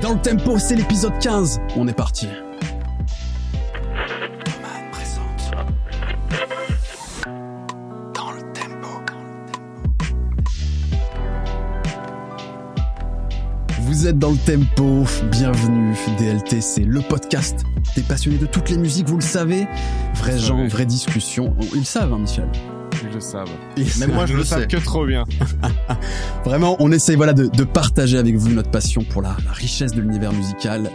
Dans le tempo, c'est l'épisode 15. On est parti. Vous êtes dans le tempo, bienvenue DLT, c'est le podcast des passionnés de toutes les musiques, vous le savez. Vrais gens, vraies discussions. Ils le savent, hein, Michel. Le savent. Ils Même moi, je le sais que trop bien. Vraiment, on essaye voilà de, de partager avec vous notre passion pour la, la richesse de l'univers musical.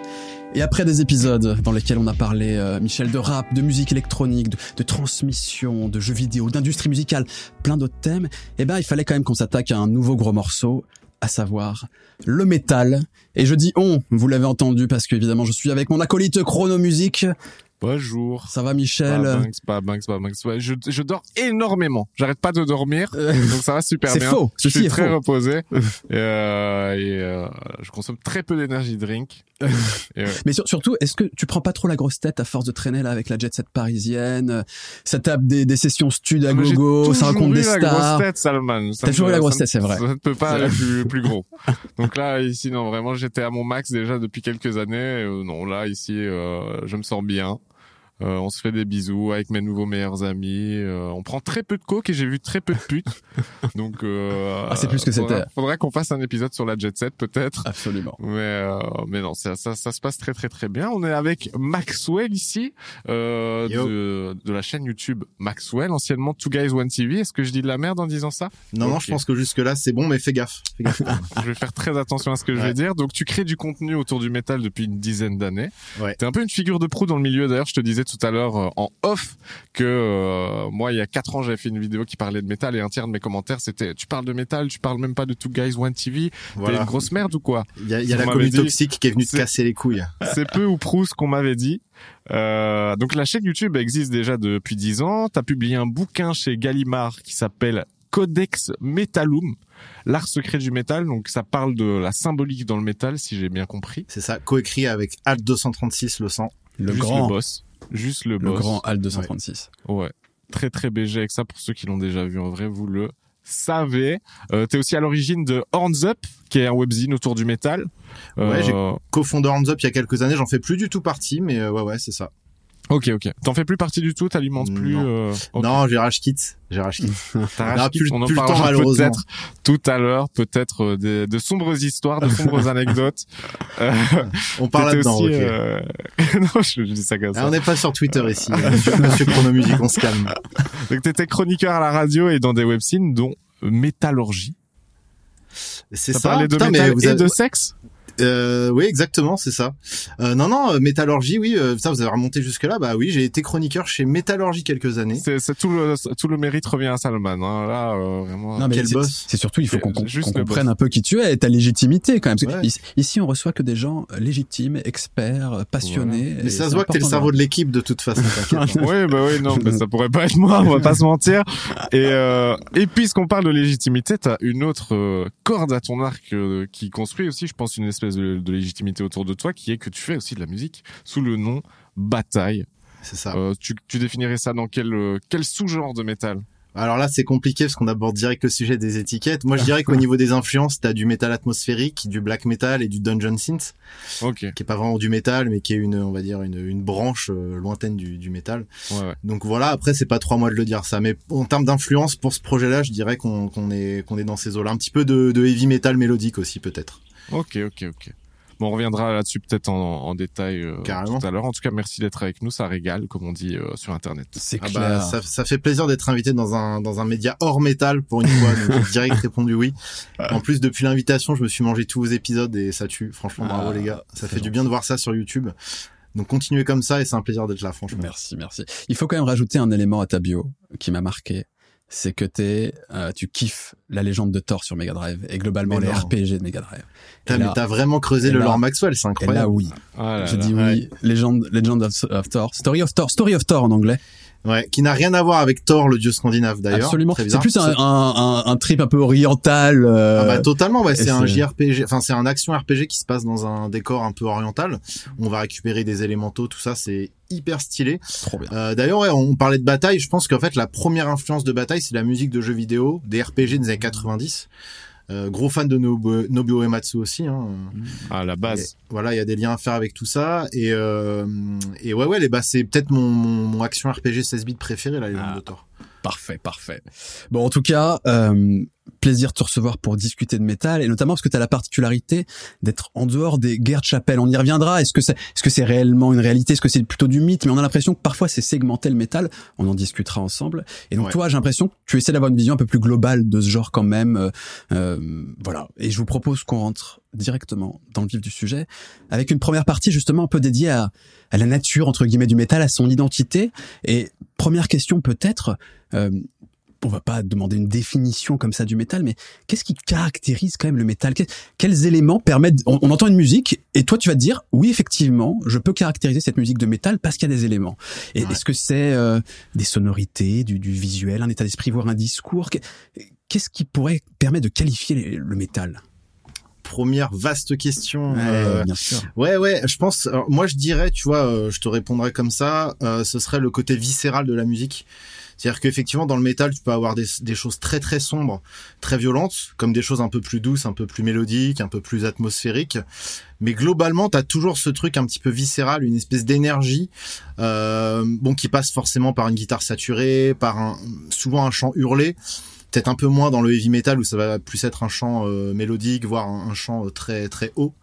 Et après des épisodes dans lesquels on a parlé, euh, Michel, de rap, de musique électronique, de, de transmission, de jeux vidéo, d'industrie musicale, plein d'autres thèmes, eh ben il fallait quand même qu'on s'attaque à un nouveau gros morceau, à savoir le métal. Et je dis on, vous l'avez entendu parce qu'évidemment je suis avec mon acolyte Chronomusique. Bonjour. Ça va Michel Pas Banks, pas Banks, pas Banks. Ouais, je, je dors énormément. J'arrête pas de dormir. Euh, Donc ça va super C'est bien. faux. Je suis est très faux. reposé. et euh, et euh, je consomme très peu d'énergie drink. Et ouais. Mais sur- surtout, est-ce que tu prends pas trop la grosse tête à force de traîner là avec la jet set parisienne euh, Ça tape des, des sessions stud à Mais j'ai gogo, ça toujours raconte eu des la stars. grosse tête, Salman. T'as toujours eu la grosse tête, c'est vrai. Ça ne peut pas C'est aller plus, plus gros. Donc là, ici, non, vraiment, j'étais à mon max déjà depuis quelques années. Euh, non, là, ici, euh, je me sens bien. Euh, on se fait des bisous avec mes nouveaux meilleurs amis. Euh, on prend très peu de coke et j'ai vu très peu de putes. Donc, euh, Ah, c'est plus que faudra- c'était. Faudrait qu'on fasse un épisode sur la jet set peut-être. Absolument. Mais euh, mais non, ça, ça ça se passe très très très bien. On est avec Maxwell ici euh, de de la chaîne YouTube Maxwell, anciennement Two Guys One TV. Est-ce que je dis de la merde en disant ça? Non, non, je pense que jusque là c'est bon, mais fais gaffe. Fais gaffe. Je vais faire très attention à ce que je vais dire. Donc tu crées du contenu autour du métal depuis une dizaine d'années. Ouais. T'es un peu une figure de proue dans le milieu. D'ailleurs, je te disais tout à l'heure euh, en off que euh, moi, il y a quatre ans, j'avais fait une vidéo qui parlait de métal et un tiers de mes commentaires c'était tu parles de métal, tu parles même pas de Two Guys One TV. T'es une grosse merde ou quoi? Il y a, y la m'avez commu dit- toxique qui est venue te casser les couilles. C'est peu ou prou ce qu'on m'avait dit. Euh, donc la chaîne YouTube existe déjà depuis 10 ans. T'as publié un bouquin chez Gallimard qui s'appelle Codex Metallum, l'art secret du métal. Donc ça parle de la symbolique dans le métal, si j'ai bien compris. C'est ça, coécrit avec Alt 236 le sang. Le Juste grand, le boss. Juste le, le boss. grand Al 236. Ouais. Très très BG avec ça pour ceux qui l'ont déjà vu en vrai, vous le savez. Euh, T'es aussi à l'origine de Horns Up, qui est un webzine autour du métal. Ouais, j'ai- Euh, Co-fondeur Hands Up il y a quelques années, j'en fais plus du tout partie, mais euh, ouais, ouais, c'est ça. Ok, ok. T'en fais plus partie du tout, t'alimentes plus. Non. euh. Non, j'ai rage kit. J'ai rage kit. T'as On plus- en plus parlera peut-être tout à l'heure, peut-être euh, des- de sombres histoires, de sombres anecdotes. Euh, On parle là-dedans, aussi, ok. euh, non, je, je dis ça comme Ah, ça. on n'est pas sur Twitter ici, euh, monsieur, Chronomusique, on se calme. Donc t'étais chroniqueur à la radio et dans des webzines dont Métallurgie. C'est Ça parlait de Putain, mais métal vous et avez- de sexe? Euh, oui, exactement, c'est ça. Euh, non, non, euh, Métallurgie, oui, euh, ça vous avez remonté jusque là. Bah oui, j'ai été chroniqueur chez Métallurgie quelques années. C'est c'est tout le tout le mérite revient à Salman. Hein. Là, euh, vraiment. Non, mais quel c'est- boss. C'est surtout, il faut qu'on le comprenne un peu qui tu es et ta légitimité quand même. Parce que Ouais. ici, ici, on reçoit que des gens légitimes, experts, passionnés. Mais et ça se voit que t'es le cerveau de l'équipe de toute façon. t'inquiète. oui, bah oui, non, bah, ça pourrait pas être moi, on va pas se mentir. Et euh, et puisqu'on parle de légitimité, t'as une autre corde à ton arc euh, qui construit aussi, je pense, une espèce de, de légitimité autour de toi, qui est que tu fais aussi de la musique sous le nom Bataille. c'est ça. Euh, tu, tu définirais ça dans quel euh, quel sous-genre de métal? Alors là, c'est compliqué parce qu'on aborde direct le sujet des étiquettes. Moi, je dirais qu'au niveau des influences, t'as du métal atmosphérique, du black metal et du dungeon synth, qui est pas vraiment du métal, mais qui est une, on va dire, une, une branche euh, lointaine du, du métal. ouais, ouais. Donc voilà. Après, c'est pas trois mois de le dire ça, mais en termes d'influence pour ce projet-là, je dirais qu'on est qu'on est dans ces eaux-là. Un petit peu de, de heavy metal mélodique aussi, peut-être. Ok, ok, ok. Bon, on reviendra là-dessus peut-être en, en détail euh, Carrément. tout à l'heure. En tout cas, merci d'être avec nous, ça régale, comme on dit euh, sur Internet. C'est Ah clair. bah, ça, ça fait plaisir d'être invité dans un dans un média hors métal pour une fois. Donc direct répondu oui. En plus, depuis l'invitation, je me suis mangé tous vos épisodes et ça tue. Franchement, bravo Ah, les gars. Ça fait du bien de voir ça sur YouTube. Donc continuez comme ça et c'est un plaisir d'être là, franchement. Merci, merci. Il faut quand même rajouter un élément à ta bio qui m'a marqué. C'est que t'es, euh, tu kiffes la légende de Thor sur Mega Drive et globalement Mais les non. RPG de Mega Drive. Et t'as vraiment creusé et le là- lore Maxwell, c'est Et incroyable. là, oui. Ah là J'ai là. dit oui. Legend, Legend of, of Thor. Story of Thor. Story of Thor en anglais. Ouais, qui n'a rien à voir avec Thor, le dieu scandinave d'ailleurs. Absolument. C'est plus un, un, un, trip un peu oriental. euh, Ah bah totalement, ouais, c'est un JRPG, enfin c'est un action RPG qui se passe dans un décor un peu oriental. On va récupérer des élémentaux, tout ça, c'est hyper stylé. trop bien. Euh, D'ailleurs, ouais, on parlait de bataille. Je pense qu'en fait, la première influence de bataille, c'est la musique de jeux vidéo, des RPG des années 90. Euh, gros fan de Nobuo, Nobuo Ematsu aussi. Hein. À la base. Et voilà, il y a des liens à faire avec tout ça. Et, euh, et ouais, ouais, les, bah, c'est peut-être mon, mon, mon action RPG 16 bits préféré, là, les Ah. de Thor. Parfait, parfait. Bon, en tout cas, euh, plaisir de te recevoir pour discuter de métal et notamment parce que tu as la particularité d'être en dehors des guerres de chapelle. On y reviendra. Est-ce que c'est est-ce que c'est réellement une réalité? Est-ce que c'est plutôt du mythe? Mais on a l'impression que parfois c'est segmenté le métal. On en discutera ensemble. Et donc Ouais. toi, j'ai l'impression que tu essaies d'avoir une vision un peu plus globale de ce genre quand même. Euh, euh, voilà. Et je vous propose qu'on rentre directement dans le vif du sujet avec une première partie justement un peu dédiée à, à la nature entre guillemets du métal, à son identité. Et première question peut-être. Euh, on va pas demander une définition comme ça du métal, mais qu'est-ce qui caractérise quand même le métal? Quels éléments permettent on, on entend une musique et toi tu vas te dire oui effectivement je peux caractériser cette musique de métal parce qu'il y a des éléments. Et Ouais. est-ce que c'est euh, des sonorités, du, du visuel, un état d'esprit, voire un discours? Qu'est- Qu'est-ce qui pourrait permettre de qualifier les- le métal? Première vaste question. Ouais, euh, Bien sûr. Ouais, ouais, je pense. alors, moi, je dirais, tu vois, euh, je te répondrais comme ça. euh, ce serait le côté viscéral de la musique. C'est-à-dire qu'effectivement, dans le métal, tu peux avoir des, choses très très sombres, très violentes, comme des choses un peu plus douces, un peu plus mélodiques, un peu plus atmosphériques. Mais globalement, t'as toujours ce truc un petit peu viscéral, une espèce d'énergie, euh, bon, qui passe forcément par une guitare saturée, par un, souvent un chant hurlé. Peut-être un peu moins dans le heavy metal où ça va plus être un chant euh, mélodique, voire un, un chant euh, très très haut.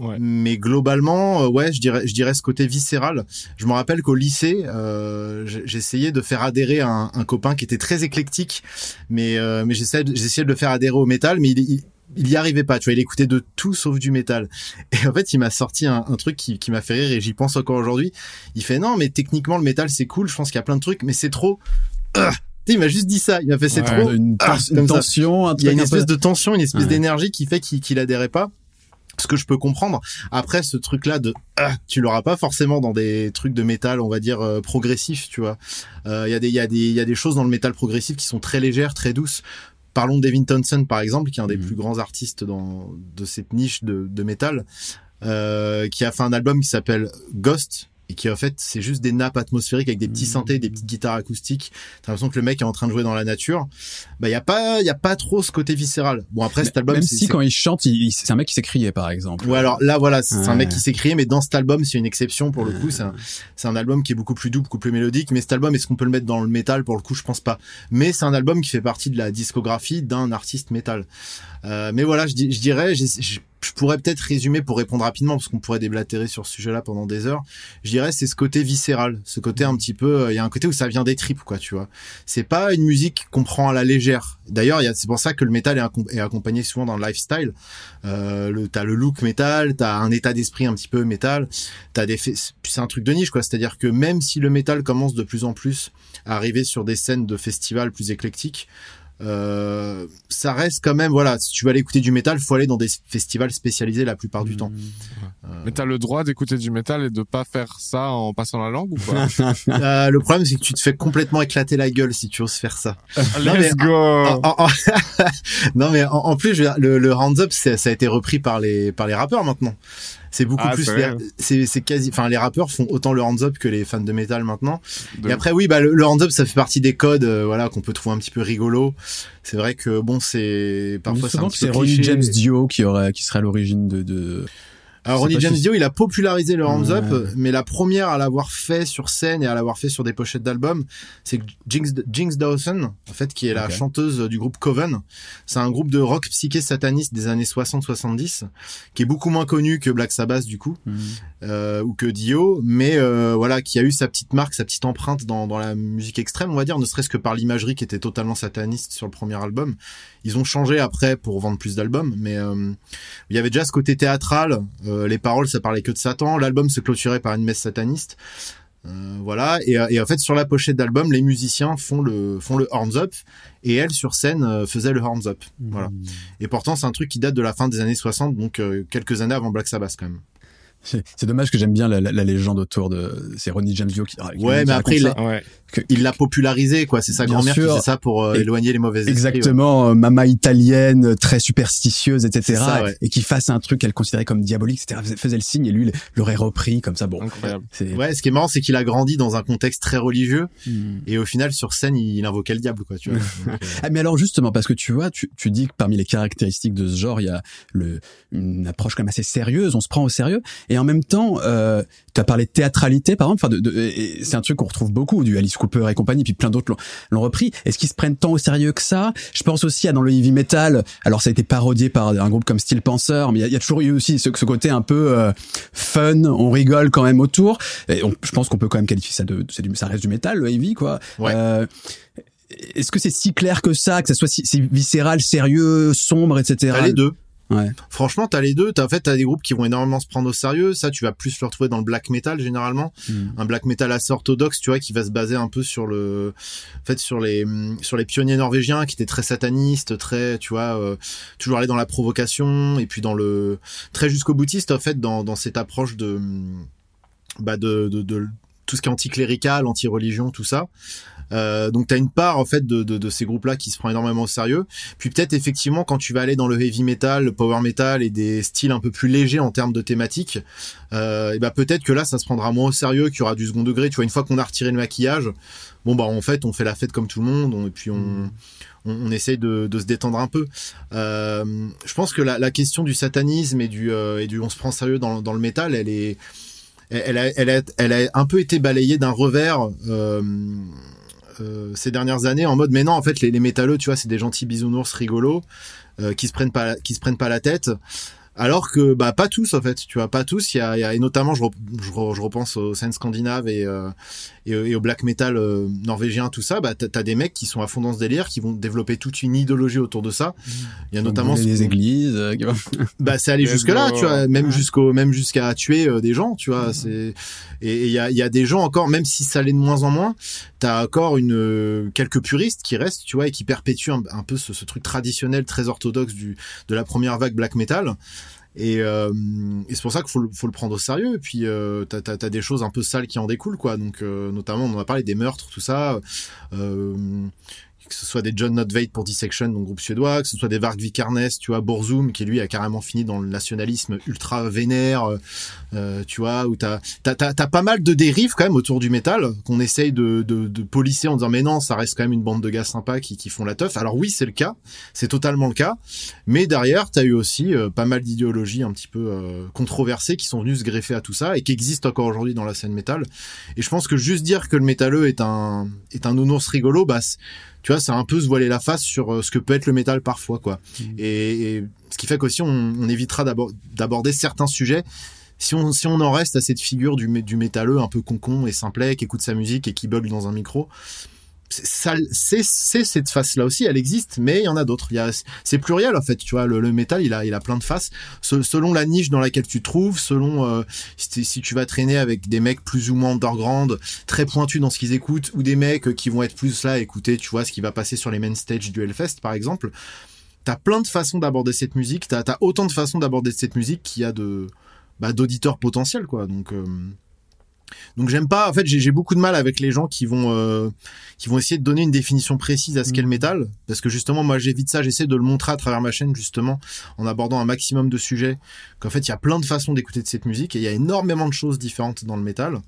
Ouais. Mais globalement, euh, ouais, je dirais, je dirais ce côté viscéral. Je me rappelle qu'au lycée, euh, j'ai- j'essayais de faire adhérer un, un copain qui était très éclectique, mais euh, mais j'essayais, de- j'essayais de le faire adhérer au métal, mais il, il il y arrivait pas, tu vois, il écoutait de tout sauf du métal. Et en fait, il m'a sorti un, un truc qui, qui m'a fait rire et j'y pense encore aujourd'hui. Il fait non, mais techniquement le métal c'est cool, je pense qu'il y a plein de trucs, mais c'est trop. Il m'a juste dit ça. Il m'a fait c'est Ouais. trop. une, ah, tension, un Il y a truc une peu- espèce de tension, une espèce Ouais. d'énergie qui fait qu'il adhérait pas. Ce que je peux comprendre. Après, ce truc-là de, ah, tu l'auras pas forcément dans des trucs de métal, on va dire euh, progressif, tu vois. Euh, Il y a des, il y a des, il y a des choses dans le métal progressif qui sont très légères, très douces. Parlons d'Evin Townsend par exemple, qui est un des Mhm. plus grands artistes dans de cette niche de, de métal, euh, qui a fait un album qui s'appelle Ghost et qui en fait c'est juste des nappes atmosphériques avec des petits Mhm. synthés, des petites guitares acoustiques. T'as l'impression que le mec est en train de jouer dans la nature. Bah y a pas, y a pas trop ce côté viscéral. Bon après cet album, Même si quand il chante, il- il- c'est un mec qui s'est crié par exemple. Ouais, alors là, voilà, c'est un mec qui s'est crié, mais dans cet album, c'est une exception pour le coup. C'est un, c'est un album qui est beaucoup plus doux, beaucoup plus mélodique. Mais cet album, est-ce qu'on peut le mettre dans le métal? Pour le coup, je pense pas. Mais c'est un album qui fait partie de la discographie d'un artiste métal. Euh, mais voilà, je, je dirais, j'ai- je, pourrais peut-être résumer pour répondre rapidement, parce qu'on pourrait déblatérer sur ce sujet-là pendant des heures. Je dirais, c'est ce côté viscéral, ce côté un petit peu. euh, Il y a un côté où ça vient des tripes, quoi, tu vois. C'est pas une musique qu'on prend à la légère. D'ailleurs, c'est pour ça que le métal est, accom- est accompagné souvent dans le lifestyle. Euh, t'as le look métal, t'as un état d'esprit un petit peu métal, t'as des, c'est un truc de niche quoi. C'est-à-dire que même si le métal commence de plus en plus à arriver sur des scènes de festivals plus éclectiques, euh, ça reste quand même voilà. Si tu veux aller écouter du métal, faut aller dans des festivals spécialisés la plupart du temps. Mais t'as le droit d'écouter du métal et de pas faire ça en passant la langue ou pas Euh, le problème c'est que tu te fais complètement éclater la gueule si tu oses faire ça. Non, mais- Let's go En- en- en- non mais en, en plus je veux dire, le, le hands up ça a été repris par les par les rappeurs maintenant. C'est beaucoup Ah, plus c'est quasi enfin les rappeurs font autant le hands up que les fans de métal maintenant. De- Et après oui bah le, le hands up ça fait partie des codes euh, voilà qu'on peut trouver un petit peu rigolo. C'est vrai que bon c'est parfois c'est un petit peu cliché. James Dio qui aurait, qui serait à l'origine de, de... Alors Ronnie James si- Dio, il a popularisé le hands up, Ouais. mais la première à l'avoir fait sur scène et à l'avoir fait sur des pochettes d'albums, c'est Jinx, Jinx Dawson, en fait, qui est la chanteuse du groupe Coven. C'est un groupe de rock psyché sataniste des années 60-70, qui est beaucoup moins connu que Black Sabbath du coup, euh, ou que Dio, mais euh, voilà, qui a eu sa petite marque, sa petite empreinte dans, dans la musique extrême, on va dire, ne serait-ce que par l'imagerie qui était totalement sataniste sur le premier album. Ils ont changé après pour vendre plus d'albums, mais euh, il y avait déjà ce côté théâtral. les paroles, ça parlait que de Satan. L'album se clôturait par une messe sataniste. Euh, voilà. Et, et en fait, sur la pochette d'album, les musiciens font le font le horns up et elle sur scène euh, faisait le horns up. Voilà. Et pourtant, c'est un truc qui date de la fin des années 60, donc euh, quelques années avant Black Sabbath quand même. C'est dommage que j'aime bien la, la, la, légende autour de c'est Ronnie James Dio qui. ouais, mais après il, ouais il l'a popularisé quoi c'est sa grand-mère qui ça pour euh, éloigner les mauvaises exactement euh, maman italienne très superstitieuse etc ça, ouais. et qui fasse un truc qu'elle considérait comme diabolique etc faisait le signe et lui l'aurait repris comme ça bon Incroyable. ouais ce qui est marrant c'est qu'il a grandi dans un contexte très religieux hmm. et au final sur scène il invoquait le diable quoi tu vois Donc, euh... ah, mais alors justement parce que tu vois tu, tu dis que parmi les caractéristiques de ce genre il y a le une approche quand même assez sérieuse on se prend au sérieux et en même temps euh, tu as parlé de théâtralité par exemple enfin de, de c'est un truc qu'on retrouve beaucoup du Alice Cooper et compagnie, puis plein d'autres l'ont repris. Est-ce qu'ils se prennent tant au sérieux que ça? Je pense aussi à dans le heavy metal. Alors ça a été parodié par un groupe comme Steel Panther, mais il y, a toujours eu aussi ce, ce côté un peu euh, fun. On rigole quand même autour. Et on, je pense qu'on peut quand même qualifier ça de, du, ça reste du métal, le heavy quoi. Ouais. Euh, est-ce que c'est si clair que ça, que ça soit si, si viscéral, sérieux, sombre, etc. les deux. Ouais. Franchement, t'as les deux. T'as en fait t'as des groupes qui vont énormément se prendre au sérieux. Ça, tu vas plus le retrouver dans le black metal généralement. Mm. Un black metal assez orthodoxe, tu vois, qui va se baser un peu sur le, en fait, sur les sur les pionniers norvégiens qui étaient très satanistes, très, tu vois, euh, toujours aller dans la provocation et puis dans le très jusqu'au boutiste en fait dans dans cette approche de bah de, de, de tout ce qui est anticlérical, anti-religion, tout ça. Euh, donc tu as une part en fait de, de, de ces groupes-là qui se prend énormément au sérieux. Puis peut-être effectivement quand tu vas aller dans le heavy metal, le power metal et des styles un peu plus légers en termes de thématiques, euh, et bah peut-être que là ça se prendra moins au sérieux, qu'il y aura du second degré. Tu vois une fois qu'on a retiré le maquillage, bon bah en fait on fait la fête comme tout le monde on, et puis on on, on essaye de, de, se détendre un peu. Euh, je pense que la, la, question du satanisme et du, euh, et du on se prend sérieux dans, dans le métal, elle est, elle a, elle a, elle a un peu été balayée d'un revers. Euh, euh, ces dernières années en mode mais non en fait les, les métalleux tu vois c'est des gentils bisounours rigolos euh, qui se prennent pas qui se prennent pas la tête alors que bah pas tous en fait tu vois pas tous. Il y a, y a et notamment je, je, je, repense aux scènes scandinaves et, euh, et, et, au black metal euh, norvégien tout ça. Bah t'as as des mecs qui sont à fond dans ce délire qui vont développer toute une idéologie autour de ça. Il y a notamment des églises euh, bah c'est aller jusque là tu vois même jusqu'au même jusqu'à tuer euh, des gens tu vois c'est et il y a, y a des gens encore même si ça l'est de moins en moins t'as encore une euh, quelques puristes qui restent tu vois et qui perpétuent un, un peu ce, ce truc traditionnel très orthodoxe du de la première vague black metal et, euh, et c'est pour ça qu'il faut, le prendre au sérieux. Et puis, euh, t'as as, as, des choses un peu sales qui en découlent, quoi. Donc, euh, notamment, on en a parlé des meurtres, tout ça. Euh, que ce soit des John Notveit pour Dissection, donc groupe suédois, que ce soit des Varg Vikernes, tu vois, Borzum, qui lui a carrément fini dans le nationalisme ultra vénère, euh, tu vois, où t'as, t'as, t'as, t'as, pas mal de dérives quand même autour du métal, qu'on essaye de, de, de polisser en disant mais non, ça reste quand même une bande de gars sympas qui, qui font la teuf. Alors oui, c'est le cas, c'est totalement le cas, mais derrière, t'as eu aussi euh, pas mal d'idéologies un petit peu euh, controversées qui sont venues se greffer à tout ça et qui existent encore aujourd'hui dans la scène métal. Et je pense que juste dire que le métalleux est un, est un nounours rigolo, bah, tu vois, c'est un peu se voiler la face sur euh, ce que peut être le métal parfois, quoi. Mmh. Et, et, ce qui fait qu'aussi on, on évitera d'aborder certains sujets si on, si on en reste à cette figure du, du métalleux un peu concon et simplet, qui écoute sa musique et qui bug dans un micro, c'est cette face là aussi elle existe mais il y en a d'autres. C'est pluriel en fait tu vois le, métal il a il a plein de faces. Selon la niche dans laquelle tu te trouves selon euh, si, tu vas traîner avec des mecs plus ou moins underground très pointus dans ce qu'ils écoutent ou des mecs qui vont être plus là écouter tu vois ce qui va passer sur les main stage du Hellfest par exemple t'as plein de façons d'aborder cette musique. T'as as autant de façons d'aborder cette musique qu'il y a de bah, d'auditeurs potentiels quoi. Donc euh, donc j'aime pas. En fait, j'ai beaucoup de mal avec les gens qui vont euh, qui vont essayer de donner une définition précise à ce qu'est le métal, parce que justement, moi, j'évite ça. J'essaie de le montrer à travers ma chaîne, justement, en abordant un maximum de sujets. Qu'en fait, il y a plein de façons d'écouter de cette musique et il y a énormément de choses différentes dans le métal.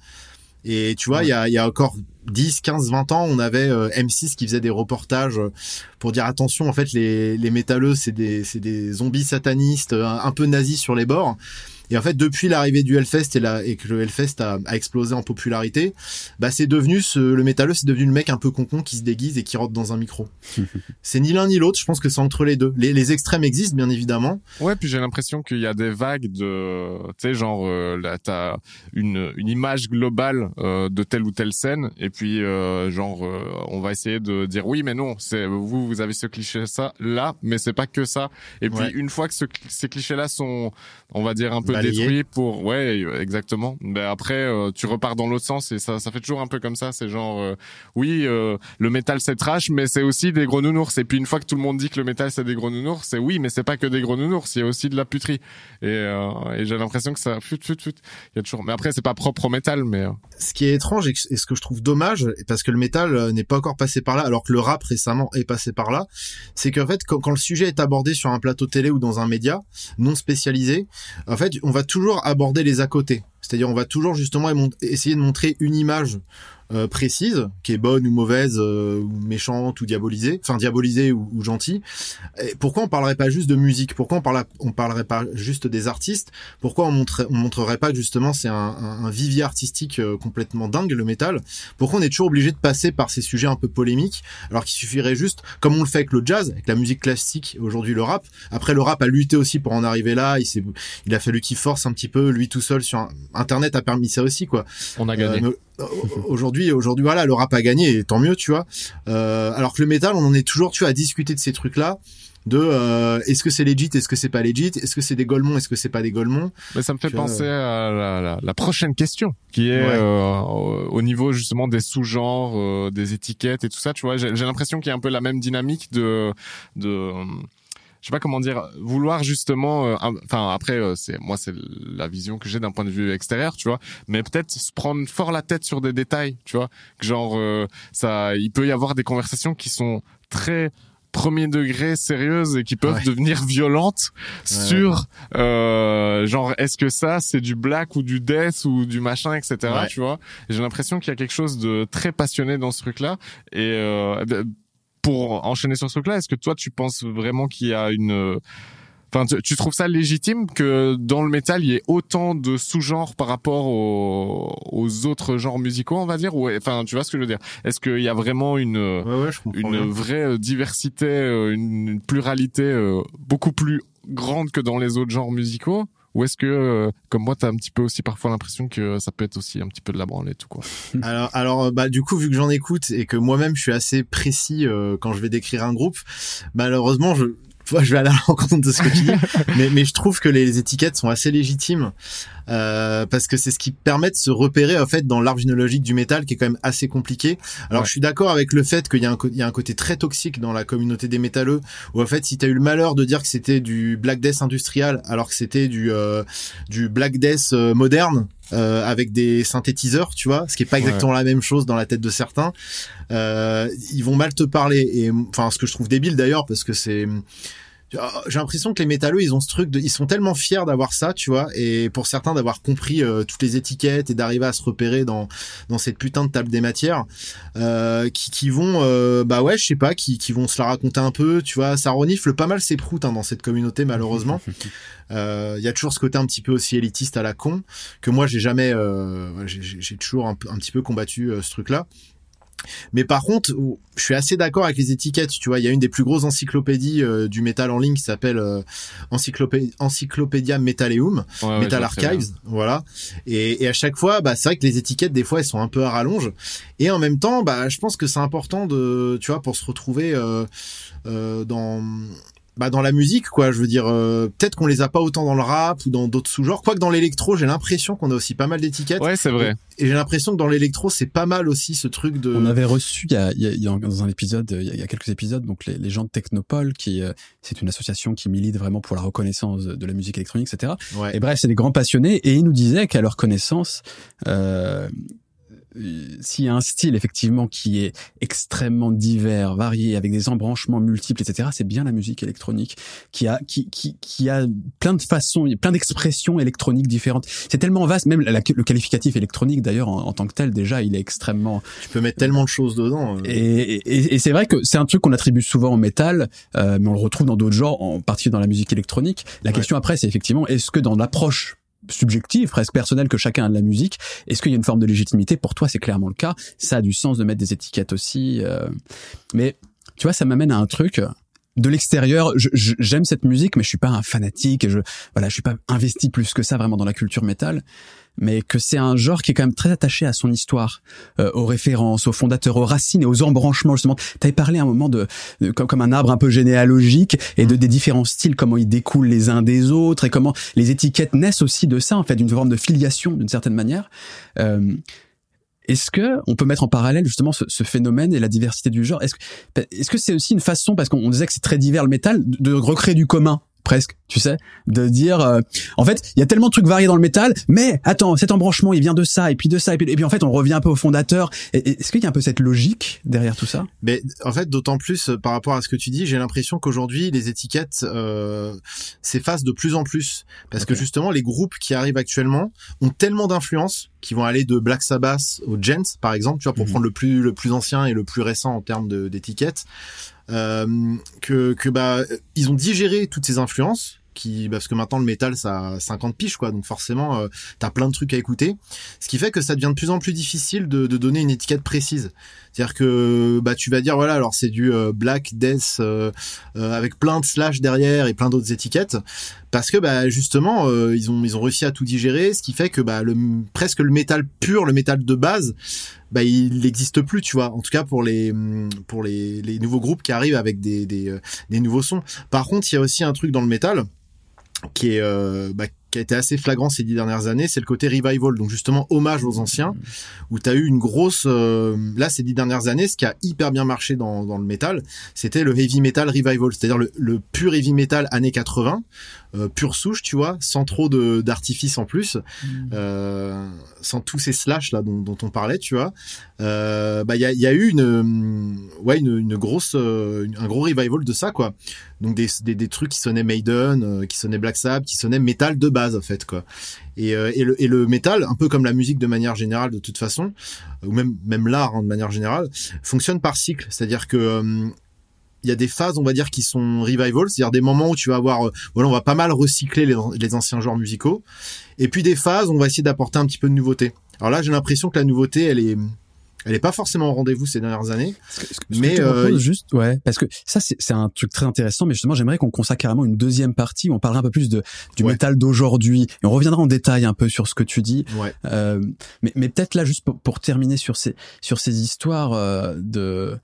Et tu vois, il y, a, y a encore 10, 15, 20 ans, on avait euh, M6 qui faisait des reportages pour dire attention, en fait, les, les métalleux, c'est des, des zombies satanistes, un, un peu nazis sur les bords. Et en fait, depuis l'arrivée du Hellfest et, la, et que le Hellfest a, a explosé en popularité, bah c'est devenu ce, le métalleux, c'est devenu le mec un peu concon qui se déguise et qui rentre dans un micro. c'est ni l'un ni l'autre. Je pense que c'est entre les deux. Les, les, extrêmes existent bien évidemment. Ouais, puis j'ai l'impression qu'il y a des vagues de, tu sais, genre euh, là t'as une une image globale euh, de telle ou telle scène, et puis euh, genre euh, on va essayer de dire oui, mais non, c'est vous vous avez ce cliché ça là, mais c'est pas que ça. Et puis ouais. une fois que ce, ces clichés là sont, on va dire un peu détruit pour ouais exactement. Mais ben, après euh, tu repars dans l'autre sens et ça ça fait toujours un peu comme ça. C'est genre euh, oui euh, le métal c'est trash mais c'est aussi des gros nounours. Et puis une fois que tout le monde dit que le métal c'est des gros nounours, c'est oui mais c'est pas que des gros nounours. Il y a aussi de la puterie. Et, et j'ai l'impression que ça fut fut fut. Il y a toujours. Mais après c'est pas propre au métal mais. Ce qui est étrange et, ce que je trouve dommage parce que le métal n'est pas encore passé par là alors que le rap récemment est passé par là, c'est qu'en fait quand, quand le sujet est abordé sur un plateau télé ou dans un média non spécialisé, en fait, on va toujours aborder les à côté. C'est-à-dire, on va toujours justement essayer de montrer une image euh, précise, qui est bonne ou mauvaise, euh, ou méchante ou diabolisée, enfin diabolisée ou, ou gentille. Pourquoi on parlerait pas juste de musique? Pourquoi on parlerait, on parlerait pas juste des artistes? Pourquoi on, montrerait, on montrerait pas justement c'est un, un, vivier artistique euh, complètement dingue le métal? Pourquoi on est toujours obligé de passer par ces sujets un peu polémiques alors qu'il suffirait juste, comme on le fait avec le jazz, avec la musique classique, aujourd'hui le rap? Après le rap a lutté aussi pour en arriver là. Il, il a fallu qu'il force un petit peu lui tout seul sur Internet a permis ça aussi quoi. On a gagné aujourd'hui, aujourd'hui, voilà, le rap a gagné, et tant mieux, tu vois. Euh, alors que le métal, on en est toujours, tu vois, à discuter de ces trucs-là de euh, est-ce que c'est legit, est-ce que c'est pas legit, est-ce que c'est des golemons, est-ce que c'est pas des golemons. Mais ça me fait penser à la, la, la, prochaine question qui est euh, au niveau justement des sous-genres, euh, des étiquettes et tout ça. Tu vois, j'ai l'impression qu'il y a un peu la même dynamique de de je sais pas comment dire, vouloir justement, euh, enfin après euh, c'est moi c'est la vision que j'ai d'un point de vue extérieur, tu vois, mais peut-être se prendre fort la tête sur des détails, tu vois, genre euh, ça, il peut y avoir des conversations qui sont très premier degré sérieuses et qui peuvent devenir violentes sur euh, genre est-ce que ça c'est du black ou du death ou du machin etc tu vois. J'ai l'impression qu'il y a quelque chose de très passionné dans ce truc là et euh, pour enchaîner sur ce truc-là, est-ce que toi tu penses vraiment qu'il y a une Enfin, tu, trouves ça légitime que dans le métal il y ait autant de sous-genres par rapport aux, autres genres musicaux, on va dire? Ou enfin, tu vois ce que je veux dire? Est-ce qu'il y a vraiment une une vraie diversité, euh, une pluralité euh, beaucoup plus grande que dans les autres genres musicaux? Ou est-ce que, euh, comme moi, t'as un petit peu aussi parfois l'impression que ça peut être aussi un petit peu de la branlée tout quoi. Alors, alors, bah du coup, vu que j'en écoute et que moi-même je suis assez précis euh, quand je vais décrire un groupe, malheureusement, je je vais aller à la rencontre de ce que tu dis, mais, mais je trouve que les étiquettes sont assez légitimes euh, parce que c'est ce qui permet de se repérer en fait dans l'arbre généalogique du métal qui est quand même assez compliqué. Alors je suis d'accord avec le fait qu'il y, a un, il y a un côté très toxique dans la communauté des métalleux où en fait si tu as eu le malheur de dire que c'était du black death industriel alors que c'était du euh, du black death euh, moderne euh, avec des synthétiseurs, tu vois, ce qui est pas exactement la même chose dans la tête de certains. Euh, ils vont mal te parler et enfin ce que je trouve débile d'ailleurs parce que c'est j'ai l'impression que les métalleux ils ont ce truc de ils sont tellement fiers d'avoir ça tu vois et pour certains d'avoir compris euh, toutes les étiquettes et d'arriver à se repérer dans dans cette putain de table des matières euh, qui, qui vont euh, bah ouais je sais pas qui, qui vont se la raconter un peu tu vois. Ça renifle pas mal ses proutes hein, dans cette communauté malheureusement. Il y a toujours ce côté un petit peu aussi élitiste à la con que moi j'ai jamais j'ai toujours un, un, petit peu combattu ce truc là mais par contre, je suis assez d'accord avec les étiquettes. Tu vois, il y a une des plus grosses encyclopédies euh, du métal en ligne qui s'appelle euh, Encyclopédia Metaleum, Metal Archives, voilà. Et, et, à chaque fois, bah, c'est vrai que les étiquettes des fois elles sont un peu à rallonge. Et en même temps, bah, je pense que c'est important de, tu vois, pour se retrouver euh, euh dans bah dans la musique quoi. Je veux dire euh, peut-être qu'on les a pas autant dans le rap ou dans d'autres sous-genres. Quoique dans l'électro j'ai l'impression qu'on a aussi pas mal d'étiquettes. Ouais c'est vrai. Et, j'ai l'impression que dans l'électro c'est pas mal aussi ce truc de on avait reçu il y a, il y a dans un épisode il y a, quelques épisodes donc les, les gens de Technopole qui euh, c'est une association qui milite vraiment pour la reconnaissance de la musique électronique etc ouais. et bref c'est des grands passionnés et ils nous disaient qu'à leur connaissance euh, s'il y a un style effectivement qui est extrêmement divers, varié, avec des embranchements multiples, etc., c'est bien la musique électronique qui a qui qui qui a plein de façons, plein d'expressions électroniques différentes. C'est tellement vaste, même le qualificatif électronique d'ailleurs en, tant que tel déjà, il est extrêmement. Tu peux mettre tellement de choses dedans. Euh. Et, et, et c'est vrai que c'est un truc qu'on attribue souvent au métal, euh, mais on le retrouve dans d'autres genres, en particulier dans la musique électronique. La question après, c'est effectivement est-ce que dans l'approche subjective, presque personnelle que chacun a de la musique. Est-ce qu'il y a une forme de légitimité? Pour toi, c'est clairement le cas. Ça a du sens de mettre des étiquettes aussi. Euh. Mais tu vois, ça m'amène à un truc. De l'extérieur, j'aime cette musique, mais je suis pas un fanatique. je voilà, je suis pas investi plus que ça vraiment dans la culture métal. mais que c'est un genre qui est quand même très attaché à son histoire, euh, aux références, aux fondateurs, aux racines et aux embranchements justement. Tu avais parlé un moment de, comme, comme un arbre un peu généalogique et de des différents styles, comment ils découlent les uns des autres et comment les étiquettes naissent aussi de ça en fait, d'une forme de filiation d'une certaine manière. Euh, est-ce que on peut mettre en parallèle justement ce, ce phénomène et la diversité du genre? Est-ce que est-ce que c'est aussi une façon parce qu'on disait que c'est très divers le métal de recréer du commun? Presque, tu sais, de dire, euh, en fait, il y a tellement de trucs variés dans le métal, mais attends, cet embranchement, il vient de ça, et puis de ça, et puis, et puis en fait, on revient un peu au fondateur. Est-ce qu'il y a un peu cette logique derrière tout ça? Mais en fait, d'autant plus euh, par rapport à ce que tu dis, j'ai l'impression qu'aujourd'hui, les étiquettes euh, s'effacent de plus en plus, parce que justement, les groupes qui arrivent actuellement ont tellement d'influence qui vont aller de Black Sabbath au Gents, par exemple, tu vois, pour mhm. prendre le plus le plus ancien et le plus récent en termes d'étiquettes euh, que, que bah ils ont digéré toutes ces influences qui parce que maintenant le métal ça a 50 piches quoi. Donc forcément euh, t'as plein de trucs à écouter. Ce qui fait que ça devient de plus en plus difficile de, de donner une étiquette précise. C'est-à-dire que bah tu vas dire voilà alors c'est du euh, black death euh, euh, avec plein de slash derrière et plein d'autres étiquettes. Parce que bah justement ils ont ils ont réussi à tout digérer. Ce qui fait que bah le presque le métal pur le métal de base bah il n'existe plus tu vois. En tout cas pour les pour les, nouveaux groupes qui arrivent avec des, des des nouveaux sons. Par contre il y a aussi un truc dans le métal qui est euh, bah, qui a été assez flagrant ces dix dernières années, c'est le côté revival, donc justement hommage aux anciens, où tu as eu une grosse... Euh, là, ces dix dernières années, ce qui a hyper bien marché dans, dans le métal, c'était le heavy metal revival, c'est-à-dire le, pur heavy metal années 80, euh, pure souche, tu vois, sans trop de d'artifice en plus, mm. euh, sans tous ces slash là dont, dont on parlait, tu vois. Euh, bah il y a, y a, eu une ouais une, une grosse un gros revival de ça quoi. Donc des, des, des trucs qui sonnaient Maiden, qui sonnaient Black Sabbath, qui sonnaient metal de base en fait quoi. Et, et, le, et le métal, un peu comme la musique de manière générale de toute façon, ou même même l'art hein, de manière générale, fonctionne par cycle. C'est-à-dire que il y a des phases, on va dire, qui sont revival, c'est-à-dire des moments où tu vas avoir, euh, voilà, on va pas mal recycler les, les, anciens genres musicaux, et puis des phases où on va essayer d'apporter un petit peu de nouveauté. Alors là, j'ai l'impression que la nouveauté, elle est, elle est pas forcément au rendez-vous ces dernières années. mais euh, juste, ouais, parce que ça c'est un truc très intéressant. Mais justement, j'aimerais qu'on consacre carrément une deuxième partie où on parlera un peu plus de du métal d'aujourd'hui et on reviendra en détail un peu sur ce que tu dis. Ouais. Euh, mais mais peut-être là juste pour, pour, terminer sur ces sur ces histoires euh, de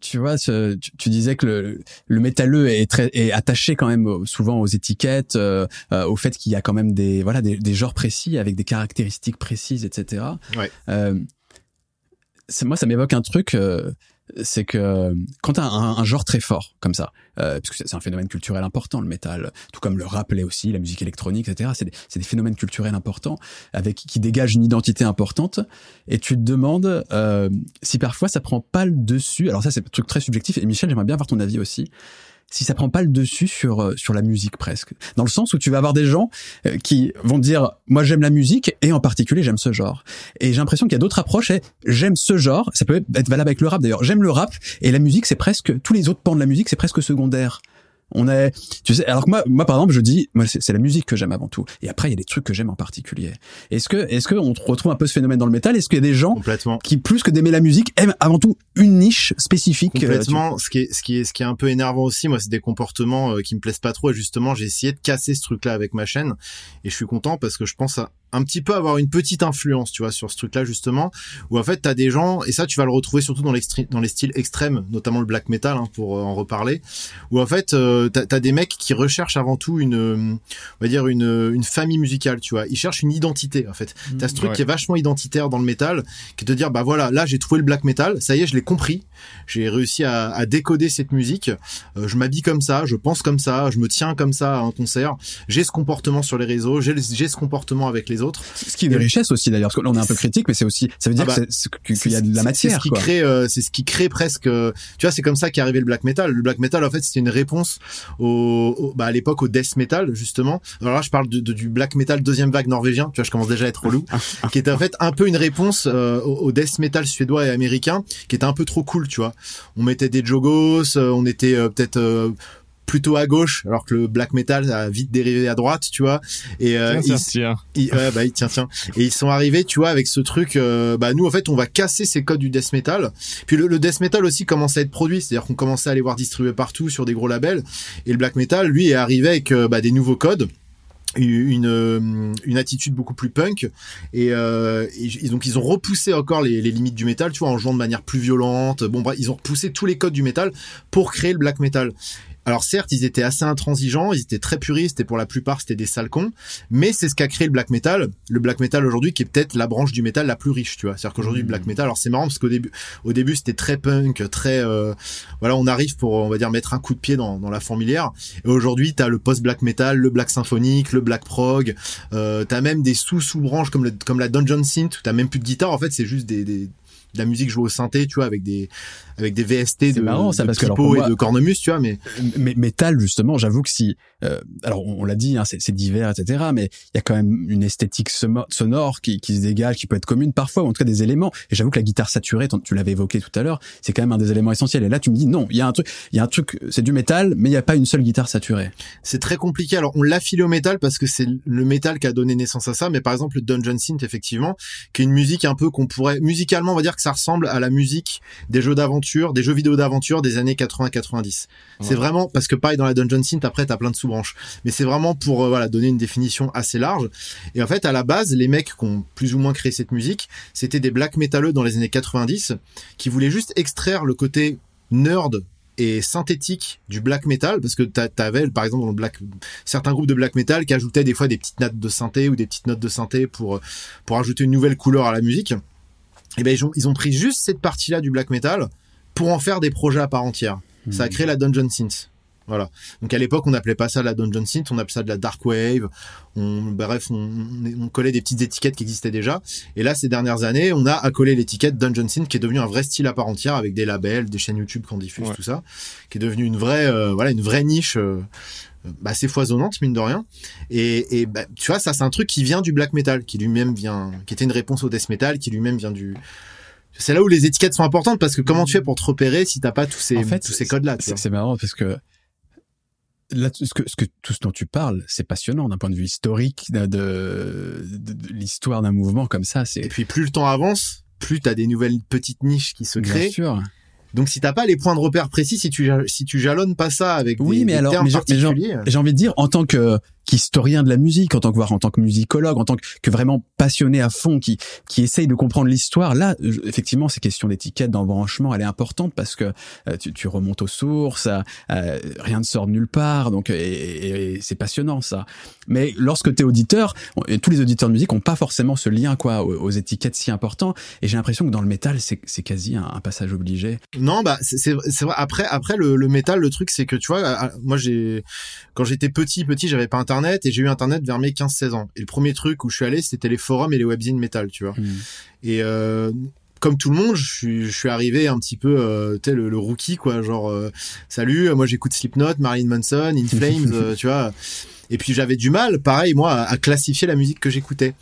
tu vois, tu, tu, disais que le, le métalleux est très est attaché quand même souvent aux étiquettes, euh, euh, au fait qu'il y a quand même des voilà des, des, genres précis avec des caractéristiques précises, etc. Ouais. Euh, moi ça m'évoque un truc euh, c'est que quand t'as un, un, genre très fort comme ça, euh, puisque c'est un phénomène culturel important, le métal, tout comme le rap aussi, la musique électronique, etc. C'est des, des, phénomènes culturels importants avec qui dégagent une identité importante. Et tu te demandes euh, si parfois ça prend pas le dessus. Alors ça, c'est un truc très subjectif. Et Michel, j'aimerais bien avoir ton avis aussi si ça prend pas le dessus sur euh, sur la musique presque. Dans le sens où tu vas avoir des gens euh, qui vont dire moi j'aime la musique et en particulier j'aime ce genre. Et j'ai l'impression qu'il y a d'autres approches et j'aime ce genre, ça peut être valable avec le rap d'ailleurs. J'aime le rap et la musique c'est presque tous les autres pans de la musique c'est presque secondaire. On est, tu sais, alors que moi, moi par exemple, je dis, moi c'est la musique que j'aime avant tout. Et après, il y a des trucs que j'aime en particulier. Est-ce que, est-ce que on retrouve un peu ce phénomène dans le métal? Est-ce qu'il y a des gens qui plus que d'aimer la musique aiment avant tout une niche spécifique euh, Complètement. ce qui est, ce qui est, ce qui est un peu énervant aussi, moi, c'est des comportements euh, qui me plaisent pas trop. Et justement, j'ai essayé de casser ce truc-là avec ma chaîne. Et je suis content parce que je pense à un petit peu avoir une petite influence, tu vois, sur ce truc-là justement, où en fait t'as des gens et ça tu vas le retrouver surtout dans les dans les styles extrêmes, notamment le black metal hein, pour euh, en reparler, où en fait euh, t'as as des mecs qui recherchent avant tout une, on va dire une une famille musicale, tu vois, ils cherchent une identité en fait. Mmh, t'as ce truc qui est vachement identitaire dans le métal, qui est de dire bah voilà, là j'ai trouvé le black metal, ça y est, je l'ai compris, j'ai réussi à, à, décoder cette musique, euh, je m'habille comme ça, je pense comme ça, je me tiens comme ça à un concert, j'ai ce comportement sur les réseaux, j'ai ce comportement avec les autres. Ce qui est une richesse aussi d'ailleurs, parce que là on est un peu critique, mais c'est aussi, ça veut dire ah bah, qu'il y a de la matière. C'est ce qui crée, euh, c'est ce qui crée presque. Euh, tu vois, c'est comme ça qu'est arrivé le black metal. Le black metal, en fait, c'était une réponse au, bah, à l'époque au death metal justement. Alors là, je parle de, du black metal deuxième vague norvégien. Tu vois, je commence déjà à être relou, qui était en fait un peu une réponse euh, au, death metal suédois et américain, qui était un peu trop cool, tu vois. On mettait des jogos, on était peut-être plutôt à gauche, alors que le black metal a vite dérivé à droite, tu vois. Et euh, tiens, ils, ouais, bah, tiens, tiens. Et ils sont arrivés, tu vois, avec ce truc. Euh, bah nous, en fait, on va casser ces codes du death metal. Puis le, death metal aussi commence à être produit, c'est-à-dire qu'on commençait à les voir distribuer partout sur des gros labels. Et le black metal, lui, est arrivé avec euh, bah, des nouveaux codes une une attitude beaucoup plus punk et, euh, et, donc ils ont repoussé encore les, les, limites du métal tu vois en jouant de manière plus violente bon bref ils ont repoussé tous les codes du métal pour créer le black metal alors certes, ils étaient assez intransigeants, ils étaient très puristes et pour la plupart c'était des sales cons, mais c'est ce qu'a créé le black metal. Le black metal aujourd'hui qui est peut-être la branche du métal la plus riche, tu vois. C'est-à-dire qu'aujourd'hui le black mmh. metal, alors c'est marrant parce qu'au début, au début c'était très punk, très, euh, voilà, on arrive pour on va dire mettre un coup de pied dans, dans la fourmilière. Et aujourd'hui t'as le post black metal, le black symphonique, le black prog, euh, t'as même des sous sous branches comme le, comme la dungeon synth, t'as même plus de guitare. En fait c'est juste des, des de la musique jouée au synthé, tu vois, avec des avec des VST de, marrant, ça, de parce que et de cornemuse, tu vois, mais mais métal justement, j'avoue que si euh, alors on, l'a dit, hein, c'est divers, etc. Mais il y a quand même une esthétique sonore qui, qui se dégage, qui peut être commune parfois, ou en tout cas des éléments. Et j'avoue que la guitare saturée, tu l'avais évoqué tout à l'heure, c'est quand même un des éléments essentiels. Et là, tu me dis non, il y a un truc, il y a un truc, c'est du métal, mais il n'y a pas une seule guitare saturée. C'est très compliqué. Alors on l'a filé au métal parce que c'est le métal qui a donné naissance à ça. Mais par exemple le Dungeon Synth, effectivement, qui est une musique un peu qu'on pourrait musicalement, on va dire que ça ressemble à la musique des jeux d'aventure, des jeux vidéo d'aventure des années 80-90. C'est vraiment parce que pareil dans la Dungeon Synth, après t'as plein de sous-branches, mais c'est vraiment pour euh, voilà donner une définition assez large. Et en fait, à la base, les mecs qui ont plus ou moins créé cette musique, c'était des black métalleux dans les années 90 qui voulaient juste extraire le côté nerd et synthétique du black metal parce que t'avais par exemple dans le black certains groupes de black metal qui ajoutaient des fois des petites notes de synthé ou des petites notes de synthé pour pour ajouter une nouvelle couleur à la musique et eh ben ils ont, ils ont pris juste cette partie-là du black metal pour en faire des projets à part entière. Ça a créé la Dungeon Synth. Voilà. Donc à l'époque, on n'appelait pas ça la Dungeon Synth, on appelait ça de la Dark Wave. On, bref, on, on, collait des petites étiquettes qui existaient déjà. Et là, ces dernières années, on a accolé l'étiquette Dungeon Synth, qui est devenu un vrai style à part entière, avec des labels, des chaînes YouTube qu'on diffuse, tout ça, qui est devenu une vraie, euh, voilà, une vraie niche. Euh, bah, assez foisonnante mine de rien et, et bah, tu vois ça c'est un truc qui vient du black metal qui lui-même vient qui était une réponse au death metal qui lui-même vient du c'est là où les étiquettes sont importantes parce que comment tu fais pour te repérer si t'as pas tous ces tous ces codes là c'est marrant parce que là ce que, ce que tout ce dont tu parles c'est passionnant d'un point de vue historique de, de, l'histoire d'un mouvement comme ça c'est et puis plus le temps avance plus t'as des nouvelles petites niches qui se créent. Bien sûr. Donc si t'as pas les points de repère précis, si tu si tu jalonnes pas ça avec oui, des, mais alors, termes particuliers, j'ai envie de dire en tant que qu'historien de la musique, en tant que voir, en tant que musicologue, en tant que, vraiment passionné à fond, qui qui essaye de comprendre l'histoire. Là, effectivement, ces questions d'étiquette, d'embranchement, elle est importante parce que euh, tu, tu, remontes aux sources, euh, rien ne sort de nulle part, donc et, c'est passionnant ça. Mais lorsque tu es auditeur, et tous les auditeurs de musique ont pas forcément ce lien quoi aux, étiquettes si important. Et j'ai l'impression que dans le métal, c'est quasi un, passage obligé. Non, bah c'est vrai. Après après le, le métal, le truc c'est que tu vois, moi j'ai quand j'étais petit petit, j'avais pas internet et j'ai eu internet vers mes 15-16 ans. Et le premier truc où je suis allé, c'était les forums et les webzines métal, tu vois. Hmm. Et euh, comme tout le monde, je suis, je suis arrivé un petit peu, euh, tu sais, le, rookie, quoi. Genre, euh, salut, moi j'écoute Slipknot, Marilyn Manson, In Flames, tu vois. Et puis j'avais du mal, pareil, moi, à classifier la musique que j'écoutais.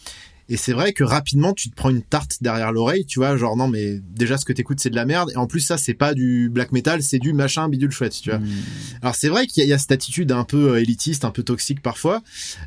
Et c'est vrai que rapidement, tu te prends une tarte derrière l'oreille, tu vois, genre non, mais déjà ce que t'écoutes c'est de la merde. Et en plus ça, c'est pas du black metal, c'est du machin bidule chouette, tu vois. Hmm. Alors c'est vrai qu'il y, a cette attitude un peu euh, élitiste, un peu toxique parfois.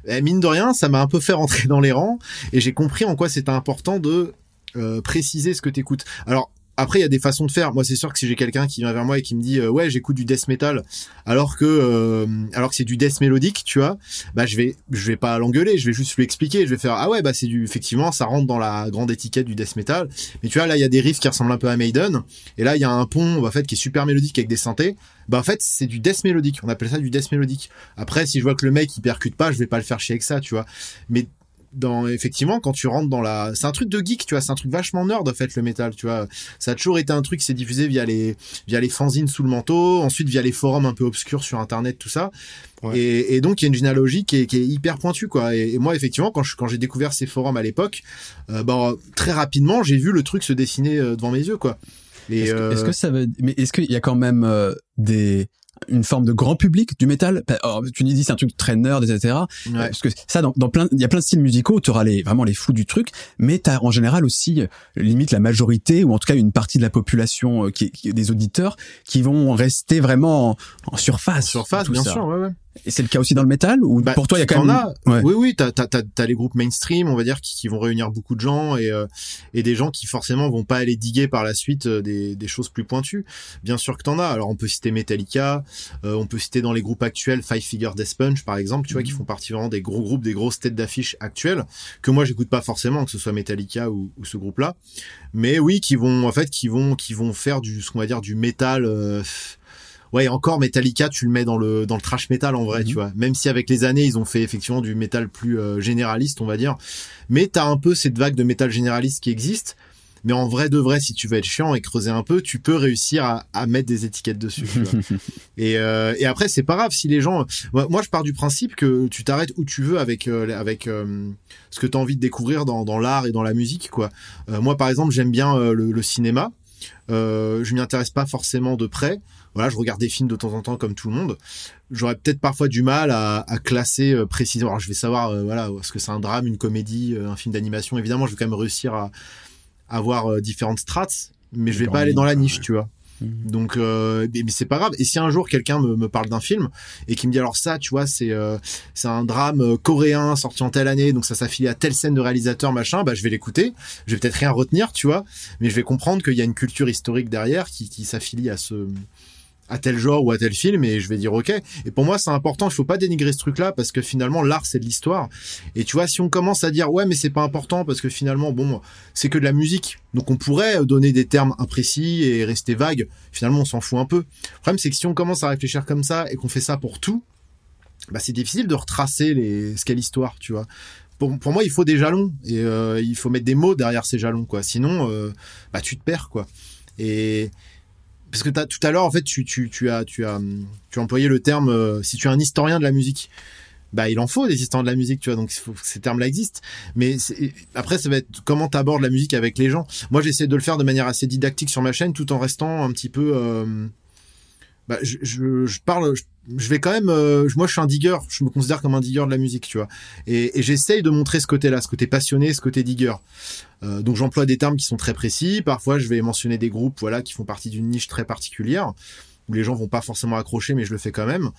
Et mine de rien, ça m'a un peu fait rentrer dans les rangs et j'ai compris en quoi c'était important de euh, préciser ce que t'écoutes. Alors après, il y a des façons de faire. Moi, c'est sûr que si j'ai quelqu'un qui vient vers moi et qui me dit euh, ouais, j'écoute du death metal, alors que euh, alors que c'est du death mélodique, tu vois, bah je vais je vais pas l'engueuler, je vais juste lui expliquer. Je vais faire ah ouais, bah c'est du effectivement, ça rentre dans la grande étiquette du death metal. Mais tu vois, là, il y a des riffs qui ressemblent un peu à Maiden, et là, il y a un pont en fait qui est super mélodique avec des synthés. Bah en fait, c'est du death mélodique. On appelle ça du death mélodique. Après, si je vois que le mec il percute pas, je vais pas le faire chier avec ça, tu vois. Mais dans effectivement quand tu rentres dans la c'est un truc de geek tu vois c'est un truc vachement nerd en fait le métal tu vois. Ça a toujours été un truc qui s'est diffusé via les via les fanzines sous le manteau ensuite via les forums un peu obscurs sur internet tout ça. Et, et, donc il y a une généalogie qui est, qui est hyper pointue quoi. Et, moi effectivement quand je, quand j'ai découvert ces forums à l'époque euh, bah, très rapidement j'ai vu le truc se dessiner euh, devant mes yeux quoi. Est-ce que, est que, ça veut mais est-ce qu'il y a quand même euh, des une forme de grand public du métal. tu nous dis c'est un truc très nerd, etc. Parce que ça, dans, dans plein, il y a plein de styles musicaux, tu auras les, vraiment les fous du truc, mais tu as en général aussi euh, limite la majorité ou en tout cas une partie de la population euh, qui, des auditeurs qui vont rester vraiment en, surface. Surface, bien sûr. Ouais, ouais. Et c'est le cas aussi dans le métal ou Bah, pour toi il y a quand même. Ouais. Oui, oui, t'as, t'as, t'as, les groupes mainstream, on va dire, qui, qui vont réunir beaucoup de gens et, euh, et des gens qui forcément vont pas aller diguer par la suite euh, des, des choses plus pointues. Bien sûr que t'en as. Alors on peut citer Metallica, euh, on peut citer dans les groupes actuels Five Finger Death Punch par exemple, tu vois, qui Mhm. font partie vraiment des gros groupes, des grosses têtes d'affiche actuelles que moi j'écoute pas forcément, que ce soit Metallica ou, ou ce groupe-là, mais oui, qui vont en fait, qui vont, qui vont faire du, ce qu'on va dire, du métal. euh, Ouais, encore Metallica, tu le mets dans le dans le trash metal en vrai, Mhm. tu vois. Même si avec les années, ils ont fait effectivement du métal plus euh, généraliste, on va dire. Mais t'as un peu cette vague de métal généraliste qui existe. Mais en vrai de vrai, si tu veux être chiant et creuser un peu, tu peux réussir à, à mettre des étiquettes dessus. tu vois. et, euh, et après, c'est pas grave si les gens. Moi, je pars du principe que tu t'arrêtes où tu veux avec euh, avec euh, ce que tu as envie de découvrir dans, dans l'art et dans la musique, quoi. Moi, par exemple, j'aime bien le, le cinéma. Euh, je m'y intéresse pas forcément de près. Voilà, je regarde des films de temps en temps comme tout le monde. J'aurais peut-être parfois du mal à, à classer euh, précisément. Alors, je vais savoir, euh, voilà, est-ce que c'est un drame, une comédie, un film d'animation? Évidemment, je vais quand même réussir à, avoir différentes strates, mais je vais pas aller dans la ouais. niche, tu vois. Mhm. Donc, euh, mais, c'est pas grave. Et si un jour quelqu'un me, me parle d'un film et qui me dit alors ça, tu vois, c'est euh, c'est un drame euh, coréen sorti en telle année, donc ça s'affilie à telle scène de réalisateur machin, bah je vais l'écouter. Je vais peut-être rien retenir, tu vois, mais je vais comprendre qu'il y a une culture historique derrière qui, qui s'affilie à ce à tel genre ou à tel film et je vais dire ok. Et pour moi c'est important. Il faut pas dénigrer ce truc là parce que finalement l'art c'est de l'histoire. Et tu vois si on commence à dire ouais mais c'est pas important parce que finalement bon c'est que de la musique. Donc on pourrait donner des termes imprécis et rester vague. Finalement on s'en fout un peu. Le problème c'est que si on commence à réfléchir comme ça et qu'on fait ça pour tout bah c'est difficile de retracer les ce qu'est l'histoire tu vois. Pour, pour moi il faut des jalons et euh, il faut mettre des mots derrière ces jalons quoi. Sinon euh, bah tu te perds quoi. Et parce que tout à l'heure en fait tu, as employé le terme euh, si tu es un historien de la musique. Bah il en faut des historiens de la musique tu vois donc ces termes là existent. Mais après ça va être comment t'abordes la musique avec les gens. Moi j'essaie de le faire de manière assez didactique sur ma chaîne tout en restant un petit peu euh, bah, je, parle je vais quand même euh, moi je suis un digger je me considère comme un digger de la musique tu vois et, et j'essaye de montrer ce côté là ce côté passionné ce côté digger euh, donc j'emploie des termes qui sont très précis. Parfois, je vais mentionner des groupes, voilà, qui font partie d'une niche très particulière où les gens vont pas forcément accrocher, mais je le fais quand même.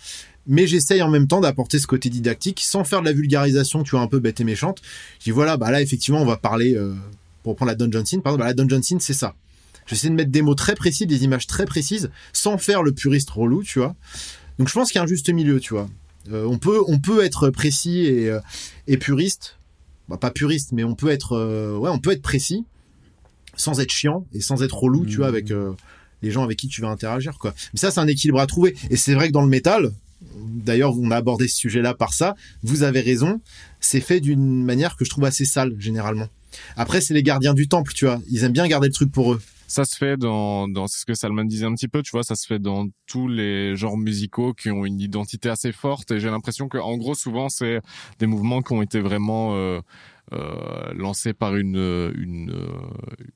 Mais j'essaye en même temps d'apporter ce côté didactique sans faire de la vulgarisation, tu vois, un peu bête et méchante. Je dis voilà, bah là effectivement, on va parler euh, pour prendre la Dungeon Scene. Par exemple, bah, la Dungeon Scene, c'est ça. J'essaie de mettre des mots très précis, des images très précises, sans faire le puriste relou, tu vois. Donc je pense qu'il y a un juste milieu, tu vois. Euh, on peut on peut être précis et, euh, et puriste bah, pas puriste, mais on peut être, euh, ouais, on peut être précis sans être chiant et sans être relou, tu vois, avec euh, les gens avec qui tu vas interagir, quoi. Mais ça, c'est un équilibre à trouver. Et c'est vrai que dans le métal, d'ailleurs, on a abordé ce sujet-là par ça. Vous avez raison. C'est fait d'une manière que je trouve assez sale, généralement. Après, c'est les gardiens du temple, tu vois. Ils aiment bien garder le truc pour eux. Ça se fait dans, dans ce que Salman disait un petit peu, tu vois, ça se fait dans tous les genres musicaux qui ont une identité assez forte et j'ai l'impression que en gros souvent c'est des mouvements qui ont été vraiment euh, euh, lancés par une une euh,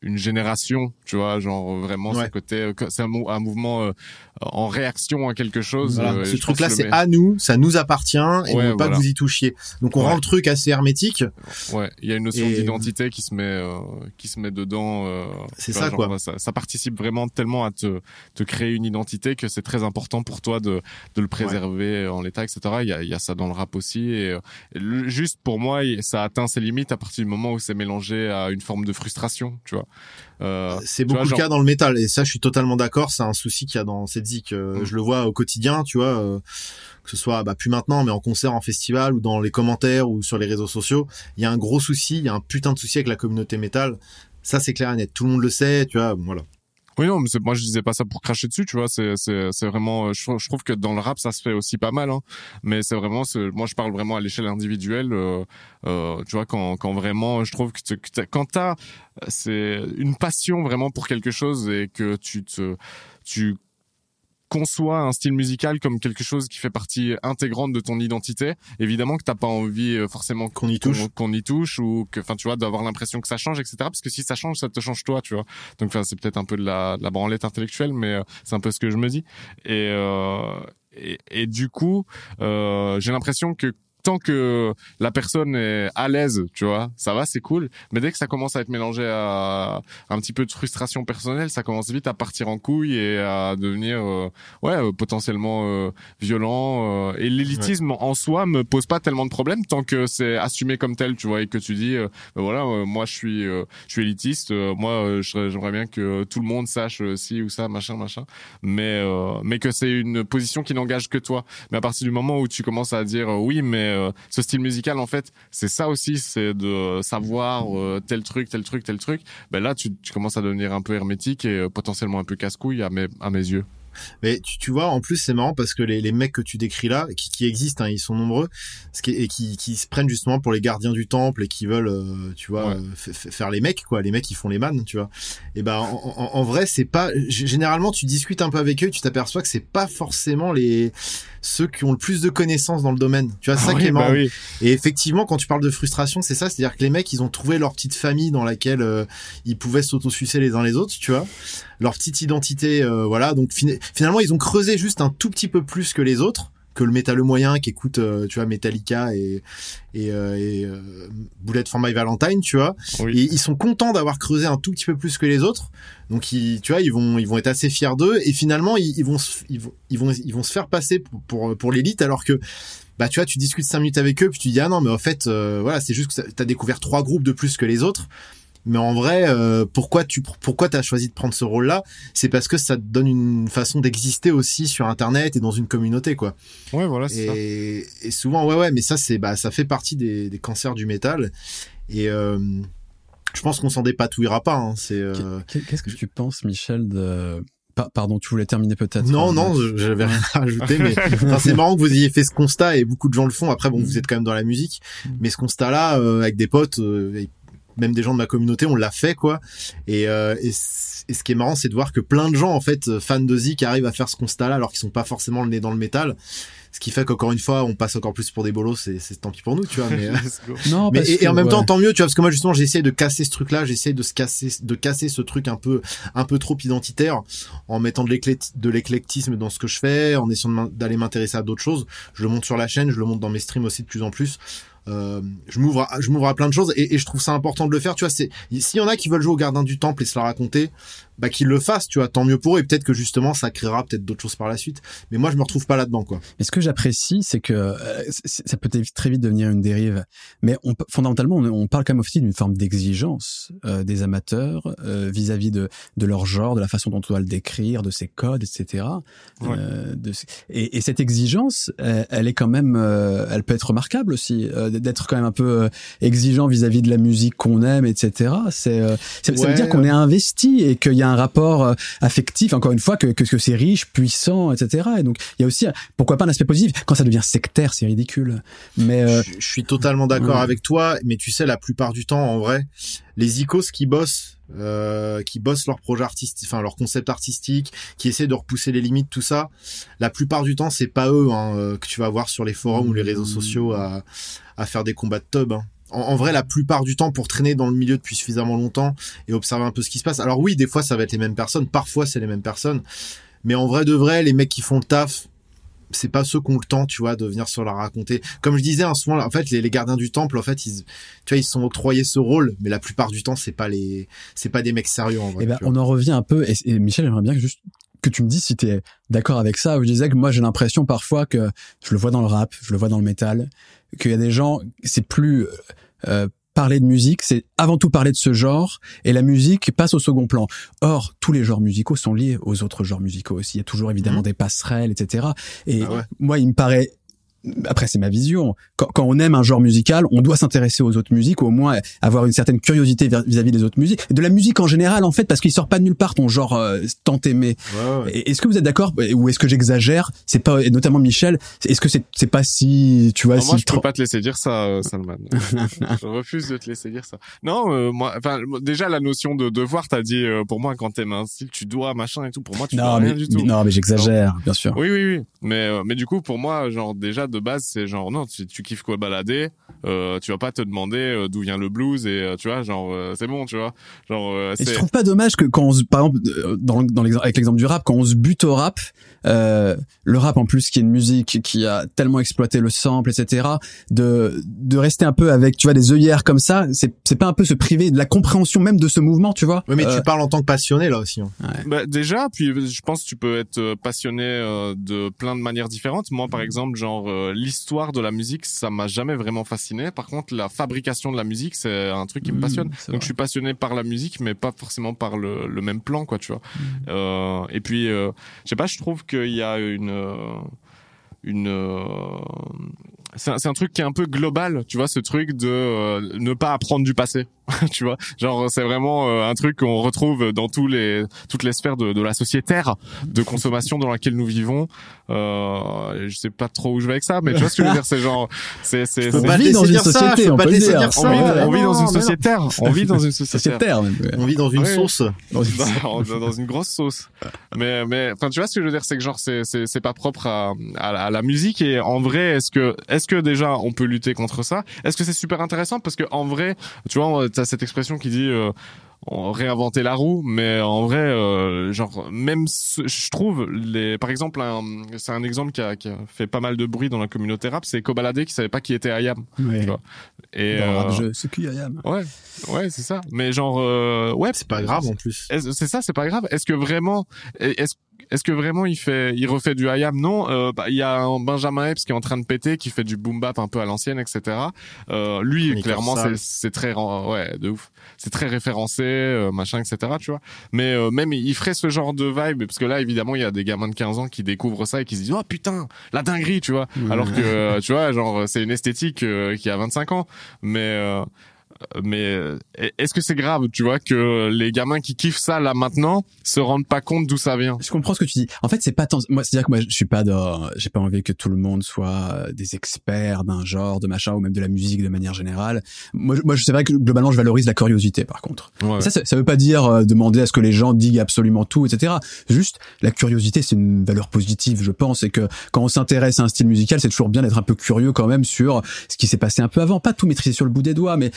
une génération, tu vois, genre vraiment Ouais. ce côté euh, c'est un, un mouvement euh, en réaction à quelque chose. Voilà. Ce truc-là, c'est à nous, ça nous appartient et Ouais, on veut pas voilà. que vous y touchiez. Donc on Ouais. rend le truc assez hermétique. ouais, il y a une notion Et- d'identité qui se met euh, qui se met dedans. euh, C'est ça, genre, quoi. Ça, ça participe vraiment tellement à te te créer une identité que c'est très important pour toi de de le préserver en l'état, etc. Il y a il y a ça dans le rap aussi et, et le- juste pour moi, ça atteint ses limites à partir du moment où c'est mélangé à une forme de frustration, tu vois. Euh, C'est tu vois, beaucoup le cas dans le métal et ça je suis totalement d'accord, c'est un souci qu'il y a dans cette zik. Euh, Mm. Je le vois au quotidien, tu vois, euh, que ce soit bah, plus maintenant mais en concert, en festival ou dans les commentaires ou sur les réseaux sociaux, il y a un gros souci, il y a un putain de souci avec la communauté métal. Ça c'est clair et net, tout le monde le sait, tu vois, bon, voilà. Oui, non, mais moi je disais pas ça pour cracher dessus, tu vois. C'est, c'est, vraiment. euh, Je, trouve- je trouve que dans le rap, ça se fait aussi pas mal, hein. Mais c'est vraiment. Moi, je parle vraiment à l'échelle individuelle. euh, euh, tu vois, quand, quand vraiment, je trouve que, tu- que t'as- quand t'as, c'est une passion vraiment pour quelque chose et que tu te, tu conçois un style musical comme quelque chose qui fait partie intégrante de ton identité. Évidemment que t'as pas envie euh, forcément Qu'on y touche. qu'on y touche ou que enfin tu vois d'avoir l'impression que ça change etc parce que si ça change ça te change toi tu vois donc enfin c'est peut-être un peu de la, de la branlette intellectuelle mais euh, c'est un peu ce que je me dis et euh, et, et du coup euh, j'ai l'impression que tant que la personne est à l'aise, tu vois, ça va, c'est cool. Mais dès que ça commence à être mélangé à un petit peu de frustration personnelle, ça commence vite à partir en couille et à devenir, euh, ouais, euh, potentiellement euh, violent. et l'élitisme en soi me pose pas tellement de problèmes tant que c'est assumé comme tel, tu vois, et que tu dis, ben voilà, moi je suis, je suis élitiste, moi j'aimerais bien que tout le monde sache si ou ça, machin, machin. Mais, mais que c'est une position qui n'engage que toi. Mais à partir du moment où tu commences à dire, oui, mais ce style musical, en fait, c'est ça aussi, c'est de savoir tel truc, tel truc, tel truc. Ben là, tu, tu commences à devenir un peu hermétique et euh, potentiellement un peu casse-couille à mes, à mes yeux. Mais tu, tu vois, en plus, c'est marrant parce que les, les mecs que tu décris là, qui, qui existent, hein, ils sont nombreux, et qui, qui se prennent justement pour les gardiens du temple et qui veulent, euh, tu vois, euh, faire les mecs, quoi. Les mecs, qui font les mannes, tu vois. Et ben, en, en, vrai, c'est pas. Généralement, tu discutes un peu avec eux, tu t'aperçois que c'est pas forcément les ceux qui ont le plus de connaissances dans le domaine. Tu vois, ça ah qui est bah marrant. Et effectivement, quand tu parles de frustration, c'est ça, c'est-à-dire que les mecs, ils ont trouvé leur petite famille dans laquelle euh, ils pouvaient s'autosucer les uns les autres, tu vois, leur petite identité, voilà. Donc finalement, ils ont creusé juste un tout petit peu plus que les autres que le métal moyen qui écoute euh, tu vois Metallica et et, euh, et euh, Bullet for My Valentine tu vois. Et ils sont contents d'avoir creusé un tout petit peu plus que les autres. Donc ils tu vois ils vont ils vont être assez fiers d'eux. Et finalement ils, vont ils vont ils vont ils vont se faire passer pour pour, pour l'élite alors que bah tu vois tu discutes cinq minutes avec eux puis tu dis ah non mais en fait voilà c'est juste que tu as découvert trois groupes de plus que les autres mais en vrai, euh, pourquoi tu pourquoi t'as choisi de prendre ce rôle-là? C'est parce que ça te donne une façon d'exister aussi sur Internet et dans une communauté, quoi. Ouais, voilà, c'est ça. Et souvent, ouais, ouais, mais ça, c'est bah, ça fait partie des, des cancers du métal. Et euh, je pense qu'on s'en dépatouillera pas. Hein, c'est. Euh... Qu'est-ce que tu penses, Michel, de Pardon, tu voulais terminer peut-être Non, non, j'avais rien à ajouter, mais c'est marrant que vous ayez fait ce constat et beaucoup de gens le font. Après, bon, vous êtes quand même dans la musique, mm. mais ce constat-là, euh, avec des potes, euh, même des gens de ma communauté, on l'a fait quoi. Et, euh, et, ce qui est marrant, c'est de voir que plein de gens en fait fans de Zik arrivent à faire ce constat-là alors qu'ils sont pas forcément le nez dans le métal. Ce qui fait qu'encore une fois, on passe encore plus pour des bolos, c'est, tant pis pour nous, tu vois. Mais, non, mais et, en même temps, tant mieux, tu vois, parce que moi justement, j'essaie de casser ce truc-là, j'essaie de se casser, de casser ce truc un peu, un peu trop identitaire, en mettant de, de l'éclectisme dans ce que je fais, en essayant d'aller m'intéresser à d'autres choses. Je le monte sur la chaîne, je le monte dans mes streams aussi de plus en plus. Euh, je m'ouvre à, à plein de choses et, et, je trouve ça important de le faire tu vois c'est s'il y en a qui veulent jouer au gardien du temple et se la raconter bah qu'ils le fassent, tu vois, tant mieux pour eux. Et peut-être que justement, ça créera peut-être d'autres choses par la suite. Mais moi, je me retrouve pas là-dedans, quoi. Mais ce que j'apprécie, c'est que euh, ça peut très vite devenir une dérive. Mais on, fondamentalement, on, parle quand même aussi d'une forme d'exigence euh, des amateurs euh, vis-à-vis de, de leur genre, de la façon dont on doit le décrire, de ses codes, etc. De, et, et, cette exigence, elle, est quand même, elle peut être remarquable aussi, d'être quand même un peu exigeant vis-à-vis de la musique qu'on aime, etc. C'est, ça veut dire qu'on est investi et qu'il y a un rapport euh, affectif, encore une fois, que, que, que c'est riche, puissant, etc. Et donc, il y a aussi, pourquoi pas un aspect positif. Quand ça devient sectaire, c'est ridicule. Mais euh, je, suis totalement d'accord avec toi, mais tu sais, la plupart du temps, en vrai, les icos qui bossent euh, qui bossent leur projet artistique, enfin leur concept artistique, qui essaient de repousser les limites, tout ça. La plupart du temps, c'est pas eux hein, que tu vas voir sur les forums ou les réseaux sociaux à, à faire des combats de tub. Hein en, vrai, la plupart du temps, pour traîner dans le milieu depuis suffisamment longtemps et observer un peu ce qui se passe. Alors oui, des fois, ça va être les mêmes personnes. Parfois, c'est les mêmes personnes. Mais en vrai de vrai, les mecs qui font le taf, c'est pas ceux qui ont le temps, tu vois, de venir se la raconter. Comme je disais, en ce moment, en fait, les, gardiens du temple, en fait, ils, tu vois, ils sont octroyés ce rôle, mais la plupart du temps, c'est pas les, c'est pas des mecs sérieux en vrai. Eh ben, on en revient un peu. Et, Michel, j'aimerais bien que juste que tu me dises si tu es d'accord avec ça. Je disais que moi, j'ai l'impression parfois que je le vois dans le rap, je le vois dans le métal, qu'il y a des gens, c'est plus euh, parler de musique, c'est avant tout parler de ce genre, et la musique passe au second plan. Or, tous les genres musicaux sont liés aux autres genres musicaux aussi. Il y a toujours évidemment mmh. des passerelles, etc. Et ah moi, il me paraît après c'est ma vision. Quand, quand, on aime un genre musical, on doit s'intéresser aux autres musiques, ou au moins avoir une certaine curiosité vis-à-vis des autres musiques, de la musique en général en fait, parce qu'il sort pas de nulle part ton genre euh, tant aimé. Est-ce que vous êtes d'accord, ou est-ce que j'exagère? C'est pas, et notamment Michel, est-ce que c'est c'est pas si, tu vois, non, si moi je peux pas te laisser dire ça, euh, Salman. je refuse de te laisser dire ça. Non, euh, moi, enfin déjà la notion de devoir, t'as dit euh, pour moi quand t'aimes un style, tu dois machin et tout. Pour moi, tu non, dois rien du tout. Non, mais j'exagère, bien sûr. Oui, oui, oui. Mais mais du coup, pour moi, genre déjà de base c'est genre non tu, tu kiffes quoi balader euh, tu vas pas te demander euh, d'où vient le blues et euh, tu vois genre euh, c'est bon tu vois genre euh, Et je trouve pas dommage que quand on se, par exemple, euh, dans, dans l'exemple, avec l'exemple du rap, quand on se bute au rap, euh, le rap en plus qui est une musique qui a tellement exploité le sample, etc., de de rester un peu avec, tu vois, des œillères comme ça, c'est c'est pas un peu se priver de la compréhension même de ce mouvement, tu vois Oui, mais Euh, tu parles en tant que passionné là aussi. hein. Bah, déjà, puis je pense que tu peux être euh, passionné euh, de plein de manières différentes. Moi, par exemple, genre euh, l'histoire de la musique, ça m'a jamais vraiment fasciné. Par contre, la fabrication de la musique, c'est un truc qui me Mmh, passionne. Donc, vrai. je suis passionné par la musique, mais pas forcément par le, le même plan, quoi, tu vois. Mmh. Euh, et puis, euh, je sais pas, je trouve qu'il y a une une euh, c'est un, c'est un truc qui est un peu global, tu vois, ce truc de euh, ne pas apprendre du passé, tu vois. Genre, c'est vraiment euh, un truc qu'on retrouve dans tous les toutes les sphères de, de la sociétaire de consommation dans laquelle nous vivons. Euh, je sais pas trop où je vais avec ça, mais tu vois ce que je veux dire, c'est genre, c'est c'est on vit dans une société, on pas peut dire. on ça. vit, dans une sociétaire, on vit dans une ouais. On vit dans une sauce. Dans une- dans, dans une grosse sauce. Mais mais enfin tu vois ce que je veux dire c'est que genre c'est c'est c'est pas propre à, à la musique et en vrai est-ce que est-ce que déjà on peut lutter contre ça? Est-ce que c'est super intéressant? Parce que en vrai tu vois t'as cette expression qui dit euh, on- réinventer la roue mais en vrai euh, genre même ce- je trouve les par exemple un- c'est un exemple qui a, qui a fait pas mal de bruit dans la communauté rap c'est Kobalade qui savait pas qui était Ayam Ouais. Tu vois. et euh, c'est qui, Ayam? ouais ouais c'est ça mais genre euh, ouais C'est pas grave en plus. C'est ça, c'est pas grave. Est-ce que vraiment, est-ce est-ce que vraiment il fait, il refait du IAM Non, euh, bah, il y a un Benjamin Epps qui est en train de péter, qui fait du boom bap un peu à l'ancienne, etc. Euh, lui, clairement, c'est très, ouais, de ouf. C'est très référencé, euh, machin, etc. Tu vois. Mais euh, même il ferait ce genre de vibe, parce que là, évidemment, il y a des gamins de 15 ans qui découvrent ça et qui se disent, oh putain, la dinguerie, tu vois. Alors que, euh, tu vois, genre, c'est une esthétique euh, qui a 25 ans, mais. Mais euh, est-ce que c'est grave, tu vois, que les gamins qui kiffent ça là maintenant se rendent pas compte d'où ça vient? Je comprends ce que tu dis. En fait, c'est pas tant. Moi, c'est-à-dire que moi, je suis pas dans. J'ai pas envie que tout le monde soit euh, des experts d'un genre, de machin, ou même de la musique de manière générale. Moi, moi, je- c'est vrai que globalement, je valorise la curiosité, par contre. Ouais. Ça, ça, ça veut pas dire euh, demander à ce que les gens diguent absolument tout, etc. Juste, la curiosité, c'est une valeur positive, je pense, et que quand on s'intéresse à un style musical, c'est toujours bien d'être un peu curieux quand même sur ce qui s'est passé un peu avant. Pas tout maîtriser sur le bout des doigts, mais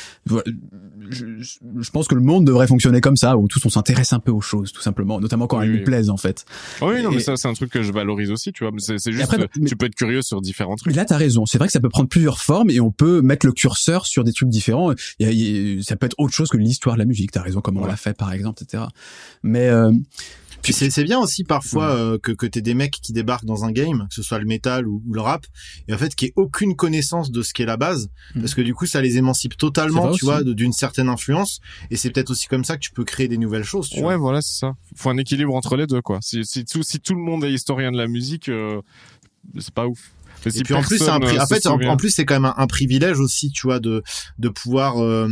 je, pense que le monde devrait fonctionner comme ça, où tous on s'intéresse un peu aux choses, tout simplement, notamment quand Oui, elles oui. nous plaisent, en fait. Oui, non, Et- mais ça, c'est un truc que je valorise aussi, tu vois. mais C'est juste, après, euh, mais- tu peux être curieux sur différents Mais trucs. là, t'as raison. C'est vrai que ça peut prendre plusieurs formes et on peut mettre le curseur sur des trucs différents. A- ça peut être autre chose que l'histoire de la musique. T'as raison, comment on l'a fait, par exemple, etc. Mais euh, Puis c'est c'est bien aussi parfois euh, que que t'aies des mecs qui débarquent dans un game, que ce soit le métal ou, ou le rap, et en fait qui aient aucune connaissance de ce qu'est la base, Mhm. parce que du coup ça les émancipe totalement, tu vois, d'une certaine influence. Et c'est peut-être aussi comme ça que tu peux créer des nouvelles choses. Tu Ouais, vois. voilà, c'est ça. Faut un équilibre entre les deux, quoi. Si, si, tout, si tout le monde est historien de la musique, euh, c'est pas ouf. Et si puis en plus, c'est un pri- euh, en se fait, en, souvient- en plus, c'est quand même un, un privilège aussi, tu vois, de de pouvoir, euh,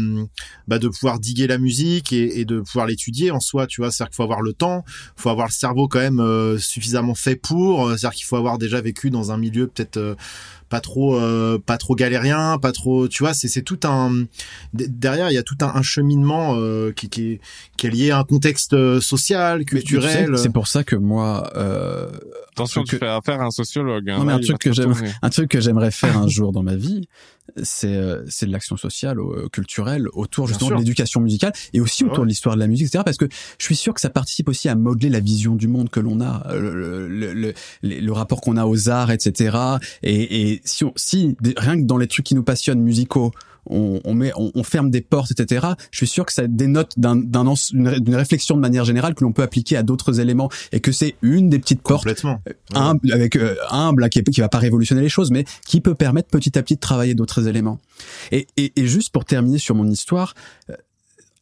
bah, de pouvoir diguer la musique et, et de pouvoir l'étudier en soi, tu vois. C'est-à-dire qu'il faut avoir le temps, faut avoir le cerveau quand même euh, suffisamment fait pour. C'est-à-dire qu'il faut avoir déjà vécu dans un milieu peut-être euh, pas trop, euh, pas trop galérien, pas trop, tu vois. C'est c'est tout un derrière, il y a tout un, un cheminement euh, qui qui est, qui est lié à un contexte euh, social, mais tu sais, culturel. c'est pour ça que moi, euh, Attention, tu fais affaire à un sociologue. hein. Non, mais un truc que j'aime- un truc que j'aimerais faire un jour dans ma vie, c'est euh, c'est de l'action sociale, euh, culturelle, autour Bien justement sûr. de l'éducation musicale et aussi Ah autour ouais. de l'histoire de la musique, etc. Parce que je suis sûr que ça participe aussi à modeler la vision du monde que l'on a, euh, le, le, le, le- rapport qu'on a aux arts, etc. Et, et si, on, si rien que dans les trucs qui nous passionnent musicaux, on, on met, on, on ferme des portes, etc. Je suis sûr que ça dénote d'un, d'un ens- d'une réflexion de manière générale que l'on peut appliquer à d'autres éléments et que c'est une des petites portes complètement. humble, avec euh, humble, là, qui, qui va pas révolutionner les choses, mais qui peut permettre petit à petit de travailler d'autres éléments. Et, et, et juste pour terminer sur mon histoire, euh,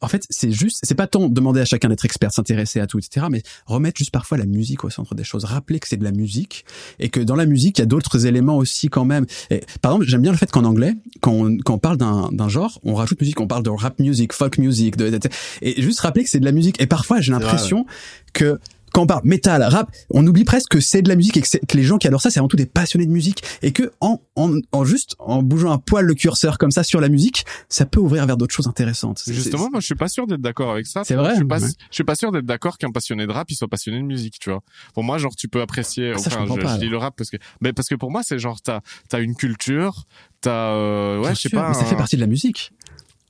en fait, c'est juste, c'est pas tant demander à chacun d'être expert, s'intéresser à tout, etc., mais remettre juste parfois la musique au centre des choses, rappeler que c'est de la musique et que dans la musique il y a d'autres éléments aussi quand même. Et, par exemple, j'aime bien le fait qu'en anglais, quand on, quand on parle d'un genre, on rajoute musique, on parle de rap music, folk music, de, de- et juste rappeler que c'est de la musique. Et parfois, j'ai l'impression que quand on parle métal, rap, on oublie presque que c'est de la musique et que, que les gens qui adorent ça, c'est avant tout des passionnés de musique et que en, en, en juste en bougeant un poil le curseur comme ça sur la musique, ça peut ouvrir vers d'autres choses intéressantes. Justement, moi, je suis pas sûr d'être d'accord avec ça. C'est vrai, Je suis pas, ouais. je suis pas sûr d'être d'accord qu'un passionné de rap, il soit passionné de musique, tu vois. Pour moi, genre, tu peux apprécier. Ah, ça, je enfin, comprends je, pas, je dis le rap parce que, mais parce que pour moi, c'est genre, t'as, t'as une culture, t'as, euh, ouais, Bien je sais sûr, pas. mais ça fait partie de la musique.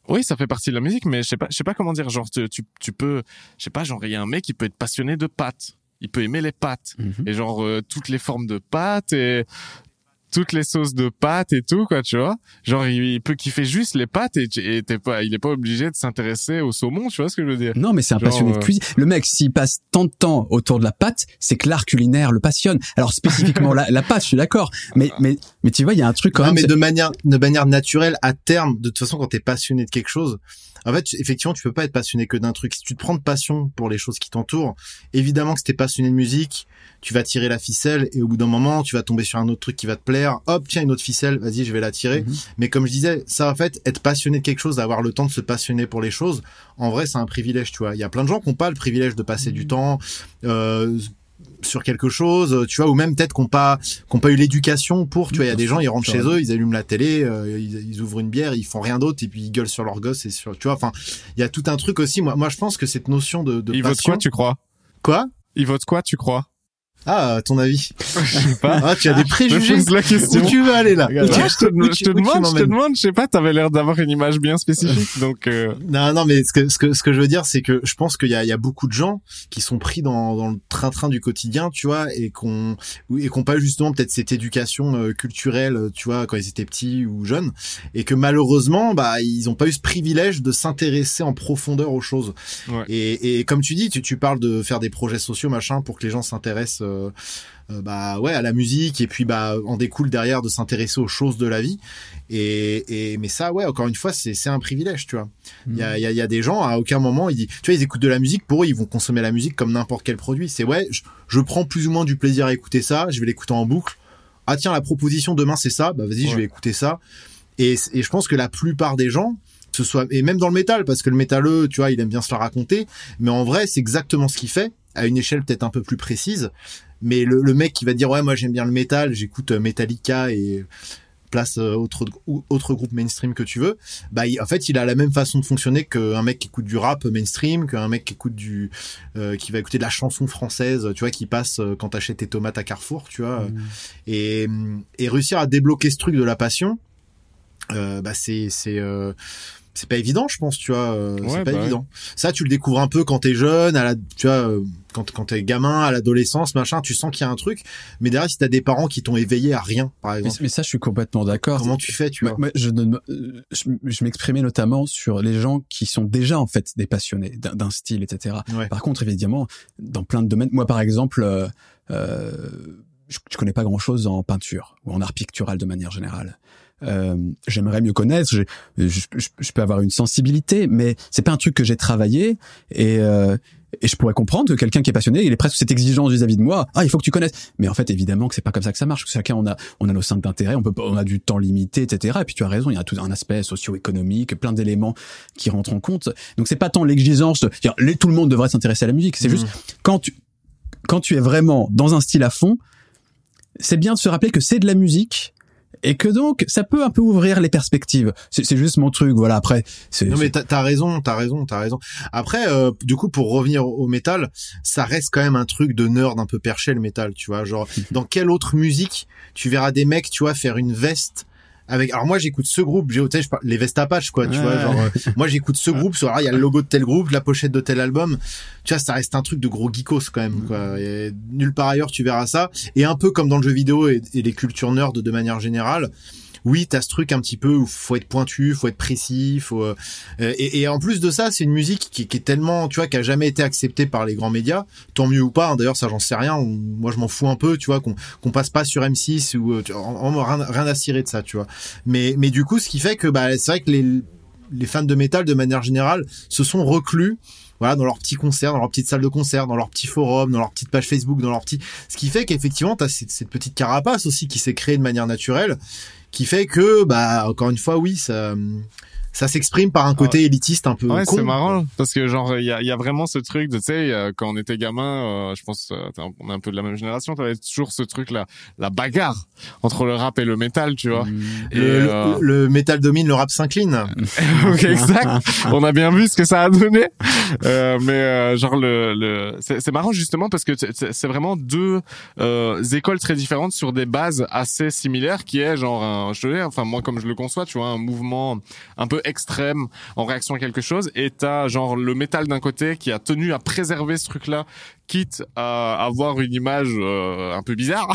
Oui, ça fait partie de la musique, mais je sais pas, je sais pas comment dire. Genre, tu, tu, tu peux, je sais pas, genre, il y a un mec qui peut être passionné de pâtes. Il peut aimer les pâtes. Mhm. Et genre, euh, toutes les formes de pâtes et toutes les sauces de pâtes et tout, quoi, tu vois. Genre, il, peut kiffer juste les pâtes et, t'es pas, il est pas obligé de s'intéresser au saumon, tu vois ce que je veux dire. Non, mais c'est un Genre, passionné de euh, cuisine. Le mec, s'il passe tant de temps autour de la pâte, c'est que l'art culinaire le passionne. Alors spécifiquement la, la pâte, je suis d'accord. Mais mais mais tu vois, il y a un truc quand Non, même. mais de manière, de manière naturelle, à terme, de toute façon, quand t'es passionné de quelque chose, en fait, effectivement, tu peux pas être passionné que d'un truc. Si tu te prends de passion pour les choses qui t'entourent, évidemment que si t'es passionné de musique, tu vas tirer la ficelle et au bout d'un moment, tu vas tomber sur un autre truc qui va te plaire. Hop, tiens, une autre ficelle, vas-y, je vais la tirer. Mhm. Mais comme je disais, ça, en fait, être passionné de quelque chose, avoir le temps de se passionner pour les choses, en vrai, c'est un privilège, tu vois. Il y a plein de gens qui n'ont pas le privilège de passer du temps, euh, sur quelque chose, tu vois, ou même peut-être qu'on pas qu'on pas eu l'éducation pour, tu vois, il y a des gens ils rentrent chez eux, ils allument la télé, euh, ils, ils ouvrent une bière, ils font rien d'autre et puis ils gueulent sur leur gosse et sur, tu vois, enfin, il y a tout un truc aussi. Moi, moi, je pense que cette notion de, de Il vote passion, quoi, tu crois? Quoi? Il vote quoi, tu crois? Ah, à ton avis Je sais pas. Ah, tu as des Je préjugés. pose la question. Où tu veux aller là Regarde, je te, où je te où demande, je te demande, je sais pas, t'avais l'air d'avoir une image bien spécifique, donc euh, Non, non, mais ce que, ce que, ce que je veux dire, c'est que je pense qu'il y a, il y a beaucoup de gens qui sont pris dans, dans le train-train du quotidien, tu vois, et qu'on, et qu'on pas justement peut-être cette éducation euh, culturelle, tu vois, quand ils étaient petits ou jeunes, et que malheureusement, bah, ils ont pas eu ce privilège de s'intéresser en profondeur aux choses. Ouais. Et, et comme tu dis, tu, tu parles de faire des projets sociaux, machin, pour que les gens s'intéressent, euh, euh, bah ouais, à la musique, et puis bah en découle derrière de s'intéresser aux choses de la vie. Et, et mais ça, ouais, encore une fois, c'est, c'est un privilège, tu vois. Il y a, y, a, il y a des gens, à aucun moment, ils disent, tu vois, ils écoutent de la musique, pour eux, ils vont consommer la musique comme n'importe quel produit. C'est ouais, je, je prends plus ou moins du plaisir à écouter ça, je vais l'écouter en boucle. Ah tiens, la proposition demain, c'est ça, bah vas-y, Ouais. je vais écouter ça. Et, et je pense que la plupart des gens, ce soit, et même dans le métal, parce que le métalleux, tu vois, il aime bien se la raconter, mais en vrai, c'est exactement ce qu'il fait, à une échelle peut-être un peu plus précise. Mais le, le mec qui va dire, ouais, moi j'aime bien le métal, j'écoute euh, Metallica et place euh, autre autre groupe mainstream que tu veux bah il- en fait il a la même façon de fonctionner qu'un mec qui écoute du rap mainstream qu'un mec qui écoute du euh, qui va écouter de la chanson française tu vois qui passe quand t'achètes tes tomates à Carrefour tu vois Mhm. et et réussir à débloquer ce truc de la passion euh, bah c'est c'est euh, c'est pas évident je pense tu vois euh, Ouais, c'est pas bah évident ça tu le découvres un peu quand t'es jeune à la tu vois euh, quand quand t'es gamin à l'adolescence machin tu sens qu'il y a un truc mais derrière si t'as des parents qui t'ont éveillé à rien par Mais, exemple mais ça, je suis complètement d'accord. comment tu fais tu vois moi, je, je, je m'exprimais notamment sur les gens qui sont déjà en fait des passionnés d'un d'un style, etc. Ouais. Par contre, évidemment, dans plein de domaines, moi par exemple, euh, euh, je, je connais pas grand-chose en peinture ou en art pictural de manière générale. Euh, J'aimerais mieux connaître, je, je, je- peux avoir une sensibilité, mais c'est pas un truc que j'ai travaillé et euh, et je pourrais comprendre que quelqu'un qui est passionné, il est presque cette exigence vis-à-vis de moi. Ah, il faut que tu connaisses. Mais en fait, évidemment que c'est pas comme ça que ça marche. Chacun, on a, on a nos centres d'intérêt, on peut pas, on a du temps limité, etc. Et puis tu as raison, il y a tout un aspect socio-économique, plein d'éléments qui rentrent en compte. Donc c'est pas tant l'exigence de, dire, tout le monde devrait s'intéresser à la musique. C'est Mhm. juste quand tu, quand tu es vraiment dans un style à fond, c'est bien de se rappeler que c'est de la musique. Et que donc, ça peut un peu ouvrir les perspectives. C'est juste mon truc, voilà. Après, c'est Non mais t'as raison, t'as raison, t'as raison. Après, euh, du coup, pour revenir au métal, ça reste quand même un truc de nerd un peu perché le métal, tu vois. Genre, dans quelle autre musique tu verras des mecs, tu vois, faire une veste avec. Alors moi, j'écoute ce groupe, j'ai, tu sais, les vestes Apache, quoi, tu Ouais. vois. Genre, euh, moi, j'écoute ce groupe. Sur, alors, il y a le logo de tel groupe, la pochette de tel album. Tu vois, ça reste un truc de gros geekos quand même, quoi. Et nulle part ailleurs, tu verras ça. Et un peu comme dans le jeu vidéo et, et les cultures nerds de manière générale. Oui, t'as ce truc un petit peu où faut être pointu, faut être précis, faut euh, euh, et, en plus de ça, c'est une musique qui, est tellement, tu vois, qui a jamais été acceptée par les grands médias. Tant mieux ou pas. hein, D'ailleurs, ça, j'en sais rien. Moi, je m'en fous un peu, tu vois, qu'on passe pas sur M6 ou euh, tu rien, à cirer de ça, tu vois. Mais mais du coup, ce qui fait que bah, c'est vrai que les fans de métal, de manière générale, se sont reclus. Voilà, dans leurs petits concerts, dans leur petite salle de concert, dans leur petit forum, dans leur petite page Facebook, dans leur petit. Ce qui fait qu'effectivement, t'as cette, cette petite carapace aussi qui s'est créée de manière naturelle, qui fait que, bah, encore une fois, oui, ça, ça s'exprime par un côté élitiste un peu ouais con. c'est marrant parce que genre il y a, y a vraiment ce truc de tu sais quand on était gamin euh, je pense euh, on est un peu de la même génération t'avais toujours ce truc là la bagarre entre le rap et le métal tu vois et Le, euh, le métal domine, le rap s'incline. Exact. On a bien vu ce que ça a donné. Euh, mais euh, genre le, le c'est marrant justement parce que c'est- vraiment deux euh, écoles très différentes sur des bases assez similaires qui est genre un, je te dis, enfin moi comme je le conçois, tu vois, un mouvement un peu extrême en réaction à quelque chose. Et t'as genre le métal d'un côté qui a tenu à préserver ce truc-là quitte à avoir une image euh, un peu bizarre.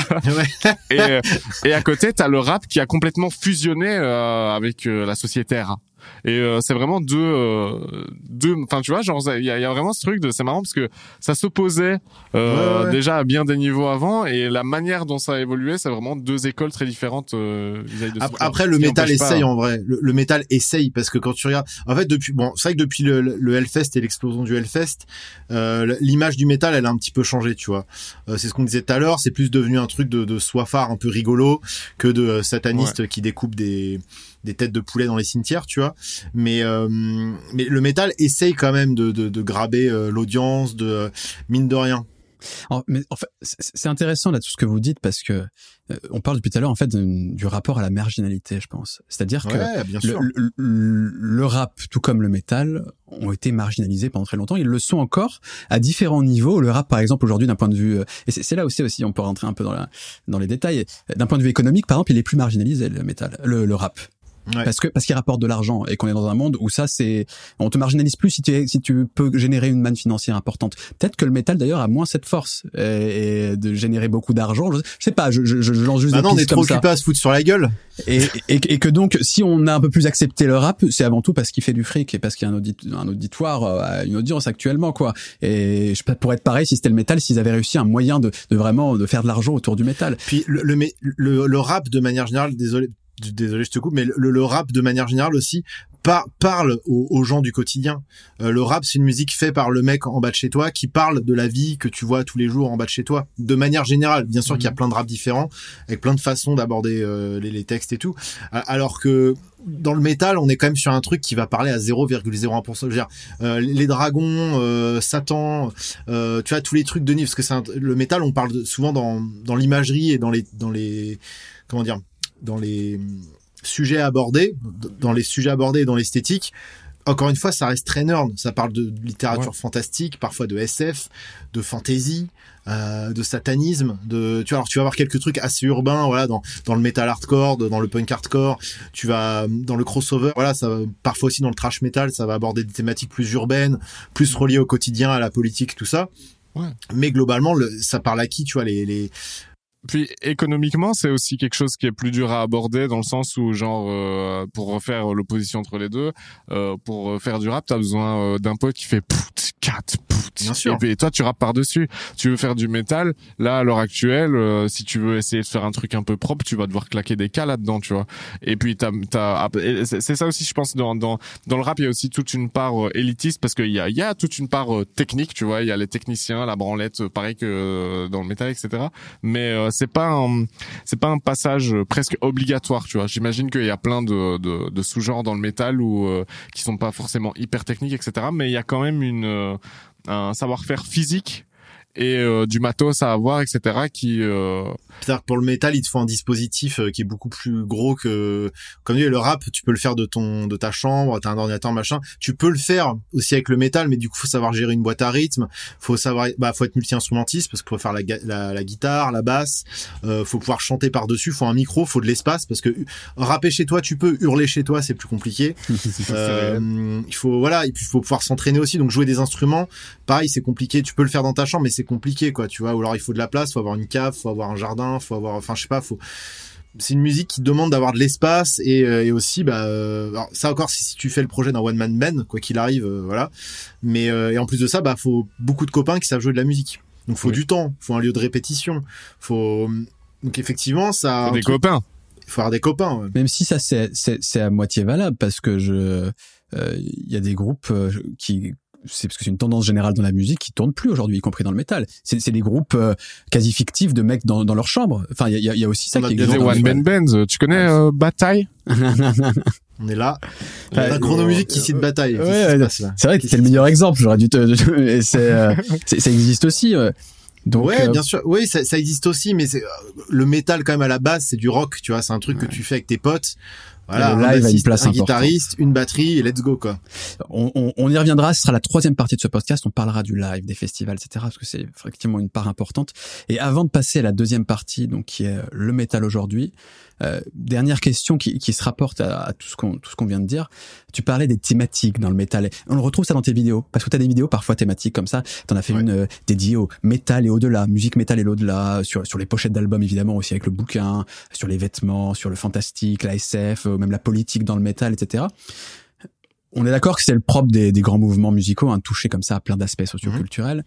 Et, et à côté, t'as le rap qui a complètement fusionné euh, avec euh, la société R. Et euh, c'est vraiment deux, euh, deux. Enfin, tu vois, genre il y a, il y a vraiment ce truc de. C'est marrant parce que ça s'opposait euh, Ouais, ouais. déjà à bien des niveaux avant, et la manière dont ça a évolué, c'est vraiment deux écoles très différentes euh, vis-à-vis de Après, après, le métal pas- essaye en vrai. Le, le métal essaye parce que quand tu regardes, en fait, depuis bon, c'est vrai que depuis le, le Hellfest et l'explosion du Hellfest, euh, l'image du métal, elle a un petit peu changé, tu vois. Euh, c'est ce qu'on disait tout à l'heure, c'est plus devenu un truc de, de soifard un peu rigolo que de satanistes qui découpent des des têtes de poulet dans les cimetières, tu vois. Mais euh, mais le métal essaye quand même de de, de graber euh, l'audience, de euh, mine de rien. En- mais en fait, c'est intéressant là tout ce que vous dites parce que euh, on parle depuis tout à l'heure en fait du rapport à la marginalité, je pense. C'est-à-dire que bien le, sûr. le- le- le rap, tout comme le métal, ont été marginalisés pendant très longtemps. Ils le sont encore à différents niveaux. Le rap, par exemple, aujourd'hui, d'un point de vue, et c'est c'est là aussi aussi, on peut rentrer un peu dans, la, dans les détails. D'un point de vue économique, par exemple, il est plus marginalisé le métal, le, le rap. Ouais. Parce que parce qu'il rapporte de l'argent et qu'on est dans un monde où ça c'est on te marginalise plus si tu si tu peux générer une manne financière importante. Peut-être que le métal d'ailleurs a moins cette force et, et de générer beaucoup d'argent. Je, je sais pas, je, je, je lance juste des Maintenant, on est trop occupé à se foutre sur la gueule. Et, et, et que donc, si on a un peu plus accepté le rap, c'est avant tout parce qu'il fait du fric et parce qu'il y a un, audit, un auditoire, euh, une audience actuellement, quoi. Et je sais pas, pour être pareil, si c'était le métal, s'ils avaient réussi un moyen de, de vraiment de faire de l'argent autour du métal. Puis le, le, le rap de manière générale, désolé, désolé, je te coupe, mais le, le rap de manière générale aussi par- parle aux, aux gens du quotidien. Euh, le rap, c'est une musique faite par le mec en bas de chez toi qui parle de la vie que tu vois tous les jours en bas de chez toi. De manière générale, bien sûr qu'il y a plein de rap différents, avec plein de façons d'aborder euh, les, les textes et tout. Alors que dans le métal, on est quand même sur un truc qui va parler à 0,01%. Je veux dire, euh, les dragons, euh, Satan, euh, tu vois tous les trucs de Nive, parce que c'est un- le métal, on parle souvent dans dans l'imagerie et dans les dans les comment dire dans les sujets abordés, dans les sujets abordés et dans l'esthétique. Encore une fois, ça reste très nerd. Ça parle de littérature fantastique, parfois de SF, de fantasy, euh, de satanisme, de tu vois alors tu vas avoir quelques trucs assez urbains voilà dans dans le metal hardcore, dans le punk hardcore, tu vas dans le crossover, voilà, ça parfois aussi dans le trash metal, ça va aborder des thématiques plus urbaines, plus reliées au quotidien, à la politique, tout ça. Ouais. Mais globalement, le, ça parle à qui, tu vois, les, les, Puis économiquement, c'est aussi quelque chose qui est plus dur à aborder dans le sens où genre euh, pour refaire l'opposition entre les deux, euh, pour faire du rap, t'as besoin euh, d'un pote qui fait pout, cat, pout. Bien sûr. Et, et toi, tu rappes par dessus. Tu veux faire du métal, là à l'heure actuelle, euh, si tu veux essayer de faire un truc un peu propre, tu vas devoir claquer des cas là-dedans, tu vois. Et puis t'as, t'as, et c'est ça aussi, je pense, dans dans dans le rap, il y a aussi toute une part euh, élitiste parce qu'il y a il y a toute une part euh, technique, tu vois. Il y a les techniciens, la branlette, pareil que euh, dans le métal, etc. Mais c'est pas un, c'est pas un passage presque obligatoire, tu vois. J'imagine qu'il y a plein de, de, de sous-genres dans le métal ou euh, qui sont pas forcément hyper techniques, etc. Mais il y a quand même une euh, un savoir-faire physique et euh, du matos à avoir, etc. qui euh, C'est-à-dire que pour le métal, il te faut un dispositif euh, qui est beaucoup plus gros que, comme dit, le rap, tu peux le faire de ton, de ta chambre, t'as un ordinateur, machin. Tu peux le faire aussi avec le métal, mais du coup, faut savoir gérer une boîte à rythme. Faut savoir, bah, faut être multi-instrumentiste parce qu'il faut faire la, la, la guitare, la basse. Euh, faut pouvoir chanter par-dessus. Faut un micro, faut de l'espace parce que rapper chez toi, tu peux. Hurler chez toi, c'est plus compliqué. Euh, il faut voilà et puis il faut pouvoir s'entraîner aussi donc jouer des instruments pareil c'est compliqué tu peux le faire dans ta chambre mais c'est compliqué quoi tu vois ou alors il faut de la place faut avoir une cave faut avoir un jardin faut avoir enfin je sais pas faut c'est une musique qui demande d'avoir de l'espace et, euh, et aussi bah euh, alors ça encore si, si tu fais le projet d'un one man band quoi qu'il arrive euh, voilà mais euh, et en plus de ça bah faut beaucoup de copains qui savent jouer de la musique donc faut Oui. du temps faut un lieu de répétition faut donc effectivement ça des copains. il faut avoir des copains ouais. Même si ça c'est c'est à moitié valable parce que je euh, il y a des groupes qui c'est parce que c'est une tendance générale dans la musique qui tourne plus aujourd'hui, y compris dans le métal. C'est c'est des groupes euh, quasi fictifs de mecs dans dans leur chambre. Enfin, il y a, y a aussi ça On qui a existe one man bands. Tu connais euh, Bataille? On est là. On Ouais, a un chronomusique qui cite bataille. Ouais, ouais, C'est vrai que c'est le meilleur exemple. J'aurais dû te. et c'est, euh, c'est- ça existe aussi. euh. Donc, ouais, euh, bien sûr. Oui, ça, ça existe aussi, mais c'est euh, le métal quand même à la base, c'est du rock, tu vois. C'est un truc que tu fais avec tes potes. Voilà, un live a une bassiste, place un guitariste, une batterie, et let's go quoi. on, on- on y reviendra. Ce sera la troisième partie de ce podcast. On parlera du live, des festivals, etc. Parce que c'est effectivement une part importante. Et avant de passer à la deuxième partie, donc qui est le métal aujourd'hui, euh, dernière question qui, qui se rapporte à, à tout ce qu'on tout ce qu'on vient de dire. Tu parlais des thématiques dans le métal. On le retrouve ça dans tes vidéos parce que tu as des vidéos parfois thématiques comme ça. T'en as fait Ouais. une euh, dédiée au métal et au-delà, musique métal et l'au-delà, sur sur les pochettes d'albums évidemment aussi avec le bouquin, sur les vêtements, sur le fantastique, la SF, euh, même la politique dans le métal, etc. On est d'accord que c'est le propre des, des grands mouvements musicaux, hein, de toucher comme ça à plein d'aspects socioculturels.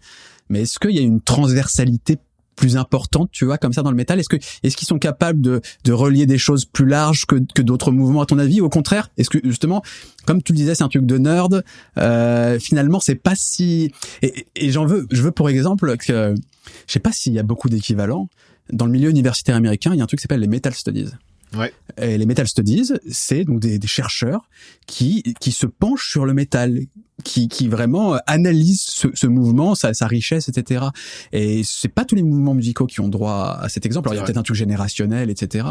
Mais est-ce qu'il y a une transversalité plus importante, tu vois, comme ça dans le métal Est-ce que est-ce qu'ils sont capables de, de relier des choses plus larges que, que d'autres mouvements à ton avis? Au contraire, est-ce que justement, comme tu le disais, c'est un truc de nerd. Euh, finalement, c'est pas si. Et- et j'en veux, je veux pour exemple que je sais pas s'il y a beaucoup d'équivalents dans le milieu universitaire américain. Il y a un truc qui s'appelle les metal studies. Ouais. Et les metal studies, c'est donc des, des chercheurs qui qui se penchent sur le métal, qui qui vraiment euh, analysent ce, ce mouvement, sa, sa richesse, etc. Et c'est pas tous les mouvements musicaux qui ont droit à cet exemple. Alors il y a peut-être un truc générationnel, etc.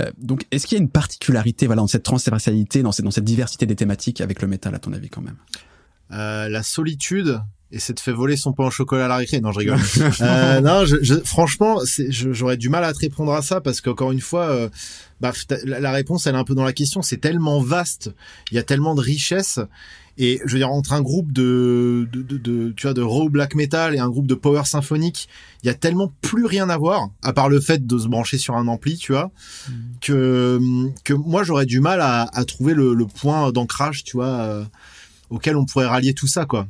Euh, donc est-ce qu'il y a une particularité, voilà, dans cette transversalité, dans cette dans cette diversité des thématiques avec le métal à ton avis quand même? Euh, la solitude et c'est de fait voler son pain au chocolat à la récré. Non, je rigole. euh, non, je, je- franchement, j'aurais du mal à te répondre à ça parce qu'encore une fois, euh, bah, la, réponse, elle est un peu dans la question. C'est tellement vaste, il y a tellement de richesse. Et je veux dire, entre un groupe de, de, de, de- tu vois, de raw black metal et un groupe de power symphonique, il y a tellement plus rien à voir, à part le fait de se brancher sur un ampli, tu vois, que, que moi, j'aurais du mal à, à trouver le, le point d'ancrage, tu vois, euh, auquel on pourrait rallier tout ça, quoi.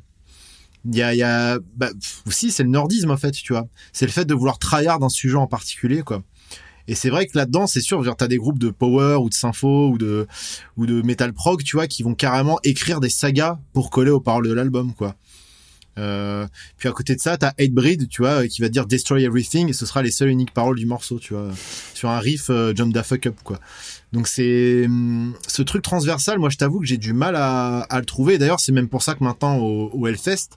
Il y a, y a, bah, aussi, c'est le nerdisme, en fait, tu vois. C'est le fait de vouloir tryhard d'un sujet en particulier, quoi. Et c'est vrai que là-dedans, c'est sûr, genre, t'as des groupes de power ou de sympho ou de, ou de metal prog, tu vois, qui vont carrément écrire des sagas pour coller aux paroles de l'album, quoi. Euh, puis à côté de ça, t'as Hatebreed, tu vois, qui va dire Destroy Everything, et ce sera les seules uniques paroles du morceau, tu vois, sur un riff euh, Jump the fuck up, quoi. Donc c'est hum, ce truc transversal, moi je t'avoue que j'ai du mal à, le trouver. D'ailleurs, c'est même pour ça que maintenant au, Hellfest,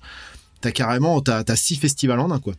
t'as carrément t'as six festivals en un, quoi.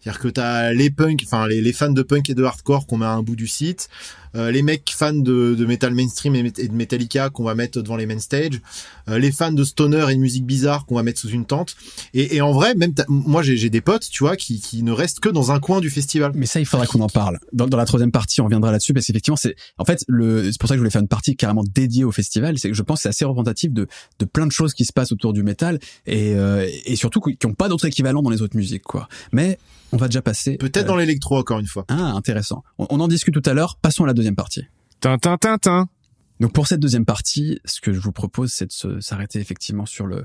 C'est-à-dire que t'as les punks, enfin les, les fans de punk et de hardcore qu'on met à un bout du site, euh, les mecs fans de, de metal mainstream et, de Metallica qu'on va mettre devant les main stage, euh, les fans de stoner et de musique bizarre qu'on va mettre sous une tente. Et, et en vrai, même moi j'ai des potes, tu vois, qui, qui ne restent que dans un coin du festival. Mais ça, il faudra qu'on en parle. Dans, dans la troisième partie, on reviendra là-dessus parce qu'effectivement, c'est en fait. C'est pour ça que je voulais faire une partie carrément dédiée au festival. C'est que je pense c'est assez représentatif de de plein de choses qui se passent autour du métal et euh, et surtout qui n'ont pas d'autre équivalent dans les autres musiques, quoi. Mais on va déjà passer. Peut-être euh, dans l'électro encore une fois. Ah, intéressant. On, on en discute tout à l'heure. Passons à la deuxième partie. Tintin, tintin. Donc pour cette deuxième partie, ce que je vous propose, c'est de s'arrêter effectivement sur le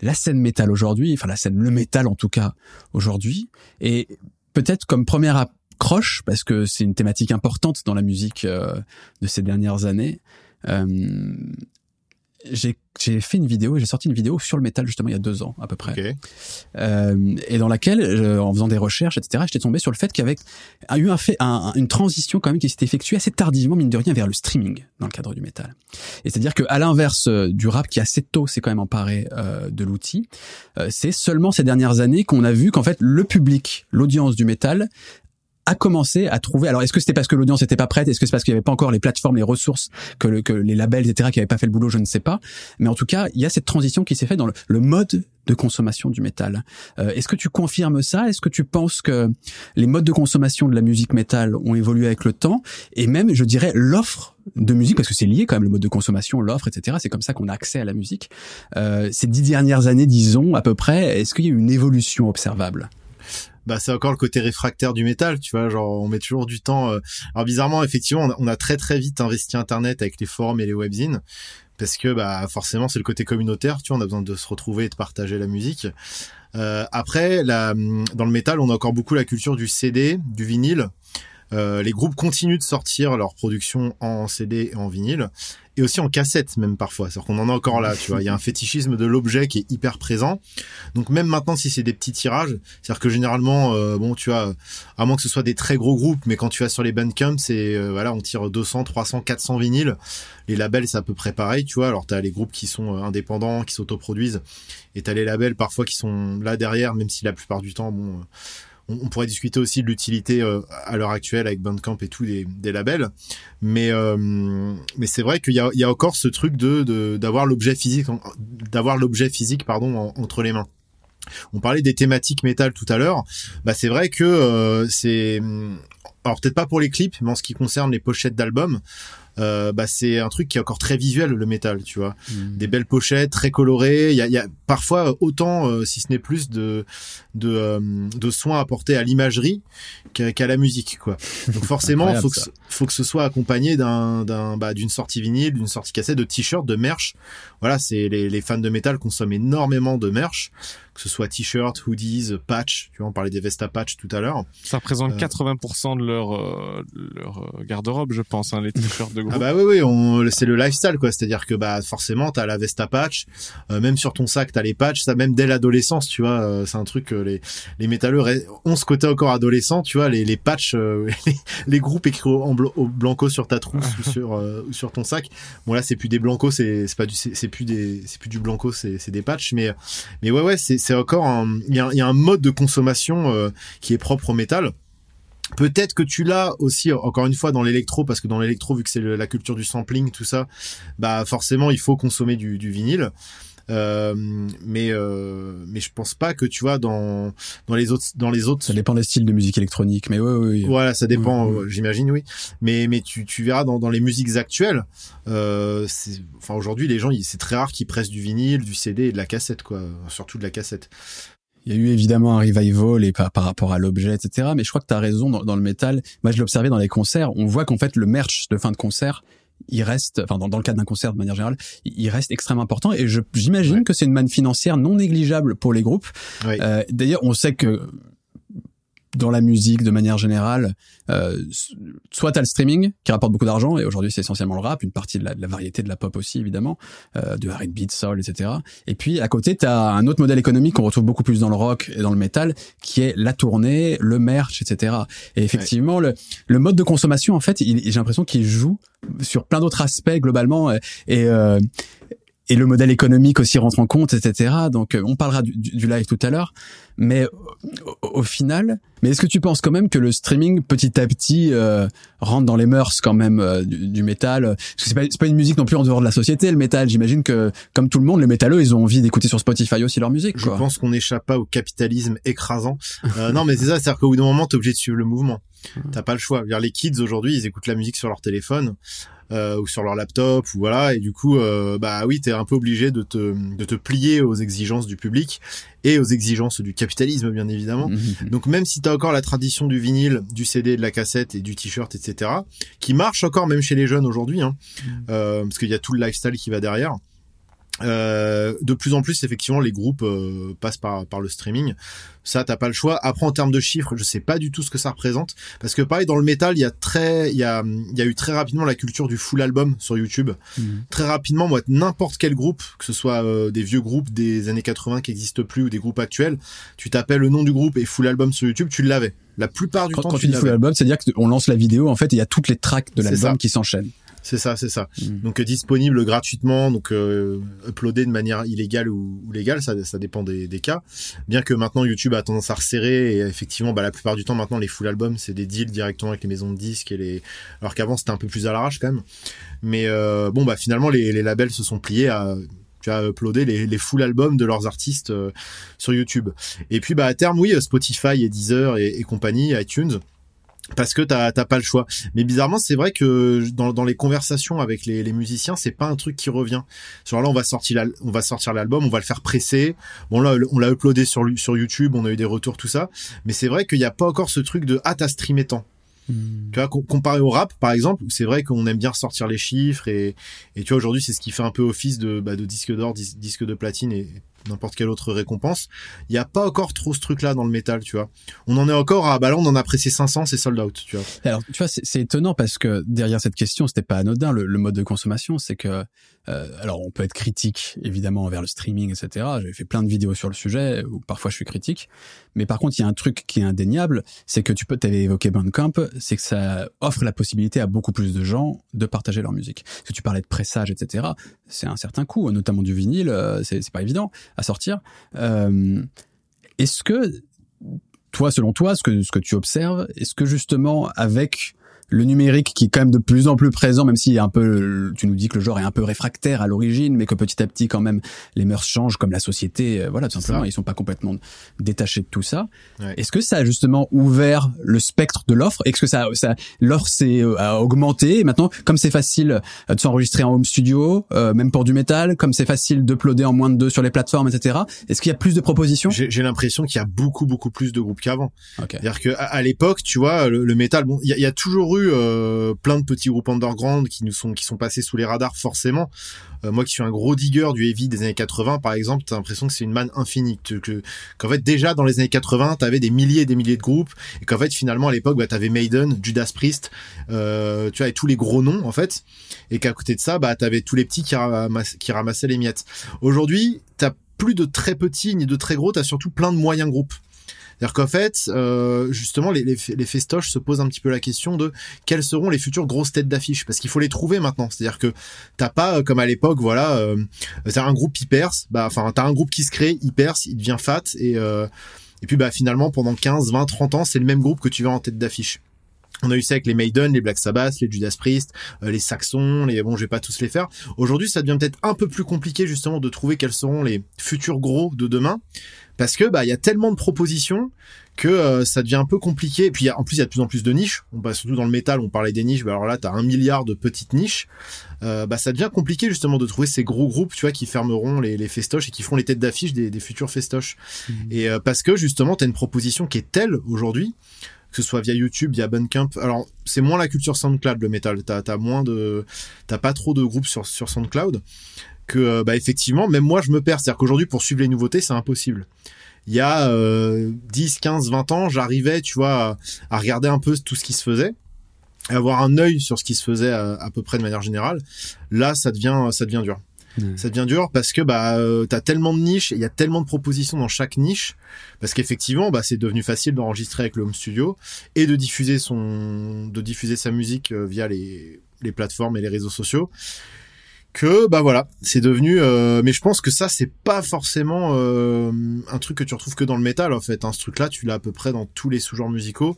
la scène métal aujourd'hui, enfin la scène le métal en tout cas aujourd'hui, et peut-être comme première accroche, parce que c'est une thématique importante dans la musique euh, de ces dernières années. euh, j'ai j'ai fait une vidéo, j'ai sorti une vidéo sur le métal justement il y a deux ans à peu près Ok. euh, et dans laquelle, euh, en faisant des recherches, etc., j'étais tombé sur le fait qu'il y avait a eu un fait, un- une transition quand même qui s'était effectuée assez tardivement, mine de rien, vers le streaming dans le cadre du métal. Et c'est-à-dire que à l'inverse euh, du rap qui assez tôt s'est quand même emparé euh, de l'outil, euh, c'est seulement ces dernières années qu'on a vu qu'en fait le public, l'audience du métal a commencé à trouver. Alors, est-ce que c'était parce que l'audience n'était pas prête? Est-ce que c'est parce qu'il n'y avait pas encore les plateformes, les ressources, que, le- que les labels, etc., qui n'avaient pas fait le boulot? Je ne sais pas. Mais en tout cas, il y a cette transition qui s'est faite dans le, le mode de consommation du métal. Euh, est-ce que tu confirmes ça? Est-ce que tu penses que les modes de consommation de la musique métal ont évolué avec le temps? Et même, je dirais, l'offre de musique, parce que c'est lié quand même le mode de consommation, l'offre, etc. C'est comme ça qu'on a accès à la musique. Euh, ces dix dernières années, disons à peu près, est-ce qu'il y a eu une évolution observable? Bah c'est encore le côté réfractaire du métal, tu vois, genre on met toujours du temps. euh. Alors bizarrement, effectivement, on a, très très vite investi Internet avec les forums et les webzines, parce que bah forcément c'est le côté communautaire, tu vois, on a besoin de se retrouver et de partager la musique. Euh, après, la, dans le métal, on a encore beaucoup la culture du CD, du vinyle. Euh, les groupes continuent de sortir leur production en CD et en vinyle et aussi en cassette même parfois. C'est-à-dire qu'on en a encore là, tu vois. Il y a un fétichisme de l'objet qui est hyper présent. Donc même maintenant, si c'est des petits tirages, c'est-à-dire que généralement, euh, bon, tu vois, à moins que ce soit des très gros groupes, mais quand tu vas sur les Bandcamp, c'est euh, voilà, on tire 200, 300, 400 vinyles. Les labels, c'est à peu près pareil, tu vois. Alors t'as les groupes qui sont indépendants, qui s'autoproduisent, et t'as les labels parfois qui sont là derrière, même si la plupart du temps, bon on, pourrait discuter aussi de l'utilité euh, à l'heure actuelle avec Bandcamp et tout des, des labels, mais euh, mais c'est vrai qu'il y a, y a encore ce truc de d'avoir l'objet physique d'avoir l'objet physique pardon entre les mains. On parlait des thématiques métal tout à l'heure. Bah c'est vrai que euh, c'est alors peut-être pas pour les clips, mais en ce qui concerne les pochettes d'albums, euh, bah c'est un truc qui est encore très visuel le métal, tu vois. Hmm. Des belles pochettes, très colorées. Il y a, y a, parfois autant, euh, si ce n'est plus, de de, euh, de soins apportés à l'imagerie qu'à la musique, quoi. Donc forcément, faut que faut que ce soit accompagné d'un d'un bah, d'une sortie vinyle, d'une sortie cassette, de t-shirts, de merch. Voilà, c'est les, les fans de métal consomment énormément de merch que ce soit t-shirts, hoodies, patch. Tu vois, on parlait des Vesta patch tout à l'heure. Ça représente 80% de leur leur garde-robe, je pense, hein, les t-shirts de ah bah oui, oui, c'est le lifestyle quoi. C'est-à-dire que bah forcément t'as la Vesta patch, euh, même sur ton sac t'as les patchs, ça même dès l'adolescence, tu vois. Euh, c'est un truc que les les métalleux ont ce côté encore adolescent, tu vois. Les les patchs, euh, les, groupes écrits en blanco sur ta trousse ou sur sur ton sac. Bon là c'est plus des blancos, c'est c'est pas du c'est plus c'est plus du blanco, c'est des patchs. Mais mais ouais ouais c'est encore il y a, un mode de consommation qui est propre au métal Peut-être que tu l'as aussi, encore une fois, dans l'électro, parce que dans l'électro, vu que c'est la culture du sampling, tout ça, bah forcément, il faut consommer du vinyle. Euh, mais euh, mais je pense pas que tu vois dans dans les autres dans les autres ça dépend des styles de musique électronique mais oui oui voilà ça dépend euh, j'imagine oui mais mais tu tu verras dans dans les musiques actuelles euh, enfin aujourd'hui les gens c'est très rare qu'ils pressent du vinyle du CD et de la cassette quoi surtout de la cassette il y a eu évidemment un revival et par, par rapport à l'objet, etc. Mais je crois que tu as raison dans, dans, le métal. Moi, je l'observais dans les concerts. On voit qu'en fait, le merch de fin de concert, il reste, enfin dans, dans, le cadre d'un concert de manière générale, il reste extrêmement important. Et j'imagine que c'est une manne financière non négligeable pour les groupes. Euh, D'ailleurs, on sait que dans la musique de manière générale, euh, soit t'as le streaming qui rapporte beaucoup d'argent et aujourd'hui c'est essentiellement le rap, une partie de la, de la, variété de la pop aussi évidemment, euh, de R&B, de soul, etc. Et puis à côté t'as un autre modèle économique qu'on retrouve beaucoup plus dans le rock et dans le metal, qui est la tournée, le merch, etc. Et effectivement le, le mode de consommation en fait, j'ai l'impression qu'il joue sur plein d'autres aspects globalement et, euh, et le modèle économique aussi rentre en compte, etc. Donc euh, on parlera du, du live tout à l'heure, mais au, final, mais est-ce que tu penses quand même que le streaming petit à petit euh, rentre dans les mœurs quand même euh, du, métal? Parce que c'est pas, pas une musique non plus en dehors de la société, le métal. J'imagine que comme tout le monde, les métalleux, ils ont envie d'écouter sur Spotify aussi leur musique. Je pense qu'on n'échappe pas au capitalisme écrasant. non, mais c'est ça, c'est-à-dire qu'au bout d'un moment, t'es obligé de suivre le mouvement. T'as pas le choix. Les kids aujourd'hui, ils écoutent la musique sur leur téléphone euh, ou sur leur laptop ou voilà. Et du coup, euh, bah oui, t'es un peu obligé de te de te plier aux exigences du public et aux exigences du capitalisme, bien évidemment. Mmh, mmh. Donc même si t'as encore la tradition du vinyle, du CD, de la cassette et du t-shirt, etc., qui marche encore même chez les jeunes aujourd'hui, hein, euh, parce qu'il y a tout le lifestyle qui va derrière. Euh, de plus en plus, effectivement, les groupes euh, passent par, par le streaming. Ça, t'as pas le choix. Après, en termes de chiffres, je sais pas du tout ce que ça représente, parce que pareil, dans le métal, il y a très, il y a, il y a eu très rapidement la culture du full album sur YouTube. Mhm. Très rapidement, moi, n'importe quel groupe, que ce soit euh, des vieux groupes des années 80 qui existent plus ou des groupes actuels, tu t'appelles le nom du groupe et full album sur YouTube, tu l'avais. La plupart du temps, quand tu, dis full album, c'est à dire qu'on lance la vidéo, en fait, il y a toutes les tracks de l'album qui s'enchaînent. C'est ça, c'est ça. Mm. Donc euh, disponible gratuitement, donc euh, uploadé de manière illégale ou, légale, ça, ça dépend des, des, cas. Bien que maintenant YouTube a tendance à resserrer et effectivement, bah, la plupart du temps maintenant les full albums c'est des deals directement avec les maisons de disques et les, alors qu'avant c'était un peu plus à l'arrache quand même. Mais euh, bon bah finalement les, les labels se sont pliés à tu as uploadé les, les full albums de leurs artistes euh, sur YouTube. Et puis bah à terme oui Spotify et Deezer et, et compagnie, iTunes parce que t'as pas le choix. Mais bizarrement, c'est vrai que dans, dans les conversations avec les, les musiciens, c'est pas un truc qui revient. Genre là, on va sortir on va sortir l'album, on va le faire presser. Bon là, on l'a uploadé sur sur YouTube, on a eu des retours tout ça. Mais c'est vrai qu'il n'y a pas encore ce truc de ah t'as streamé tant. Hmm. Tu vois, comparé au rap, par exemple, c'est vrai qu'on aime bien ressortir les chiffres et, et tu vois, aujourd'hui, c'est ce qui fait un peu office de, bah, de disque d'or, disque de platine et n'importe quelle autre récompense. Il y a pas encore trop ce truc-là dans le métal, tu vois. On en est encore à, bah là, on en a pressé 500, c'est sold out, tu vois. Alors, tu vois, c'est étonnant parce que derrière cette question, c'était pas anodin le, le, mode de consommation, c'est que, euh, alors, on peut être critique évidemment envers le streaming, etc. J'ai fait plein de vidéos sur le sujet où parfois je suis critique, mais par contre, il y a un truc qui est indéniable, c'est que tu peux, t'avais évoqué Bandcamp, c'est que ça offre la possibilité à beaucoup plus de gens de partager leur musique. Parce que tu parlais de pressage, etc. C'est un certain coût, notamment du vinyle, euh, c'est pas évident à sortir. Euh, est-ce que toi, selon toi, ce que ce que tu observes, est-ce que justement avec le numérique qui est quand même de plus en plus présent, même si un peu, tu nous dis que le genre est un peu réfractaire à l'origine, mais que petit à petit quand même les mœurs changent, comme la société, euh, voilà, tout simplement, ils sont pas complètement détachés de tout ça. Ouais. Est-ce que ça a justement ouvert le spectre de l'offre? Est-ce que ça, ça l'offre s'est euh, a augmenté? Et maintenant, comme c'est facile euh, de s'enregistrer en home studio, euh, même pour du métal, comme c'est facile d'uploader en moins de deux sur les plateformes, etc. Est-ce qu'il y a plus de propositions? J'ai l'impression qu'il y a beaucoup beaucoup plus de groupes qu'avant. Okay. C'est-à-dire que à, à l'époque, tu vois, le, le métal, bon, il y, y a, toujours eu euh, plein de petits groupes underground qui nous sont qui sont passés sous les radars forcément. Euh, moi qui suis un gros digger du heavy des années 80 par exemple, t'as l'impression que c'est une manne infinie. Que, qu'en fait déjà dans les années 80 t'avais des milliers et des milliers de groupes et qu'en fait finalement à l'époque bah, t'avais Maiden, Judas Priest, euh, tu vois et tous les gros noms en fait et qu'à côté de ça bah t'avais tous les petits qui, qui ramassaient les miettes. Aujourd'hui t'as plus de très petits ni de très gros, t'as surtout plein de moyens groupes. C'est-à-dire qu'en fait, euh, justement, les, les, festoches se posent un petit peu la question de quelles seront les futures grosses têtes d'affiche, parce qu'il faut les trouver maintenant. C'est-à-dire que t'as pas euh, comme à l'époque, voilà, euh, t'as un groupe hyper, bah, enfin, t'as un groupe qui se crée hyper, il devient fat et euh, et puis bah finalement pendant 15, 20, 30 ans, c'est le même groupe que tu veux en tête d'affiche. On a eu ça avec les Maiden, les Black Sabbath, les Judas Priest, les Saxons, les bon, je vais pas tous les faire. Aujourd'hui, ça devient peut-être un peu plus compliqué justement de trouver quels seront les futurs gros de demain parce que bah il y a tellement de propositions que euh, ça devient un peu compliqué. Et puis y a, en plus il y a de plus en plus de niches. On passe surtout dans le métal, on parlait des niches. Bah, alors là t'as un milliard de petites niches. Euh, bah ça devient compliqué justement de trouver ces gros groupes, tu vois, qui fermeront les, les festoches et qui feront les têtes d'affiche des, des futurs festoches. Mmh. Et euh, parce que justement t'as une proposition qui est telle aujourd'hui que ce soit via YouTube, via Bandcamp. Alors, c'est moins la culture SoundCloud, le métal. T'as, t'as moins de, t'as pas trop de groupes sur, sur SoundCloud que, bah, effectivement, même moi, je me perds. C'est-à-dire qu'aujourd'hui, pour suivre les nouveautés, c'est impossible. Il y a euh, 10, 15, 20 ans, j'arrivais, tu vois, à, à, regarder un peu tout ce qui se faisait, à avoir un œil sur ce qui se faisait à, à peu près de manière générale. Là, ça devient, ça devient dur. Mmh. Ça devient dur parce que bah euh, t'as tellement de niches, il y a tellement de propositions dans chaque niche parce qu'effectivement bah c'est devenu facile d'enregistrer avec le home studio et de diffuser son de diffuser sa musique euh, via les les plateformes et les réseaux sociaux que bah voilà c'est devenu euh, mais je pense que ça c'est pas forcément euh, un truc que tu retrouves que dans le métal en fait hein. ce truc là tu l'as à peu près dans tous les sous-genres musicaux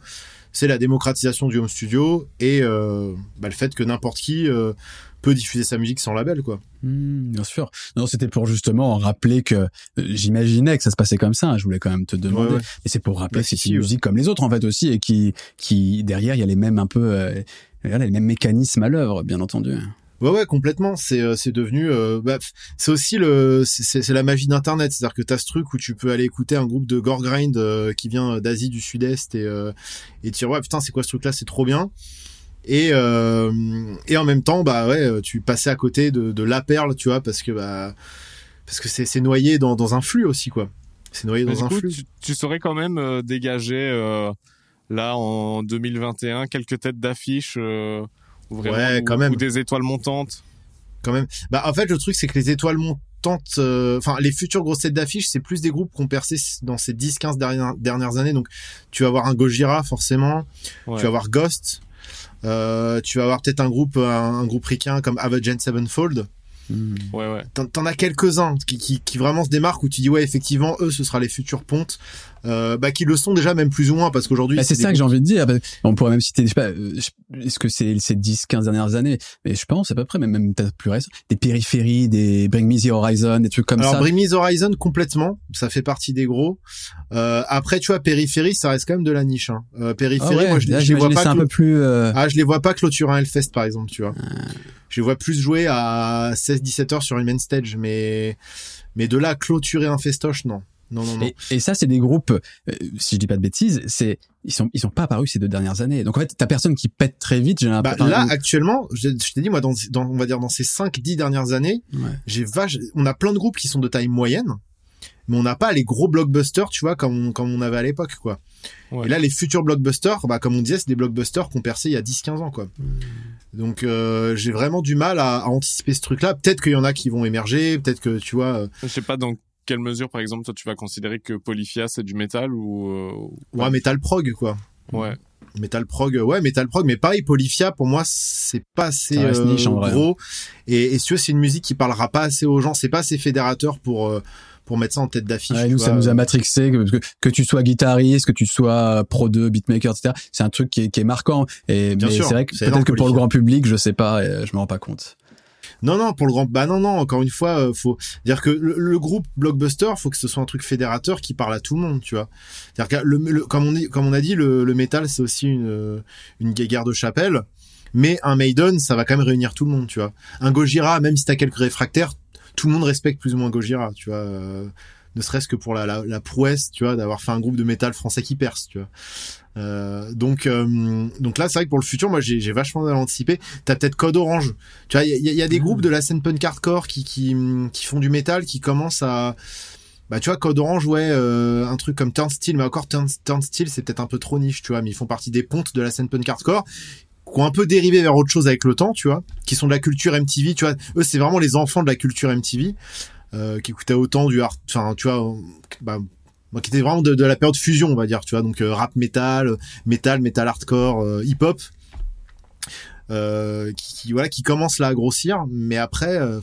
c'est la démocratisation du home studio et euh, bah, le fait que n'importe qui euh, peut diffuser sa musique sans label quoi. Mmh, bien sûr. Non, c'était pour justement rappeler que euh, j'imaginais que ça se passait comme ça. Hein, je voulais quand même te demander. Ouais, ouais. Et c'est pour rappeler bah, que c'est une musique comme les autres en fait aussi et qui qui derrière il y a les mêmes un peu euh, les mêmes mécanismes à l'œuvre bien entendu. Ouais ouais complètement. C'est euh, c'est devenu euh, bah, c'est aussi le c'est c'est la magie d'internet. C'est-à-dire que t'as ce truc où tu peux aller écouter un groupe de gore grind euh, qui vient d'Asie du Sud-Est et euh, et tu dis ouais putain c'est quoi ce truc là c'est trop bien. Et et en même temps bah ouais tu passais à côté de de la perle tu vois parce que bah parce que c'est c'est noyé dans dans un flux aussi quoi. C'est noyé dans un coup, flux. tu, tu, saurais quand même dégager là en 2021 quelques têtes d'affiche Vraiment, ouais, ou, quand même. Ou des étoiles montantes. Quand même. Bah, en fait, le truc, c'est que les étoiles montantes, enfin, euh, les futures grosses têtes d'affiche, c'est plus des groupes qui ont percé dans ces 10, 15 dernières, dernières années. Donc, tu vas avoir un Gojira, forcément. Ouais. Tu vas avoir Ghost. Euh, tu vas avoir peut-être un groupe, un, un groupe ricain comme Avenged Sevenfold. Mmh. Ouais, ouais. T'en as quelques-uns qui, qui, qui, vraiment se démarquent où tu dis ouais effectivement eux ce sera les futurs pontes euh, bah qui le sont déjà même plus ou moins parce qu'aujourd'hui bah, c'est ça que j'ai envie de dire. On pourrait même citer je sais pas euh, est-ce que c'est ces 10 15 dernières années? Mais je pense à peu près même même peut-être plus récent. Des périphéries des Bring Me the Horizon des trucs comme Alors, ça. Bring Me the Horizon complètement. Ça fait partie des gros. Euh, après tu vois périphérie ça reste quand même de la niche hein. euh, périphérie ah ouais, moi je, je les vois pas un peu plus euh... ah je les vois pas clôturer un Hellfest par exemple tu vois. Ah. je les vois plus jouer à 16-17 heures sur une main stage mais mais de là clôturer un festoche non non, non, non. Et, et, ça, c'est des groupes, euh, si je dis pas de bêtises, c'est ils sont ils sont pas apparus ces deux dernières années. Donc en fait, t'as personne qui pète très vite. J'ai bah, là actuellement, je, je t'ai dit moi dans, dans, on va dire dans ces 5 10 dernières années, ouais. j'ai vache, on a plein de groupes qui sont de taille moyenne mais on n'a pas les gros blockbusters, tu vois, comme on, comme on avait à l'époque, quoi. Ouais. Et là, les futurs blockbusters, bah, comme on disait, c'est des blockbusters qu'on percé il y a 10-15 ans, quoi. Donc, euh, j'ai vraiment du mal à, à anticiper ce truc-là. Peut-être qu'il y en a qui vont émerger, peut-être que, tu vois, euh, Je sais pas dans quelle mesure, par exemple, toi, tu vas considérer que Polyphia, c'est du métal ou... euh, ou ouais, pas metal prog, quoi. Ouais. Metal prog, ouais, metal prog, mais pareil, Polyphia, pour moi, c'est pas assez euh, niche, en vrai. gros. Et, et si tu veux, c'est une musique qui parlera pas assez aux gens, c'est pas assez fédérateur pour, euh, pour mettre ça en tête d'affiche. Ouais, nous, vois. ça nous a matrixé que, que, que tu sois guitariste, que tu sois pro 2, beatmaker, etc. C'est un truc qui est, qui est marquant. Et Bien mais sûr, c'est vrai que peut-être que pour le grand public, je sais pas, euh, je me rends pas compte. Non, non, pour le grand, bah non, non, encore une fois, euh, faut dire que le, groupe blockbuster, faut que ce soit un truc fédérateur qui parle à tout le monde, tu vois. C'est-à-dire que le, comme on comme on a dit, le, métal, c'est aussi une, euh, une guéguerre de chapelle. Mais un Maiden, ça va quand même réunir tout le monde, tu vois. Un Gojira, même si t'as quelques réfractaires, tout le monde respecte plus ou moins Gojira, tu vois. Ne serait-ce que pour la, la, la prouesse, tu vois, d'avoir fait un groupe de métal français qui perce, tu vois. Euh, donc, euh, donc là, c'est vrai que pour le futur, moi, j'ai j'ai vachement anticipé. T'as peut-être Code Orange. Tu vois, il y, a- il y a des groupes de la scène punk hardcore qui, qui, qui font du métal, qui commencent à, bah, tu vois, Code Orange, ouais, euh, un truc comme Turnstile, mais encore Turn, Turnstile, c'est peut-être un peu trop niche, tu vois, mais ils font partie des pontes de la scène punk hardcore qui ont un peu dérivé vers autre chose avec le temps, tu vois, qui sont de la culture MTV, tu vois. Eux, c'est vraiment les enfants de la culture MTV, euh, qui écoutaient autant du hard, enfin, tu vois, bah, moi, qui était vraiment de, la période fusion, on va dire, tu vois, donc euh, rap metal, metal, metal hardcore, euh, hip hop, euh, qui, qui, voilà, qui commence là à grossir, mais après, euh,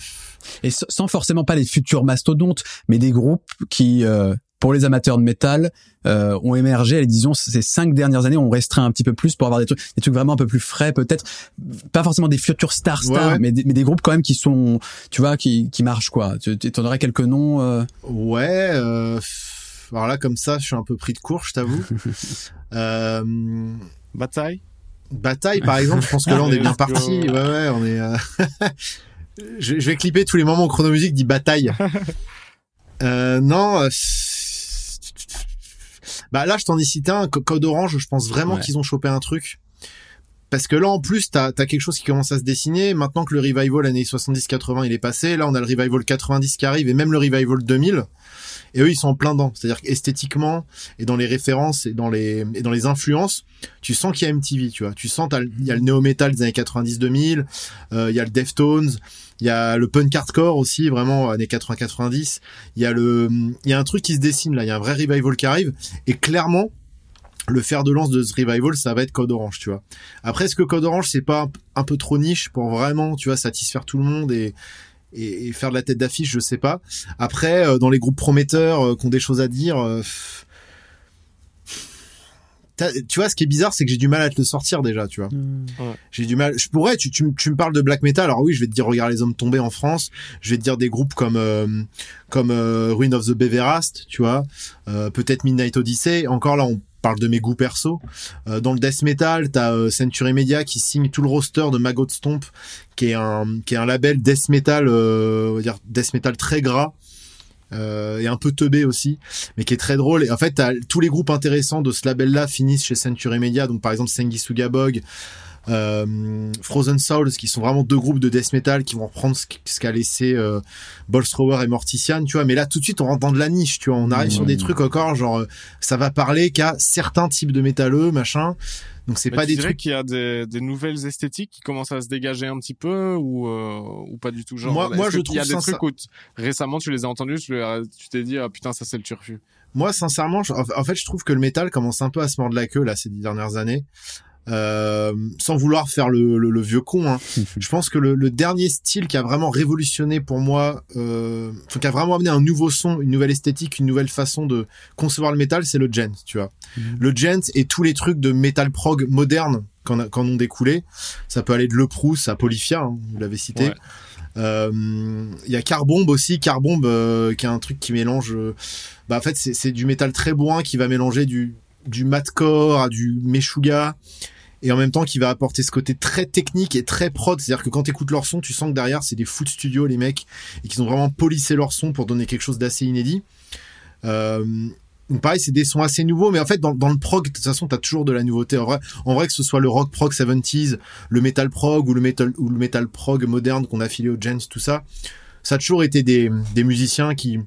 Et sans forcément pas les futurs mastodontes, mais des groupes qui, euh, pour les amateurs de métal, euh, ont émergé, et disons, ces cinq dernières années, ont restreint un petit peu plus pour avoir des trucs, des trucs vraiment un peu plus frais, peut-être. Pas forcément des futurs stars, stars, Ouais, ouais. Mais, des, mais des groupes quand même qui sont, tu vois, qui, qui marchent, quoi. Tu tu- t'en aurais quelques noms, euh, Ouais, euh, alors là comme ça, je suis un peu pris de court, je t'avoue. euh, Bataille? Bataille par exemple, je pense que là on est bien parti. Ouais ouais, on est. euh, je, je vais clipper tous les moments où chronomusique dit bataille. Euh, non. euh, Bah là, je t'en ai cité un, Co- Code Orange. Je pense vraiment Ouais. qu'ils ont chopé un truc. Parce que là, en plus, t'as as quelque chose qui commence à se dessiner. Maintenant que le revival années 70-80 il est passé, là, on a le revival 90 qui arrive et même le revival 2000. Et eux, ils sont en plein dedans. C'est-à-dire qu'esthétiquement et dans les références et dans les et dans les influences, tu sens qu'il y a MTV, tu vois. Tu sens il y a le néo metal des années 90-2000, euh, il y a le Deftones, il y a le punk hardcore aussi, vraiment années 80-90. Il y a le il y a un truc qui se dessine là. Il y a un vrai revival qui arrive et clairement le fer de lance de ce revival, ça va être Code Orange, tu vois. Après, est-ce que Code Orange, c'est pas un, un peu trop niche pour vraiment, tu vois, satisfaire tout le monde et, et, et faire de la tête d'affiche, je sais pas. Après, euh, dans les groupes prometteurs euh, qui ont des choses à dire, euh, tu vois, ce qui est bizarre, c'est que j'ai du mal à te le sortir déjà, tu vois. J'ai du mal. Je pourrais. Tu, tu, me- tu me parles de black metal. Alors oui, je vais te dire regarde les hommes tombés en France. Je vais te dire des groupes comme euh, comme euh, Ruin of the Beverast, tu vois. Euh, Peut-être Midnight Odyssey. Encore là, on parle de mes goûts perso. Euh, dans le death metal, t'as euh, Century Media qui signe tout le roster de Maggot Stomp, qui est un qui est un label death metal, euh, on va dire death metal très gras. Euh, et un peu teubé aussi, mais qui est très drôle. Et en fait, t'as- tous les groupes intéressants de ce label-là finissent chez Century Media. Donc, par exemple, Sengi Bog, Frozen Souls, qui sont vraiment deux groupes de death metal qui vont reprendre ce, ce qu'a laissé euh, Bolstrower et Mortician, tu vois. Mais là, tout de suite, on rentre dans de la niche, tu vois. On arrive sur des trucs encore, genre, euh, ça va parler qu'à certains types de métalleux, machin. Donc, c'est pas tu des dirais trucs. qu'il y a des, des nouvelles esthétiques qui commencent à se dégager un petit peu ou, euh, ou pas du tout genre Moi- je qu'il y a trouve des trucs où récemment tu les as entendus tu t'es dit ah putain ça c'est le turfu Moi, sincèrement, je- en fait, je trouve que le métal commence un peu à se mordre la queue, là, ces dix dernières années. Euh, sans vouloir faire le, le- le vieux con, hein. je pense que le, le dernier style qui a vraiment révolutionné pour moi, euh, qui a vraiment amené un nouveau son, une nouvelle esthétique, une nouvelle façon de concevoir le métal, c'est le gent, tu vois. Le gent et tous les trucs de metal prog moderne qu'en qu'en ont découlé. Ça peut aller de Le Proust à Polyphia, hein, vous l'avez cité. Ouais. Euh, Il y a Carbombe aussi, Carbombe euh, qui est un truc qui mélange. euh, bah en fait c'est c'est du métal très bourrin qui va mélanger du du madcore à du meshuga et en même temps qui va apporter ce côté très technique et très prod. C'est-à-dire que quand t'écoutes leur son, tu sens que derrière c'est des foot studios les mecs et qu'ils ont vraiment polissé leur son pour donner quelque chose d'assez inédit. Euh, donc pareil, c'est des sons assez nouveaux, mais en fait, dans, le prog, de toute façon, t'as toujours de la nouveauté. En vrai, en vrai, que ce soit le rock prog 70s, le metal prog ou le metal, ou le metal prog moderne qu'on a filé au Gens, tout ça, ça a toujours été des, des musiciens qui,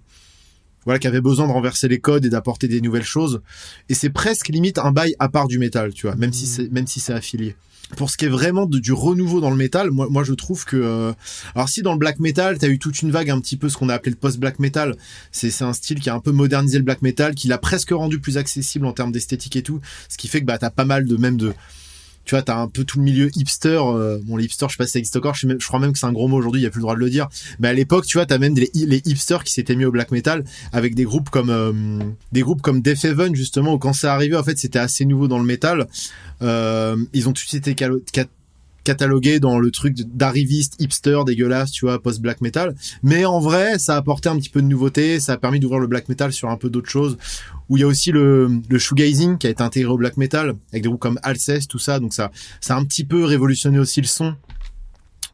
voilà, qui avait besoin de renverser les codes et d'apporter des nouvelles choses. Et c'est presque limite un bail à part du métal, tu vois, même si c'est même si c'est affilié. Pour ce qui est vraiment de, du renouveau dans le métal, moi, moi je trouve que euh, alors si dans le black metal, t'as eu toute une vague un petit peu ce qu'on a appelé le post black metal, c'est c'est un style qui a un peu modernisé le black metal, qui l'a presque rendu plus accessible en termes d'esthétique et tout, ce qui fait que bah t'as pas mal de même de tu vois, t'as un peu tout le milieu hipster. Euh, bon, les hipsters, je sais pas si ça existe encore. Je, crois même que c'est un gros mot aujourd'hui. Il y a plus le droit de le dire. Mais à l'époque, tu vois, t'as même les, les hipsters qui s'étaient mis au black metal avec des groupes comme euh, des groupes comme Death Heaven justement. Où quand c'est arrivé, en fait, c'était assez nouveau dans le métal. Euh, ils ont tous été catalogué dans le truc d'arriviste hipster dégueulasse, tu vois, post black metal. Mais en vrai, ça a apporté un petit peu de nouveauté, ça a permis d'ouvrir le black metal sur un peu d'autres choses. Où il y a aussi le, le shoegazing qui a été intégré au black metal avec des groupes comme Alcest, tout ça. Donc ça, ça a un petit peu révolutionné aussi le son.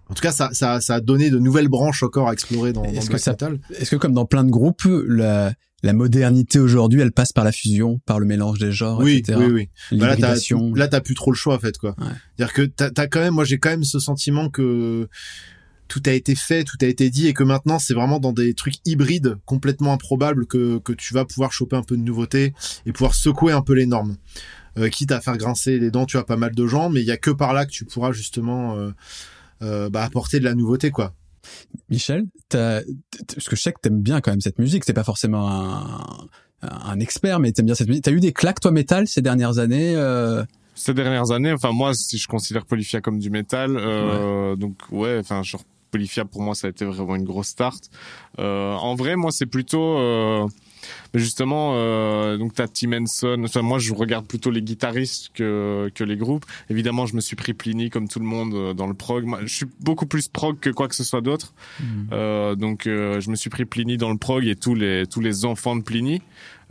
En tout cas, ça, ça, ça a donné de nouvelles branches encore à explorer dans, dans le black metal. Est-ce que comme dans plein de groupes, la, la modernité aujourd'hui, elle passe par la fusion, par le mélange des genres, oui, etc. Oui, oui, bah là, t'as, là, t'as plus trop le choix, en fait, quoi. Ouais. C'est-à-dire que t'as, t'as quand même, moi, j'ai quand même ce sentiment que tout a été fait, tout a été dit, et que maintenant, c'est vraiment dans des trucs hybrides, complètement improbables, que, que tu vas pouvoir choper un peu de nouveauté et pouvoir secouer un peu les normes. Euh, quitte à faire grincer les dents, tu as pas mal de gens, mais il y a que par là que tu pourras justement euh, euh, bah, apporter de la nouveauté, quoi. Michel, t'as, parce que je sais que t'aimes bien quand même cette musique, c'est pas forcément un, un expert, mais t'aimes bien cette musique. T'as eu des claques toi métal ces dernières années euh... Ces dernières années, enfin moi, si je considère Polyphia comme du métal, euh, ouais. donc ouais, enfin genre Polyphia pour moi ça a été vraiment une grosse start. Euh, en vrai, moi c'est plutôt mais justement, euh, donc t'as Tim Henson. Enfin, moi, je regarde plutôt les guitaristes que que les groupes. Évidemment, je me suis pris Pliny comme tout le monde euh, dans le prog. Je suis beaucoup plus prog que quoi que ce soit d'autre. Mmh. Euh, donc, euh, je me suis pris Pliny dans le prog et tous les tous les enfants de Pliny.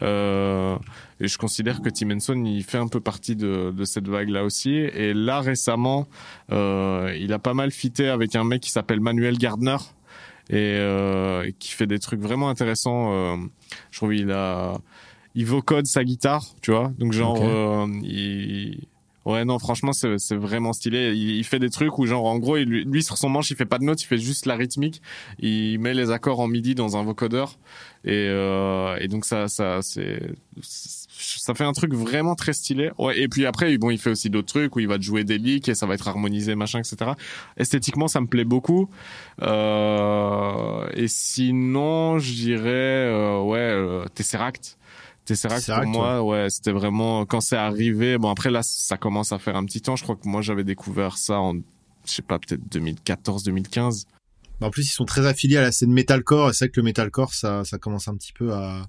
Euh, et je considère que Tim Henson, il fait un peu partie de, de cette vague-là aussi. Et là, récemment, euh, il a pas mal fité avec un mec qui s'appelle Manuel Gardner et euh, qui fait des trucs vraiment intéressants. Euh, je trouve il a il vocode sa guitare, tu vois. Donc genre Okay. euh, il Ouais, non, franchement, c'est c'est vraiment stylé. Il, il fait des trucs où, genre, en gros, il, lui, sur son manche, il fait pas de notes, il fait juste la rythmique. Il met les accords en midi dans un vocodeur. Et, euh, et donc, ça, ça, c'est, ça fait un truc vraiment très stylé. Ouais, et puis après, bon, il fait aussi d'autres trucs où il va te jouer des licks et ça va être harmonisé, machin, etc. Esthétiquement, ça me plaît beaucoup. Euh, et sinon, je dirais, euh, ouais, euh, Tesseract. Tesseract, Tesseract, pour moi, ouais, c'était vraiment quand c'est arrivé. Bon après là, ça commence à faire un petit temps. Je crois que moi j'avais découvert ça en, je sais pas, peut-être 2014, 2015. Bah, En plus, ils sont très affiliés à la scène metalcore, et c'est vrai que le metalcore, ça, ça commence un petit peu à,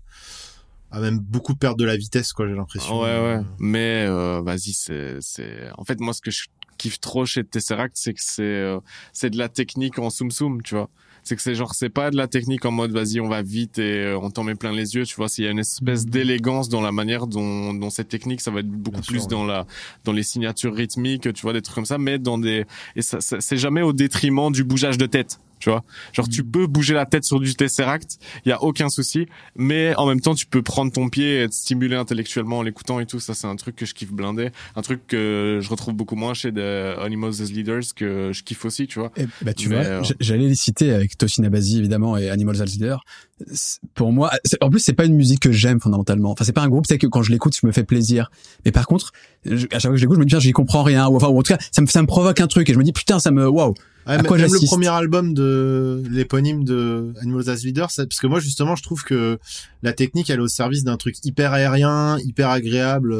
à même beaucoup perdre de la vitesse, quoi, j'ai l'impression. Ouais, ouais. Mais euh, vas-y, c'est, c'est. En fait, moi, ce que je kiffe trop chez Tesseract, c'est que c'est, euh, c'est de la technique en soum soum, tu vois. C'est que c'est genre, c'est pas de la technique en mode, vas-y, on va vite et euh, on t'en met plein les yeux, tu vois. S'il y a une espèce d'élégance dans la manière dont, dont cette technique, ça va être beaucoup Bien plus sûr, dans la, dans les signatures rythmiques, tu vois, des trucs comme ça, mais dans des, et ça, ça- c'est jamais au détriment du bougeage de tête. Tu vois, genre tu peux bouger la tête sur du tesseract, il y a aucun souci, mais en même temps tu peux prendre ton pied et être stimulé intellectuellement en l'écoutant et tout. Ça c'est un truc que je kiffe blindé, un truc que je retrouve beaucoup moins chez des Animals as Leaders que je kiffe aussi, tu vois. Bah, tu Mais, vois, euh, j'allais les citer avec Tosin Abasi évidemment et Animals as Leader. C'est- Pour moi, en plus c'est pas une musique que j'aime fondamentalement. Enfin c'est pas un groupe, c'est que quand je l'écoute, je me fais plaisir. Mais par contre, à chaque fois que je l'écoute, je me dis j'y comprends rien. Ou enfin, ou en tout cas, ça me ça me provoque un truc et je me dis putain, ça me waouh. Ouais, À quoi même le premier album de l'éponyme de Animals as Leader, c'est- parce que moi justement je trouve que la technique elle est au service d'un truc hyper aérien, hyper agréable.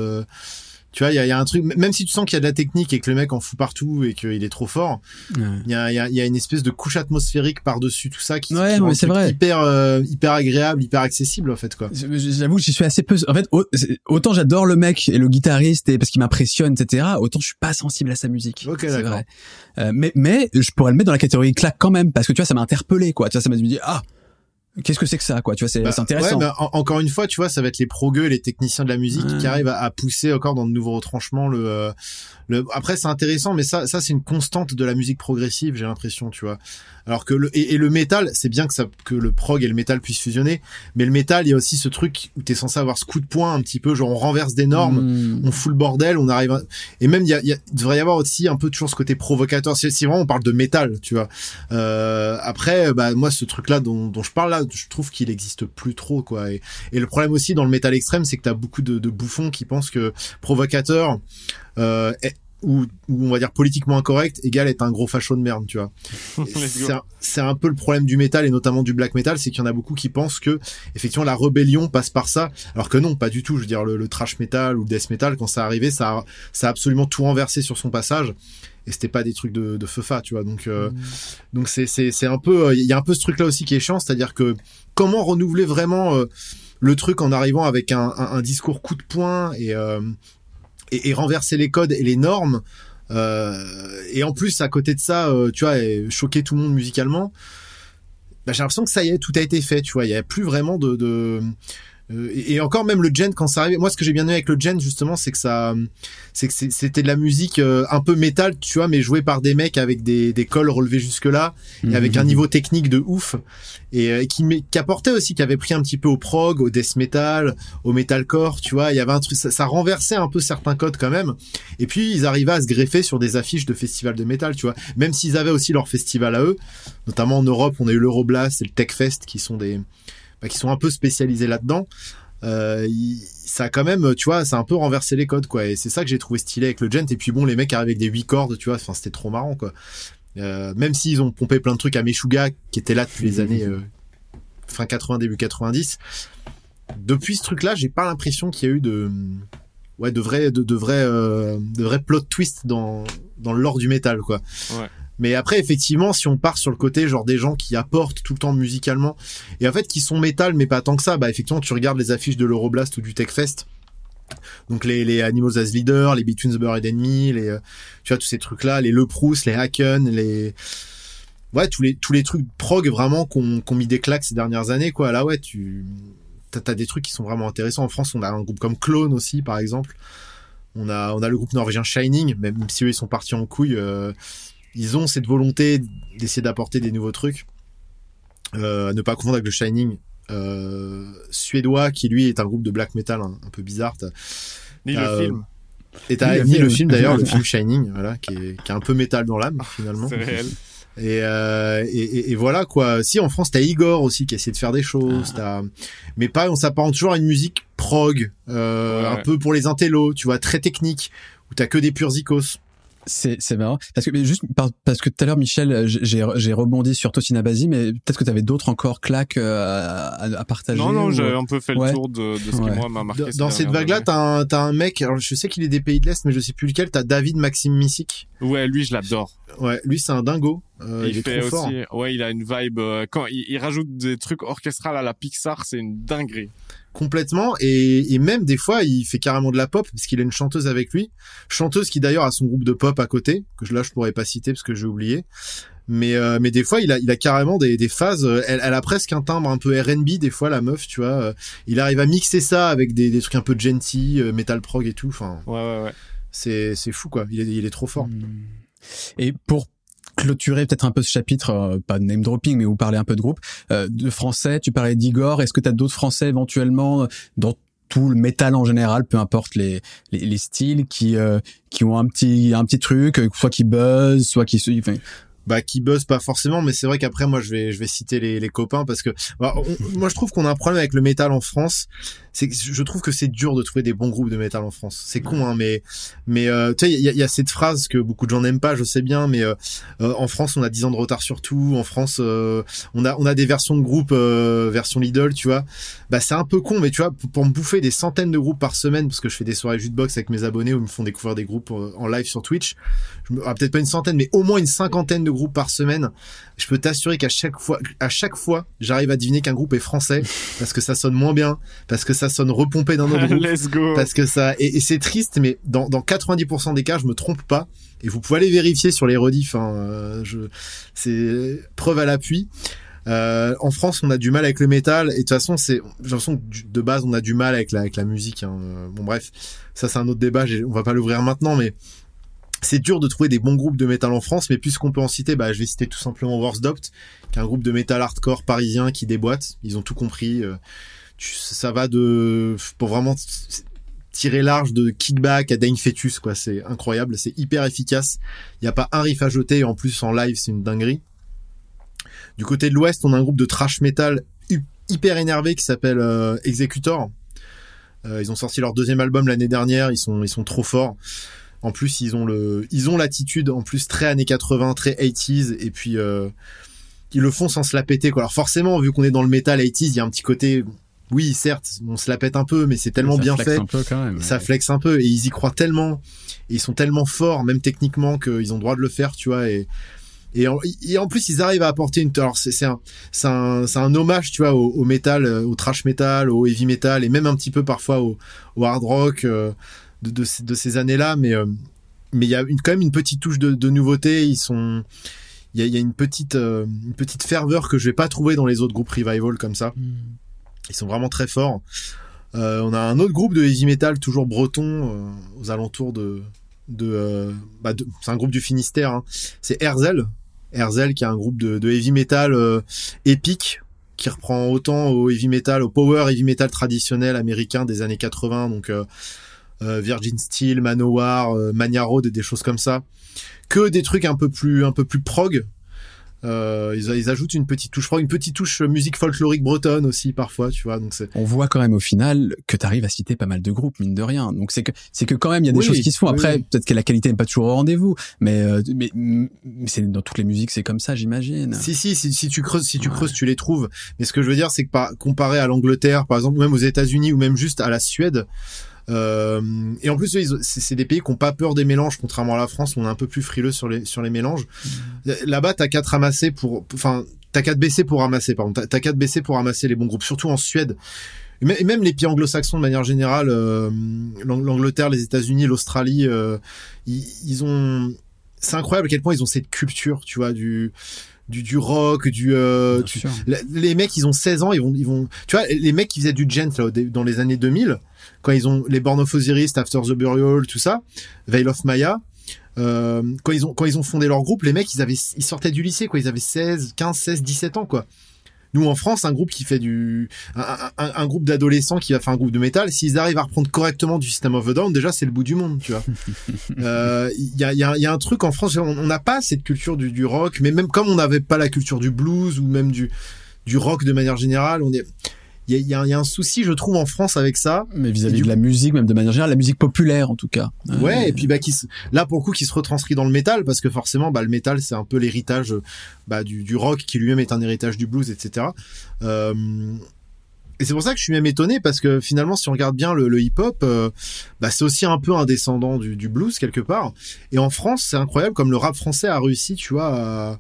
Tu vois, il y a, y a un truc, même si tu sens qu'il y a de la technique et que le mec en fout partout et qu'il est trop fort, il y a, y a, y a une espèce de couche atmosphérique par dessus tout ça qui, Ouais, qui c'est vrai. hyper euh, hyper agréable, hyper accessible en fait quoi. J'avoue que j'y suis assez peu. En fait, autant j'adore le mec et le guitariste et parce qu'il m'impressionne, etc. Autant je suis pas sensible à sa musique. Ok, c'est d'accord. vrai. Euh, mais mais je pourrais le mettre dans la catégorie claque quand même parce que tu vois, ça m'a interpellé quoi. Tu vois, ça m'a dit ah qu'est-ce que c'est que ça quoi? Tu vois, c'est Bah, intéressant. ouais, mais en- encore une fois, tu vois, ça va être les progueux, les techniciens de la musique qui arrivent à, à pousser encore dans de nouveaux retranchements le. euh, le... Après, c'est intéressant, mais ça, ça c'est une constante de la musique progressive, j'ai l'impression, tu vois. Alors que le et, le métal, c'est bien que ça que le prog et le métal puissent fusionner, mais le métal, il y a aussi ce truc où t'es censé avoir ce coup de poing un petit peu, genre on renverse des normes, Hmm. on fout le bordel, on arrive à... et même il y a, y a- devrait y avoir aussi un peu toujours ce côté provocateur. Si, si vraiment on parle de métal, tu vois. Euh, après, bah moi ce truc-là dont, dont je parle là, je trouve qu'il existe plus trop quoi. Et, et le problème aussi dans le métal extrême, c'est que t'as beaucoup de, de bouffons qui pensent que provocateur euh, est- ou, ou on va dire politiquement incorrect égale être un gros facho de merde, tu vois. C'est un, peu le problème du métal et notamment du black metal, c'est qu'il y en a beaucoup qui pensent que effectivement la rébellion passe par ça, alors que non, pas du tout. Je veux dire le, le trash metal ou le death metal quand ça arrivait, ça a, ça a absolument tout renversé sur son passage et c'était pas des trucs de, de feufa, tu vois. Donc euh, donc c'est c'est c'est un peu il y a un peu ce truc là aussi qui est chiant, c'est-à-dire que comment renouveler vraiment euh, le truc en arrivant avec un, un, un discours coup de poing et, euh, et et renverser les codes et les normes euh, et en plus à côté de ça euh, tu vois choquer tout le monde musicalement bah, j'ai l'impression que ça y est tout a été fait tu vois. Il y a plus vraiment de, de et et encore même le gen quand ça arrivait moi ce que j'ai bien aimé avec le gen justement c'est que ça c'est que c'était de la musique euh, un peu métal tu vois mais jouée par des mecs avec des, des cols relevés jusque là et avec un niveau technique de ouf et euh, qui qui apportait aussi qui avait pris un petit peu au prog au death metal au metalcore tu vois il y avait un truc ça, ça renversait un peu certains codes quand même. Et puis ils arrivaient à se greffer sur des affiches de festivals de métal tu vois. Même s'ils avaient aussi leur festival à eux notamment en Europe on a eu l'Euroblast et le Techfest qui sont des bah, qui sont un peu spécialisés là-dedans euh, ça a quand même, tu vois, ça a un peu renversé les codes, quoi. Et c'est ça que j'ai trouvé stylé avec le gent. Et puis bon, les mecs arrivent avec des huit cordes, tu vois. Enfin, c'était trop marrant, quoi. Euh, même s'ils ont pompé plein de trucs à Meshuga, qui était là depuis les années euh, fin 80, début 90. Depuis ce truc-là, j'ai pas l'impression qu'il y a eu de, ouais, de vrais, de, de vrais, euh, de vrais plot twists dans dans le lore du métal, quoi. Ouais. Mais après, effectivement, si on part sur le côté genre des gens qui apportent tout le temps musicalement et en fait qui sont métal mais pas tant que ça, bah effectivement, tu regardes les affiches de l'Euroblast ou du Techfest. Donc les, les Animals as Leader, les Between the Bird and les euh, tu vois tous ces trucs là, les Le Proust, les Haken, les ouais tous les tous les trucs prog vraiment qu'on qu'on mis des claques ces dernières années quoi. Là ouais tu t'as as des trucs qui sont vraiment intéressants. En France, on a un groupe comme Clone aussi par exemple. On a on a le groupe norvégien Shining, même si eux ils sont partis en couille. euh, ils ont cette volonté d'essayer d'apporter des nouveaux trucs. Euh, à ne pas confondre avec le Shining euh, suédois, qui lui est un groupe de black metal un, un peu bizarre. T'as- Ni Euh, le film, Et t'as le ni le film. d'ailleurs, le film Shining, voilà, qui est, qui est un peu métal dans l'âme finalement. c'est réel. Et, euh, et, et- et voilà quoi. Si en France t'as Igor aussi qui essaie de faire des choses, t'as, mais pas on s'apparente toujours à une musique prog, euh, Ouais. un peu pour les intellos, tu vois, très technique, où t'as que des purs icos. C'est c'est marrant parce que mais juste par- parce que tout à l'heure Michel euh, j'ai j'ai rebondi sur Tosin mais peut-être que tu avais d'autres encore claques euh, à, à partager. Non, non, ou- j'ai un peu fait Ouais. le tour de, de ce Ouais. qui moi m'a marqué. Dans, cette vague-là, années. t'as un, t'as un mec, alors je sais qu'il est des pays de l'Est, mais je sais plus lequel, t'as David Maxime Missic. Ouais, lui, je l'adore. Ouais, lui c'est un dingo. Euh, il, il, est fait trop aussi, fort. ouais, il a une vibe. euh, quand il, il rajoute des trucs orchestrales à la Pixar, c'est une dinguerie. Complètement. Et, et même des fois il fait carrément de la pop parce qu'il a une chanteuse avec lui. Chanteuse qui d'ailleurs a son groupe de pop à côté que je- là je pourrais pas citer parce que j'ai oublié. Mais euh, mais des fois il a il a carrément des, des phases euh, elle, elle a presque un timbre un peu R&B des fois la meuf tu vois euh, il arrive à mixer ça avec des, des trucs un peu gentil euh, metal prog et tout enfin. Ouais, ouais, ouais. c'est c'est fou quoi. Il est il est trop fort. Et pour clôturer peut-être un peu ce chapitre, euh, pas de name dropping, mais vous parlez un peu de groupe, euh, de français, tu parlais d'Igor, est-ce que tu as d'autres français éventuellement euh, dans tout le métal en général, peu importe les, les, les styles, qui, qui ont un petit, un petit truc, soit qui buzz, soit qui... se- Enfin, bah qui buzz pas forcément mais c'est vrai qu'après moi je vais je vais citer les, copains parce que bah, moi je trouve qu'on a un problème avec le métal en France c'est je trouve que c'est dur de trouver des bons groupes de métal en France. C'est con hein mais mais euh, tu sais il y a, y a cette phrase que beaucoup de gens n'aiment pas je sais bien mais euh, euh, en France on a 10 ans de retard sur tout. En France euh, on a on a des versions de groupes euh, version Lidl tu vois. Bah c'est un peu con mais tu vois pour, pour me bouffer des centaines de groupes par semaine parce que je fais des soirées jukebox avec mes abonnés où ils me font découvrir des groupes euh, en live sur Twitch je me, ah, peut-être pas une centaine, mais au moins une cinquantaine de groupes par semaine. Je peux t'assurer qu'à chaque fois, à chaque fois, j'arrive à deviner qu'un groupe est français parce que ça sonne moins bien, parce que ça sonne repompé d'un autre groupe, Let's go. parce que ça, et, et c'est triste, mais dans, dans 90% des cas, je me trompe pas. Et vous pouvez aller vérifier sur les rediffs. Hein, euh, je, c'est preuve à l'appui. Euh, en France, on a du mal avec le métal et de toute façon, c'est j'ai l'impression que de base, on a du mal avec la avec la musique. Hein. Euh, Bon bref, ça c'est un autre débat. On va pas l'ouvrir maintenant, mais c'est dur de trouver des bons groupes de métal en France, mais puisqu'on peut en citer, bah, je vais citer tout simplement Worsdopt, qui est un groupe de métal hardcore parisien qui déboîte. Ils ont tout compris. Euh, ça va de, pour vraiment tirer large de kickback à Dane Fetus, quoi. C'est incroyable, c'est hyper efficace. Il n'y a pas un riff à jeter, en plus en live, c'est une dinguerie. Du côté de l'Ouest, on a un groupe de trash metal hyper énervé qui s'appelle euh, Executor. Euh, ils ont sorti leur deuxième album l'année dernière, ils sont, ils sont trop forts. En plus, ils ont le, ils ont l'attitude en plus très années 80, très 80s, et puis euh, ils le font sans se la péter. Quoi. Alors forcément, vu qu'on est dans le métal 80s, il y a un petit côté, oui, certes, on se la pète un peu, mais c'est tellement bien fait. Un peu quand même, ça flex un peu, et ils y croient tellement, et ils sont tellement forts, même techniquement, qu'ils ont le droit de le faire, tu vois. Et et en, et en, plus, ils arrivent à apporter une. Alors, c'est un, c'est un, un, hommage, tu vois, au, au, metal, au trash metal, au heavy metal, et même un petit peu parfois au, au hard rock. Euh, de, de, ces années-là, mais euh, mais il y a une, quand même une petite touche de, de nouveauté. Ils sont il y a, y a, une petite euh, une petite ferveur que je vais pas trouver dans les autres groupes revival comme ça. Hmm. Ils sont vraiment très forts. Euh, on a un autre groupe de heavy metal toujours breton aux alentours de de, bah de c'est un groupe du Finistère. Hein. C'est Herzel. Herzel qui est un groupe de, de heavy metal épique qui reprend autant au heavy metal, au power heavy metal traditionnel américain des années 80. Donc euh, Virgin Steel, Manowar, euh, Mania Road et des choses comme ça, que des trucs un peu plus un peu plus prog. Euh, ils, ils, ajoutent une petite touche, une petite touche musique folklorique bretonne aussi parfois, tu vois. Donc c'est. On voit quand même au final que tu arrives à citer pas mal de groupes mine de rien. Donc c'est que c'est que quand même il y a des choses qui se font. Après peut-être que la qualité n'est pas toujours au rendez-vous, mais euh, mais, mais c'est dans toutes les musiques c'est comme ça j'imagine. Si, si si si tu creuses si tu creuses tu les trouves. Mais ce que je veux dire c'est que par, comparé à l'Angleterre par exemple ou même aux États-Unis ou même juste à la Suède. Euh, et en plus, c'est des pays qui n'ont pas peur des mélanges, contrairement à la France, où on est un peu plus frileux sur les sur les mélanges. Mmh. Là-bas, t'as qu'à te ramasser pour, enfin, t'as qu'à te baisser pour ramasser. Pardon, t'as qu'à te baisser pour ramasser les bons groupes, surtout en Suède. Et même les pays anglo-saxons de manière générale, euh, l'Angleterre, les États-Unis, l'Australie, euh, ils, ils, ont, c'est incroyable à quel point ils ont cette culture, tu vois, du du, du rock, du, euh, les mecs ils ont 16 ans, ils vont ils vont tu vois les mecs qui faisaient du gent là, dans les années 2000 quand ils ont les Born of Osiris, After the Burial, tout ça, Veil of Maya, euh, quand ils ont quand ils ont fondé leur groupe, les mecs ils avaient ils sortaient du lycée quoi, ils avaient 16, 15, 16, 17 ans quoi. Nous en France, un groupe qui fait du un, un, un groupe d'adolescents qui va faire un groupe de métal, s'ils arrivent à reprendre correctement du System of a Down, déjà c'est le bout du monde, tu vois. Il euh, y, a, y, a, y, a, un truc en France, on n'a pas cette culture du, du rock, mais même comme on n'avait pas la culture du blues ou même du du rock de manière générale, on est il y a, y a, un souci, je trouve, en France avec ça. Mais vis-à-vis de la musique, même de manière générale, la musique populaire, en tout cas. Ouais, et puis bah, qui, là, pour le coup, qui se retranscrit dans le métal, parce que forcément, bah, le métal, c'est un peu l'héritage bah, du, du rock, qui lui-même est un héritage du blues, etc. Euh, et c'est pour ça que je suis même étonné parce que finalement, si on regarde bien le, le hip-hop, euh, bah, c'est aussi un peu un descendant du, du, blues quelque part. Et en France, c'est incroyable comme le rap français a réussi, tu vois, à,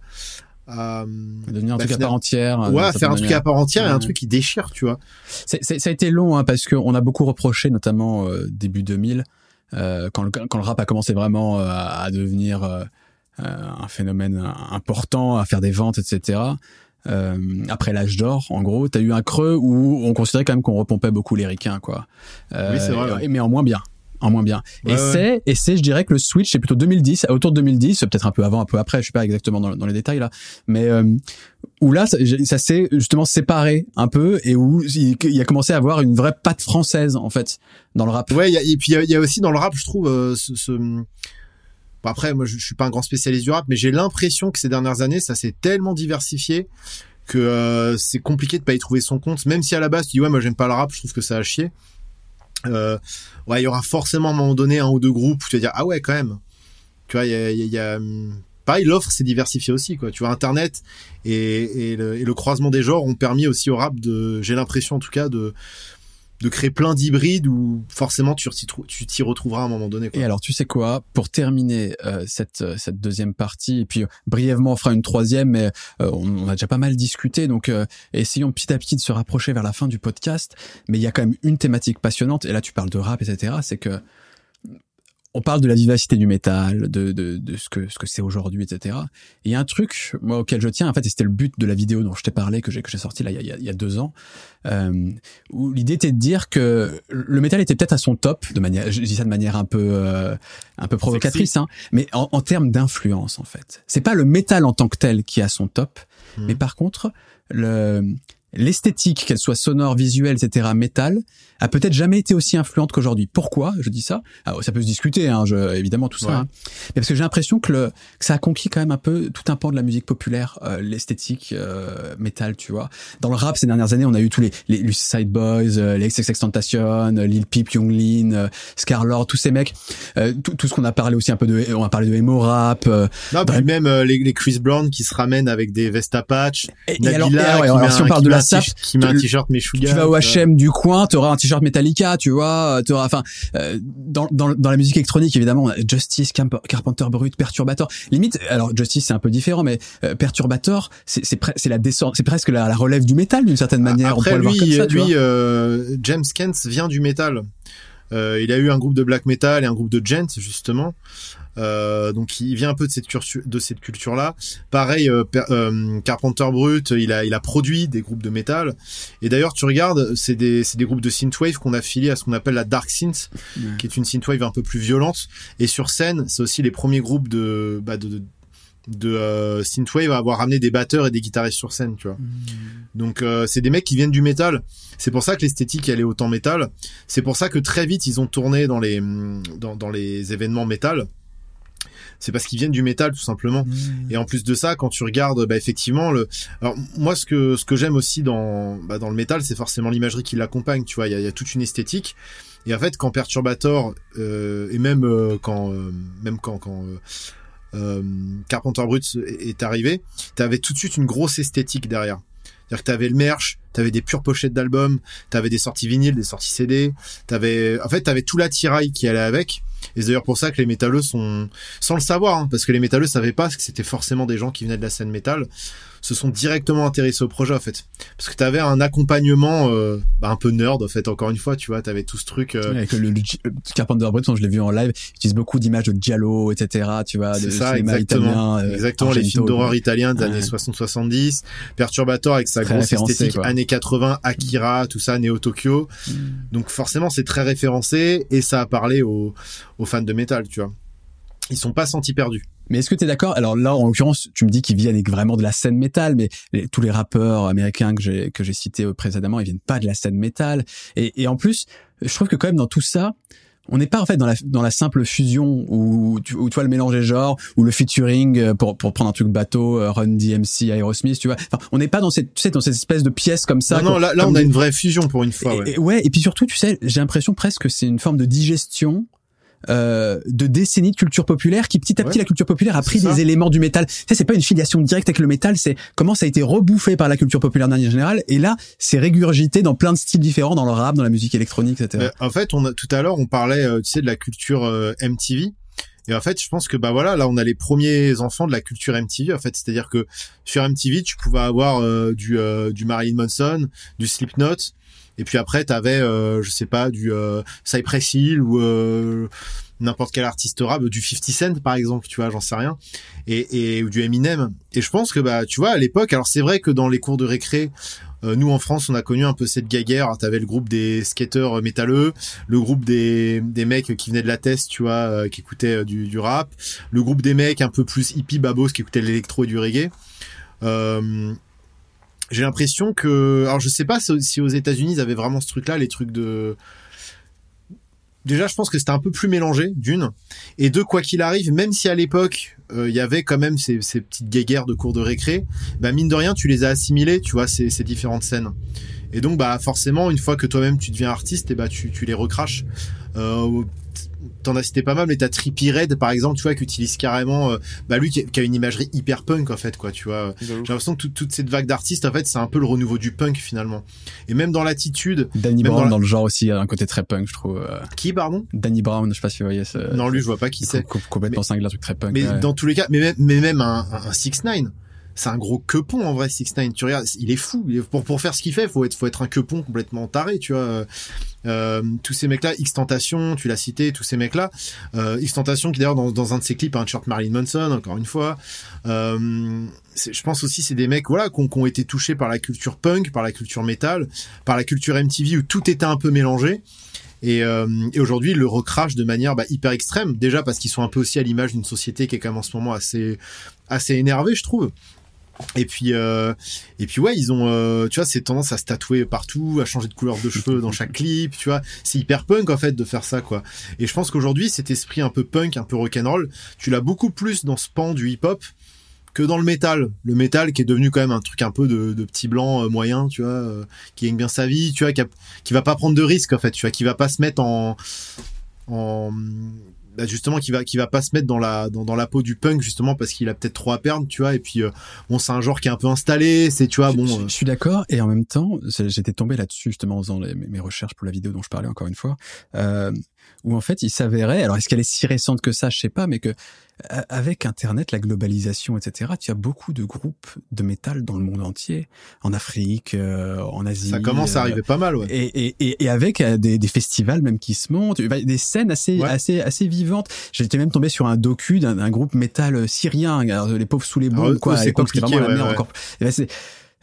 à devenir un bah, truc à part entière. Euh, ouais, faire un truc à part entière et un truc qui déchire, tu vois. ça a été long hein, parce qu'on a beaucoup reproché, notamment euh, début 2000, euh, quand, le, quand le rap a commencé vraiment euh, à devenir euh, un phénomène important, à faire des ventes, etc. après l'âge d'or, en gros, t'as eu un creux où on considérait quand même qu'on repompait beaucoup les ricains, quoi. oui, c'est vrai. Mais en moins bien en moins bien. et c'est, et c'est, je dirais que le switch, c'est plutôt 2010, autour de 2010, peut-être un peu avant, un peu après, je suis pas exactement dans, dans les détails là, mais euh, où là, ça, ça s'est justement séparé un peu et où il, a commencé à avoir une vraie patte française en fait dans le rap. Ouais, et puis il y, a, aussi dans le rap, je trouve euh, ce, ce... Bon, après, moi, je, je suis pas un grand spécialiste du rap, mais j'ai l'impression que ces dernières années, ça s'est tellement diversifié que euh, c'est compliqué de pas y trouver son compte. Même si à la base, tu dis ouais, moi j'aime pas le rap, je trouve que ça a chier euh, ouais, il y aura forcément à un moment donné un ou deux groupes où tu vas dire ah ouais quand même. Tu vois, il y a, y a, hum, pareil, l'offre s'est diversifiée aussi quoi. Tu vois, Internet et, le, croisement des genres ont permis aussi au rap de, j'ai l'impression en tout cas de de créer plein d'hybrides où forcément tu t'y retrouveras à un moment donné. Quoi. Et alors tu sais quoi, pour terminer euh, cette euh, cette deuxième partie et puis euh, brièvement on fera une troisième, mais on, a déjà pas mal discuté, donc essayons petit à petit de se rapprocher vers la fin du podcast. Mais il y a quand même une thématique passionnante et là tu parles de rap, etc. C'est que on parle de la vivacité du métal, de, de, de ce que ce que c'est aujourd'hui, etc. Et il y a un truc moi auquel je tiens, en fait, et c'était le but de la vidéo dont je t'ai parlé que j'ai que j'ai sorti là il y a, il y a deux ans, euh, où l'idée était de dire que le métal était peut-être à son top, de manière, je dis ça de manière un peu euh, un peu provocatrice, hein, mais en, en termes d'influence en fait. C'est pas le métal en tant que tel qui est à son top, Mhm. mais par contre le l'esthétique, qu'elle soit sonore, visuelle, etc., métal, a peut-être jamais été aussi influente qu'aujourd'hui. Pourquoi? Je dis ça Alors, Ça peut se discuter, hein, je, évidemment, tout ça. Ouais. hein. Mais parce que j'ai l'impression que, le, que ça a conquis quand même un peu tout un pan de la musique populaire, euh, l'esthétique euh, métal, tu vois. Dans le rap, ces dernières années, on a eu tous les, les Lucid Boys, euh, les XXXTentacion, euh, Lil Peep, Young Lean, euh, Scarlord, tous ces mecs. Euh, tout, tout ce qu'on a parlé aussi un peu de... On a parlé de emo rap. euh, Non, puis même euh, les, les Chris Brown qui se ramènent avec des vestes à patch. et, alors, et alors, qui alors, met si on parle de la un SAP, t- qui met un tu- t-shirt Meshuggah. tu vas au. H&M du coin, tu auras un t-shirt Metallica, tu vois, tu auras, enfin, euh, dans, dans, dans la musique électronique, évidemment, on a Justice, Camp- Carpenter Brut, Perturbator. Limite, alors Justice c'est un peu différent, mais euh, Perturbator, c'est c'est pre- la descente, c'est presque la, la relève du métal d'une certaine manière. on Après, pourrait lui, le voir comme ça, lui euh, James Kent vient du métal. Euh, il a eu un groupe de black metal et un groupe de gent justement. Euh, donc il vient un peu de cette culture de cette culture là. Pareil, euh, euh, Carpenter Brut, il a il a produit des groupes de métal. Et d'ailleurs, tu regardes, c'est des des groupes de synthwave qu'on a filé à ce qu'on appelle la dark synth, qui est une synthwave un peu plus violente. Et sur scène, c'est aussi les premiers groupes de bah, de de, de, euh, synthwave à avoir ramené des batteurs et des guitaristes sur scène, tu vois. Donc euh, c'est des mecs qui viennent du métal. C'est pour ça que l'esthétique elle est autant métal. C'est pour ça que très vite ils ont tourné dans les dans, dans les événements métal. C'est parce qu'ils viennent du métal tout simplement. Et en plus de ça, quand tu regardes, bah, effectivement, le. Alors moi, ce que ce que j'aime aussi dans bah, dans le métal, c'est forcément l'imagerie qui l'accompagne. Tu vois, il y a, y a toute une esthétique. Et en fait, quand Perturbator euh, et même euh, quand euh, même quand quand euh, euh, Carpenter Brut est est arrivé, t'avais tout de suite une grosse esthétique derrière. C'est-à-dire que t'avais le merch, t'avais des pures pochettes d'albums, t'avais des sorties vinyles, des sorties CD, t'avais, en fait, t'avais tout l'attirail qui allait avec. Et c'est d'ailleurs pour ça que les métalleux sont, sans le savoir, hein, parce que les métalleux savaient pas que c'était forcément des gens qui venaient de la scène métal, se sont directement intéressés au projet, en fait. Parce que t'avais un accompagnement, euh, bah, un peu nerd, en fait, encore une fois, tu vois, t'avais tout ce truc, euh, Avec le, le- le Carpenter Brut, je l'ai vu en live, il utilise beaucoup d'images de Giallo, etc. Tu vois, C'est ça, exactement. italien, euh, Exactement, les films d'horreur italiens des Ouais. années 60-70, Perturbator avec sa grosse esthétique quoi. années 80, Akira, tout ça, Neo Tokyo. Mm. Donc forcément, c'est très référencé et ça a parlé aux, aux fans de métal, tu vois. Ils sont pas sentis perdus. Mais est-ce que tu es d'accord? Alors là, en l'occurrence, tu me dis qu'ils viennent vraiment de la scène métal, mais les- tous les rappeurs américains que j'ai que j'ai cités euh, précédemment, ils viennent pas de la scène métal. Et, et en plus, je trouve que quand même dans tout ça, on n'est pas en fait dans la dans la simple fusion où tu, où tu vois le mélange des genres ou le featuring euh, pour pour prendre un truc bateau, euh, Run DMC, Aerosmith, tu vois. Enfin, on n'est pas dans cette tu sais dans cette espèce de pièce comme ça. non, là, là on a une vraie fusion pour une fois, et, ouais. et- ouais, et puis surtout, tu sais, j'ai l'impression presque que c'est une forme de digestion euh, de décennies de culture populaire qui petit à petit Ouais. la culture populaire a pris ça. des éléments du métal. Tu sais, c'est pas une filiation directe avec le métal, c'est comment ça a été rebouffé par la culture populaire de manière générale. Et là, c'est régurgité dans plein de styles différents, dans le rap, dans la musique électronique, etc. Euh, en fait, on a, tout à l'heure, on parlait, euh, tu sais, de la culture euh, MTV. Et en fait, je pense que bah voilà, là, on a les premiers enfants de la culture MTV. En fait, c'est-à-dire que sur MTV, tu pouvais avoir euh, du euh, du Marilyn Manson, du Slipknot, et puis après, t'avais, euh, je sais pas, du euh, Cypress Hill ou euh, n'importe quel artiste rap, du 50 Cent par exemple, tu vois, j'en sais rien, et, ou du Eminem. Et je pense que bah, tu vois, à l'époque, alors c'est vrai que dans les cours de récré, euh, nous en France, on a connu un peu cette guéguerre. Alors, T'avais le groupe des skateurs métalleux, le groupe des, des mecs qui venaient de la test, tu vois, qui écoutaient du, rap, le groupe des mecs un peu plus hippie babos qui écoutaient l'électro et du reggae. J'ai l'impression que, alors je sais pas si aux États-Unis ils avaient vraiment ce truc-là, les trucs de. Déjà, je pense que c'était un peu plus mélangé, d'une. Et deux, quoi qu'il arrive, même si à l'époque, euh, il y avait quand même ces, petites guéguerres de cours de récré, bah mine de rien, tu les as assimilées, tu vois, ces, ces différentes scènes. Et donc, bah forcément, une fois que toi-même tu deviens artiste, et bah tu, tu les recraches. Euh, T'en as cité pas mal, mais t'as Trippie Red, par exemple, tu vois, qui utilise carrément, euh, bah lui qui, qui a une imagerie hyper punk en fait, quoi, tu vois. J'ai l'impression que toute- toute cette vague d'artistes, en fait, c'est un peu le renouveau du punk finalement. Et même dans l'attitude, Danny Brown dans le genre aussi a un côté très punk, je trouve. euh, qui pardon? Danny Brown, je sais pas si vous voyez ce. Non, lui, je vois pas qui c'est. co- complètement cinglé, un truc très punk. Mais ouais. dans tous les cas, mais même, mais même un, un, 6 9 c'est un gros quepon en vrai Six Nine tu regardes il est fou. Pour pour faire ce qu'il fait faut être faut être un quepon complètement taré tu vois. Euh, tous ces mecs là X Tentation tu l'as cité tous ces mecs là euh, X Tentation qui d'ailleurs dans, dans un de ses clips un t-shirt Marilyn Manson encore une fois. Euh, je pense aussi c'est des mecs voilà qui ont, été touchés par la culture punk par la culture métal par la culture MTV où tout était un peu mélangé. Et, euh, et aujourd'hui, ils le recrachent de manière bah, hyper extrême. Déjà parce qu'ils sont un peu aussi à l'image d'une société qui est quand même en ce moment assez assez énervée, je trouve. Et puis, euh, et puis ouais, ils ont, euh, tu vois, c'est tendance à se tatouer partout, à changer de couleur de cheveux dans chaque clip, tu vois. C'est hyper punk en fait de faire ça, quoi. Et je pense qu'aujourd'hui, cet esprit un peu punk, un peu rock'n'roll, tu l'as beaucoup plus dans ce pan du hip-hop que dans le métal. Le métal qui est devenu quand même un truc un peu de, petit blanc euh, moyen, tu vois, qui gagne bien sa vie, tu vois, qui, a- va pas prendre de risques en fait, tu vois, qui va pas se mettre en bah, justement qui va qui va pas se mettre dans la dans, dans la peau du punk justement parce qu'il a peut-être trop à perdre, tu vois. Et puis euh, bon, c'est un genre qui est un peu installé, c'est tu vois, bon. je, euh, je suis d'accord et en même temps, j'étais tombé là-dessus justement en faisant les- mes recherches pour la vidéo dont je parlais encore une fois, euh, où en fait il s'avérait, alors est-ce qu'elle est si récente que ça, je sais pas, mais que avec Internet, la globalisation, etc., tu as beaucoup de groupes de métal dans le monde entier, en Afrique, euh, en Asie. ça commence à euh, arriver pas mal, ouais. et, et, et, et avec euh, des, des festivals même qui se montent, des scènes assez Ouais. assez assez vivantes. J'étais même tombé sur un docu d'un groupe métal syrien, alors, les pauvres sous les Alors, bombes eux, quoi. c'est compliqué, vraiment la ouais, merde ouais. encore. Et ben, c'est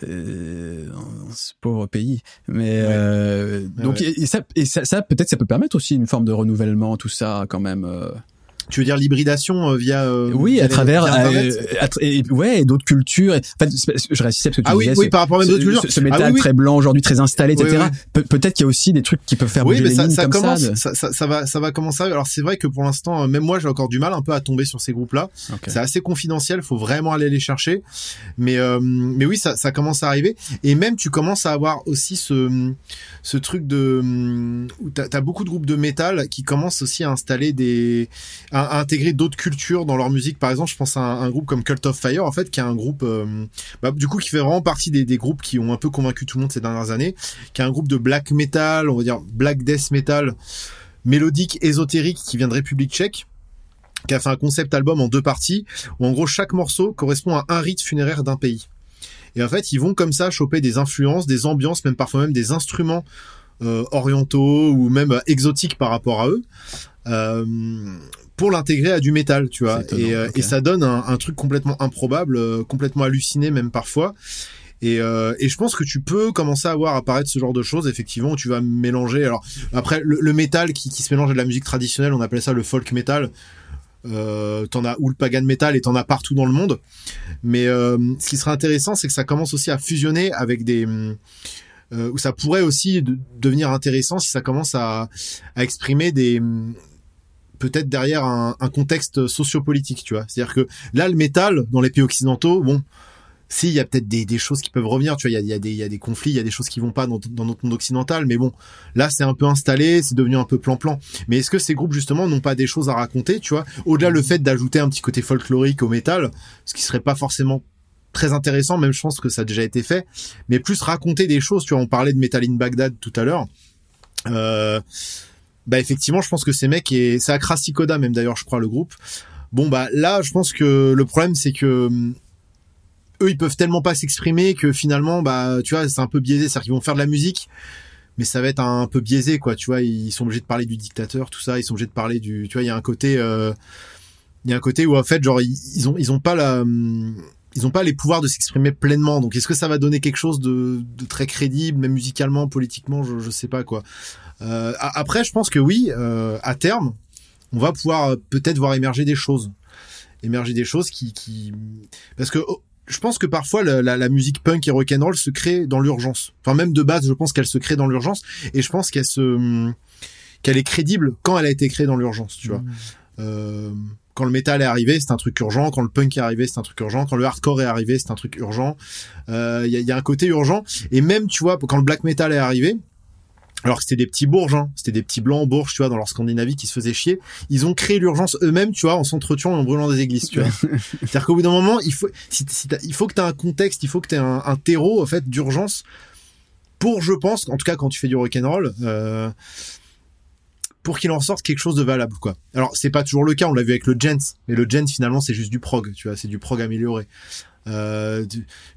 euh, dans ce pauvre pays. Mais euh, donc et, et ça et ça, ça peut-être ça peut permettre aussi une forme de renouvellement tout ça quand même. Tu veux dire l'hybridation via oui, via à travers à et, ouais, et d'autres cultures. Et, en fait, je réagissais parce que tu Ah oui, disais oui, ce- par rapport à d'autres cultures. ce, ce Ah métal oui. très blanc aujourd'hui, très installé, etc. Pe- Peut-être qu'il y a aussi des trucs qui peuvent faire Oui, bouger mais les ça, lignes ça comme commence, ça. de- ça, ça, ça va, ça va commencer. Alors c'est vrai que pour l'instant, euh, même moi, j'ai encore du mal un peu à tomber sur ces groupes-là. C'est assez confidentiel, faut vraiment aller les chercher. Mais euh, mais oui, ça, ça commence à arriver. Et même tu commences à avoir aussi ce ce truc de où t'as as beaucoup de groupes de métal qui commencent aussi à installer des à, intégrer d'autres cultures dans leur musique. Par exemple, je pense à un, groupe comme Cult of Fire, en fait, qui est un groupe euh, bah, du coup qui fait vraiment partie des, groupes qui ont un peu convaincu tout le monde ces dernières années, qui est un groupe de black metal, on va dire black death metal mélodique ésotérique qui vient de République tchèque qui a fait un concept album en deux parties, où en gros chaque morceau correspond à un rite funéraire d'un pays. Et en fait, ils vont comme ça choper des influences, des ambiances, même parfois même des instruments euh, orientaux ou même euh, exotiques par rapport à eux, pour l'intégrer à du métal, tu vois. C'est étonnant, Et, euh, et ça donne un, un truc complètement improbable, euh, complètement halluciné même parfois. Et, euh, et je pense que tu peux commencer à voir apparaître ce genre de choses, effectivement, où tu vas mélanger. Alors après, le, le métal qui, qui se mélange à de la musique traditionnelle, on appelle ça le folk metal. Euh, t'en as ou le pagan metal et t'en as partout dans le monde. Mais ce qui serait intéressant, c'est que ça commence aussi à fusionner avec des où ça pourrait aussi de- devenir intéressant si ça commence à, à exprimer des peut-être derrière un, un contexte sociopolitique, tu vois. C'est-à-dire que là, le métal dans les pays occidentaux, bon, si il y a peut-être des, choses qui peuvent revenir, tu vois, il y a, des- conflits, il y a des choses qui vont pas dans, dans notre monde occidental, mais bon, là c'est un peu installé, c'est devenu un peu plan-plan. Mais est-ce que ces groupes justement n'ont pas des choses à raconter, tu vois, au-delà le fait d'ajouter un petit côté folklorique au métal, ce qui serait pas forcément très intéressant, même je pense que ça a déjà été fait, mais plus raconter des choses, tu vois, on parlait de Metal in Baghdad tout à l'heure. Euh, bah effectivement, je pense que ces mecs et c'est Accra Sikoda même d'ailleurs, je crois le groupe. Bon bah là, je pense que le problème c'est que hum, eux ils peuvent tellement pas s'exprimer que finalement bah tu vois c'est un peu biaisé, c'est-à-dire qu'ils vont faire de la musique mais ça va être un peu biaisé quoi, tu vois, ils sont obligés de parler du dictateur, tout ça, ils sont obligés de parler du tu vois, il y a un côté euh, il y a un côté où en fait genre ils, ont ils ont pas la hum, ils ont pas les pouvoirs de s'exprimer pleinement. Donc est-ce que ça va donner quelque chose de, très crédible, même musicalement, politiquement, je sais pas quoi. Euh, après, je pense que oui, euh, à terme, on va pouvoir euh, peut-être voir émerger des choses, émerger des choses qui, qui... parce que oh, je pense que parfois la, la, la musique punk et rock'n'roll se crée dans l'urgence. Enfin même de base, je pense qu'elle se crée dans l'urgence et je pense qu'elle se qu'elle est crédible quand elle a été créée dans l'urgence, tu vois. Euh, quand le métal est arrivé, c'est un truc urgent. Quand le punk est arrivé, c'est un truc urgent. Quand le hardcore est arrivé, c'est un truc urgent. Euh, Il y, a, y a un côté urgent. Et même, tu vois, quand le black metal est arrivé, alors que c'était des petits bourges, hein, c'était des petits blancs bourges, tu vois, dans leur Scandinavie qui se faisaient chier. Ils ont créé l'urgence eux-mêmes, tu vois, en s'entretuant et en brûlant des églises, tu vois. C'est-à-dire qu'au bout d'un moment, il faut, si, si t'as- il faut que tu aies un contexte, il faut que tu aies un, un terreau, en fait, d'urgence pour, je pense, en tout cas quand tu fais du rock'n'roll, euh, pour qu'il en sorte quelque chose de valable, quoi. Alors, c'est pas toujours le cas, on l'a vu avec le Gent, mais le Gent, finalement, c'est juste du prog, tu vois, c'est du prog amélioré. Euh,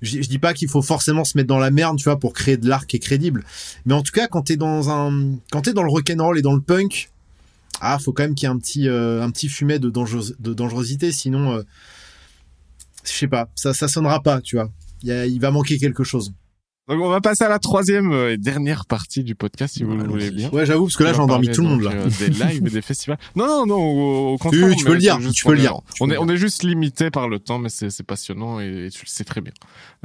je, dis pas qu'il faut forcément se mettre dans la merde, tu vois, pour créer de l'art qui est crédible. Mais en tout cas, quand t'es dans un, quand t'es dans le rock'n'roll et dans le punk, ah, faut quand même qu'il y ait un petit, euh, un petit fumet de, dangerosité, sinon, euh, je sais pas, ça, sonnera pas, tu vois. Il va manquer quelque chose. Donc on va passer à la troisième euh, et dernière partie du podcast si vous le voulez bien. Ouais, j'avoue, parce que là, On j'ai endormi tout le monde, là. euh, des lives et des festivals. Non, non, non, au, au contraire. tu peux le dire, tu peux le dire, On est, on est juste limité par le temps, mais c'est c'est passionnant et, tu le sais très bien.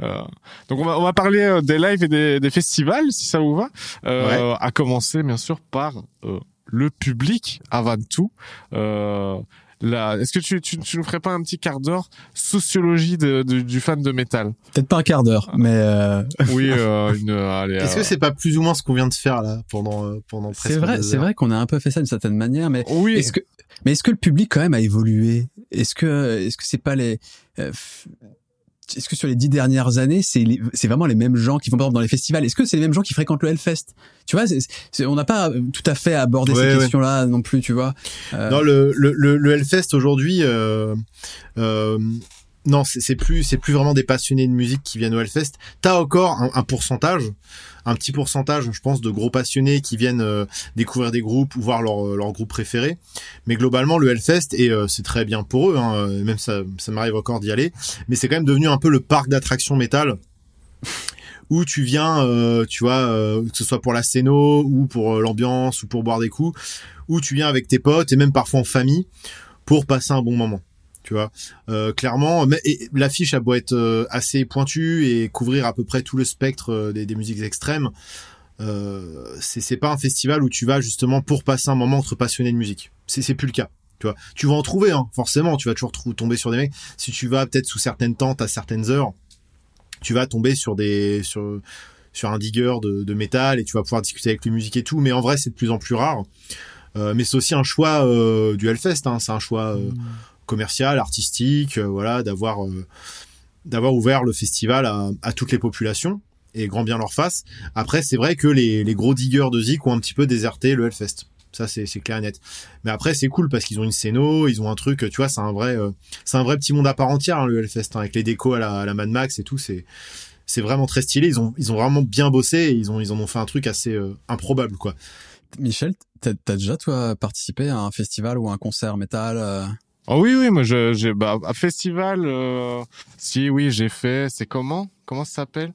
Euh, donc on va, on va parler des lives et des, des festivals, si ça vous va. Euh, À commencer, bien sûr, par euh, le public avant tout. Euh, là, est-ce que tu, tu, tu nous ferais pas un petit quart d'heure sociologie de, de- du fan de métal Peut-être pas un quart d'heure, mais euh, Oui, euh, une, allez, Est-ce euh, que c'est pas plus ou moins ce qu'on vient de faire, là, pendant, euh, pendant presque c'est vrai, c'est vrai qu'on a un peu fait ça d'une certaine manière, mais oui. est-ce que, mais est-ce que le public quand même a évolué? Est-ce que, est-ce que c'est pas les, euh, est-ce que sur les dix dernières années, c'est vraiment les mêmes gens qui vont par exemple dans les festivals Est-ce que c'est les mêmes gens qui fréquentent le Hellfest? Tu vois, on n'a pas tout à fait abordé Ouais, ces ouais. questions-là non plus, tu vois. Euh, Non, le, le, le, le Hellfest aujourd'hui, euh, euh, non, c'est plus, c'est plus vraiment des passionnés de musique qui viennent au Hellfest. T'as encore un, pourcentage, un petit pourcentage, je pense, de gros passionnés qui viennent euh, découvrir des groupes ou voir leur, leur groupe préféré. Mais globalement, le Hellfest, et euh, c'est très bien pour eux, hein, même ça, ça m'arrive encore d'y aller, mais c'est quand même devenu un peu le parc d'attractions métal où tu viens, euh, tu vois, que ce soit pour la scéno ou pour l'ambiance ou pour boire des coups, où tu viens avec tes potes et même parfois en famille pour passer un bon moment. Tu vois, euh, clairement, mais l'affiche a beau être euh, assez pointue et couvrir à peu près tout le spectre euh, des, musiques extrêmes, c'est pas un festival où tu vas justement pour passer un moment entre passionnés de musique. C'est plus le cas. Tu vois, tu vas en trouver, hein, forcément. Tu vas toujours tomber sur des mecs. Si tu vas peut-être sous certaines tentes à certaines heures, tu vas tomber sur des sur un digger de, métal et tu vas pouvoir discuter avec les musiques et tout. Mais en vrai, c'est de plus en plus rare. Mais c'est aussi un choix du Hellfest. Hein, c'est un choix euh, commercial, artistique, euh, voilà, d'avoir euh, d'avoir ouvert le festival à, à toutes les populations et grand bien leur face. Après, c'est vrai que les, les gros diggers de Zik ont un petit peu déserté le Hellfest. Ça, c'est clair et net. Mais après, c'est cool parce qu'ils ont une scéno, ils ont un truc, tu vois, c'est un vrai, euh, c'est un vrai petit monde à part entière, hein, le Hellfest, hein, avec les décos à la, à la Mad Max et tout. C'est c'est vraiment très stylé. Ils ont ils ont vraiment bien bossé et ils ont ils en ont fait un truc assez euh, improbable, quoi. Michel, t'as as déjà toi participé à un festival ou à un concert métal euh, Oh oui, oui, moi, je, j'ai, bah, à festival, euh, si, oui, j'ai fait, c'est comment? Comment ça s'appelle?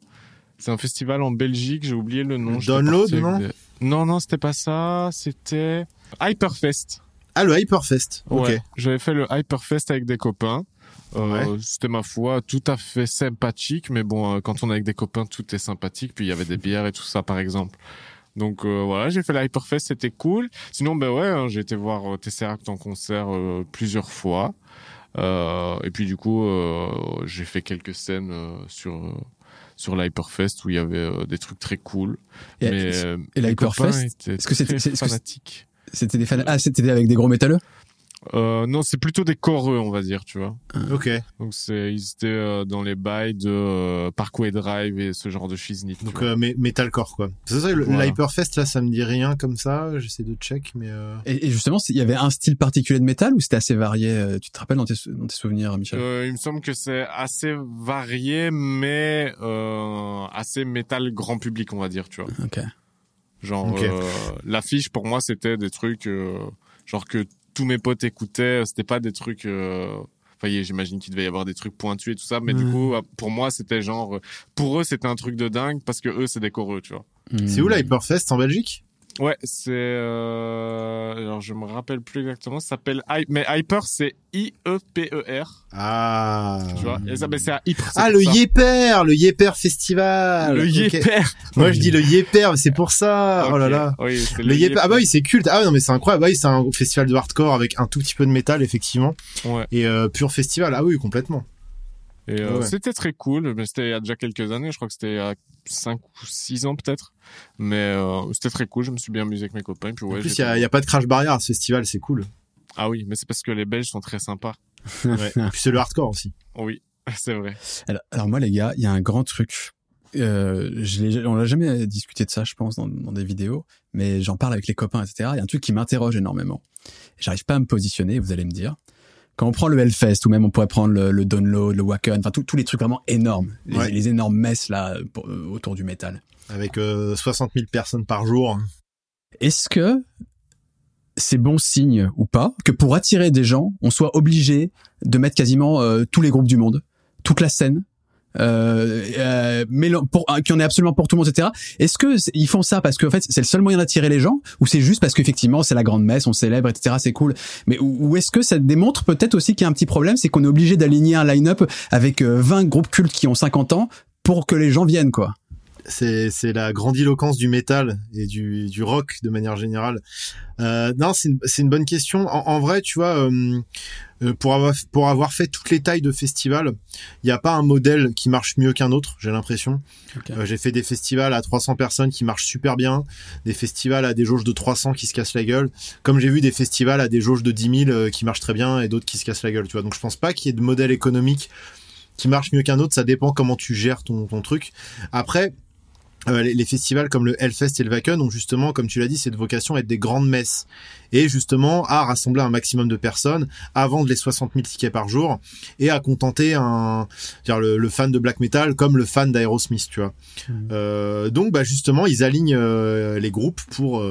C'est un festival en Belgique, j'ai oublié le nom. Download, non? des- Non, non, c'était pas ça, c'était Hyperfest. Ah, le Hyperfest. Ok. Ouais, j'avais fait le Hyperfest avec des copains. Euh, Ouais. C'était ma foi tout à fait sympathique, mais bon, euh, quand on est avec des copains, tout est sympathique. Puis il y avait des bières et tout ça, par exemple. Donc euh, voilà, j'ai fait le Hyperfest, c'était cool. Sinon, ben ouais, hein, j'ai été voir euh, Tesseract en concert euh, plusieurs fois. Euh, et puis du coup, euh, j'ai fait quelques scènes euh, sur euh, sur l'Hyperfest où il y avait euh, des trucs très cool. Et, mais et l'Hyperfest, est-ce que c'était- très c'est- est-ce que c'est- fanatiques. C'était des fans. Ah, c'était avec des gros métalleux? Euh, non, c'est plutôt des choreux, on va dire, tu vois. Ok. Donc c'est ils étaient euh, dans les bails de euh, Parkway Drive et ce genre de shiznit. Donc vois. euh, metalcore quoi. C'est ça l'Hyperfest là ça me dit rien comme ça, j'essaie de check mais euh... Et, et justement, il y avait un style particulier de métal ou c'était assez varié Tu te rappelles dans tes, dans tes souvenirs, Michel? Euh, il me semble que c'est assez varié, mais euh, assez métal grand public, on va dire, tu vois. Ok. Genre euh, l'affiche pour moi c'était des trucs euh, genre que tous mes potes écoutaient. C'était pas des trucs. Euh... Enfin, j'imagine qu'il devait y avoir des trucs pointus et tout ça, mais du coup, euh, pour moi, c'était genre, euh, pour eux, c'était un truc de dingue parce que eux, c'est des choreux, tu vois. c'est où l'Hyperfest? En Belgique? Ouais, c'est euh... alors je me rappelle plus exactement. Ça s'appelle Hy- mais Hyper, c'est I E P E R. Ah. Tu vois. Et ça, mais c'est à Ypres. Ah le. Yeper, le Yeper Festival. Le. Yeper. Moi je dis le Yeper, mais c'est pour ça. Oh là là. Oui, c'est Le Yeper. Ah bah oui, c'est culte. Ah non mais c'est incroyable. Ah oui, c'est un festival de hardcore avec un tout petit peu de métal effectivement Ouais. et euh, pur festival. Ah oui, complètement. Et euh, Ouais. c'était très cool. Mais c'était il y a déjà quelques années. Je crois que c'était il y a 5 ou 6 ans peut-être. Mais euh, c'était très cool. Je me suis bien amusé avec mes copains. Puis ouais, en plus, il j'étais- y a, pas de crash barrière à ce festival, c'est cool. Ah oui, mais c'est parce que les Belges sont très sympas. Ouais. Et puis c'est le hardcore aussi. Oui, c'est vrai. Alors, alors moi, les gars, il y a un grand truc. Euh, je on n'a jamais discuté de ça, je pense, dans, dans des vidéos, mais j'en parle avec les copains, etc. Il y a un truc qui m'interroge énormément. J'arrive pas à me positionner, vous allez me dire. Quand on prend le Hellfest ou même on pourrait prendre le, le Download, le Wacken, enfin tous les trucs vraiment énormes, les, Ouais. les énormes messes là pour- euh, autour du métal. Avec euh, 60 000 personnes par jour. Est-ce que c'est bon signe ou pas que pour attirer des gens, on soit obligé de mettre quasiment euh, tous les groupes du monde, toute la scène, euh, euh, mélan- pour euh, qu'il y en ait absolument pour tout le monde, etc. Est-ce que ils font ça parce que en fait c'est le seul moyen d'attirer les gens, ou c'est juste parce qu'effectivement c'est la grande messe, on célèbre, etc. C'est cool. Mais ou, est-ce que ça démontre peut-être aussi qu'il y a un petit problème, c'est qu'on est obligé d'aligner un line-up avec euh, 20 groupes cultes qui ont 50 ans pour que les gens viennent, quoi? C'est c'est la grandiloquence du métal et du, du rock de manière générale. Euh, non, c'est une, c'est une bonne question. En, en vrai, tu vois, euh, euh, pour avoir pour avoir fait toutes les tailles de festivals, il n'y a pas un modèle qui marche mieux qu'un autre. J'ai l'impression. Euh, J'ai fait des festivals à 300 personnes qui marchent super bien, des festivals à des jauges de 300 qui se cassent la gueule, comme j'ai vu des festivals à des jauges de 10 000 euh, qui marchent très bien et d'autres qui se cassent la gueule. Tu vois, donc je pense pas qu'il y ait de modèle économique qui marche mieux qu'un autre. Ça dépend comment tu gères ton, ton truc. Après. Euh, les, les festivals comme le Hellfest et le Wacken ont justement, comme tu l'as dit, cette vocation à être des grandes messes et justement à rassembler un maximum de personnes, à vendre les 60 000 tickets par jour et à contenter un, dire le, le fan de black metal comme le fan d'Aerosmith, tu vois. Mhm. Euh, donc bah justement ils alignent euh, les groupes pour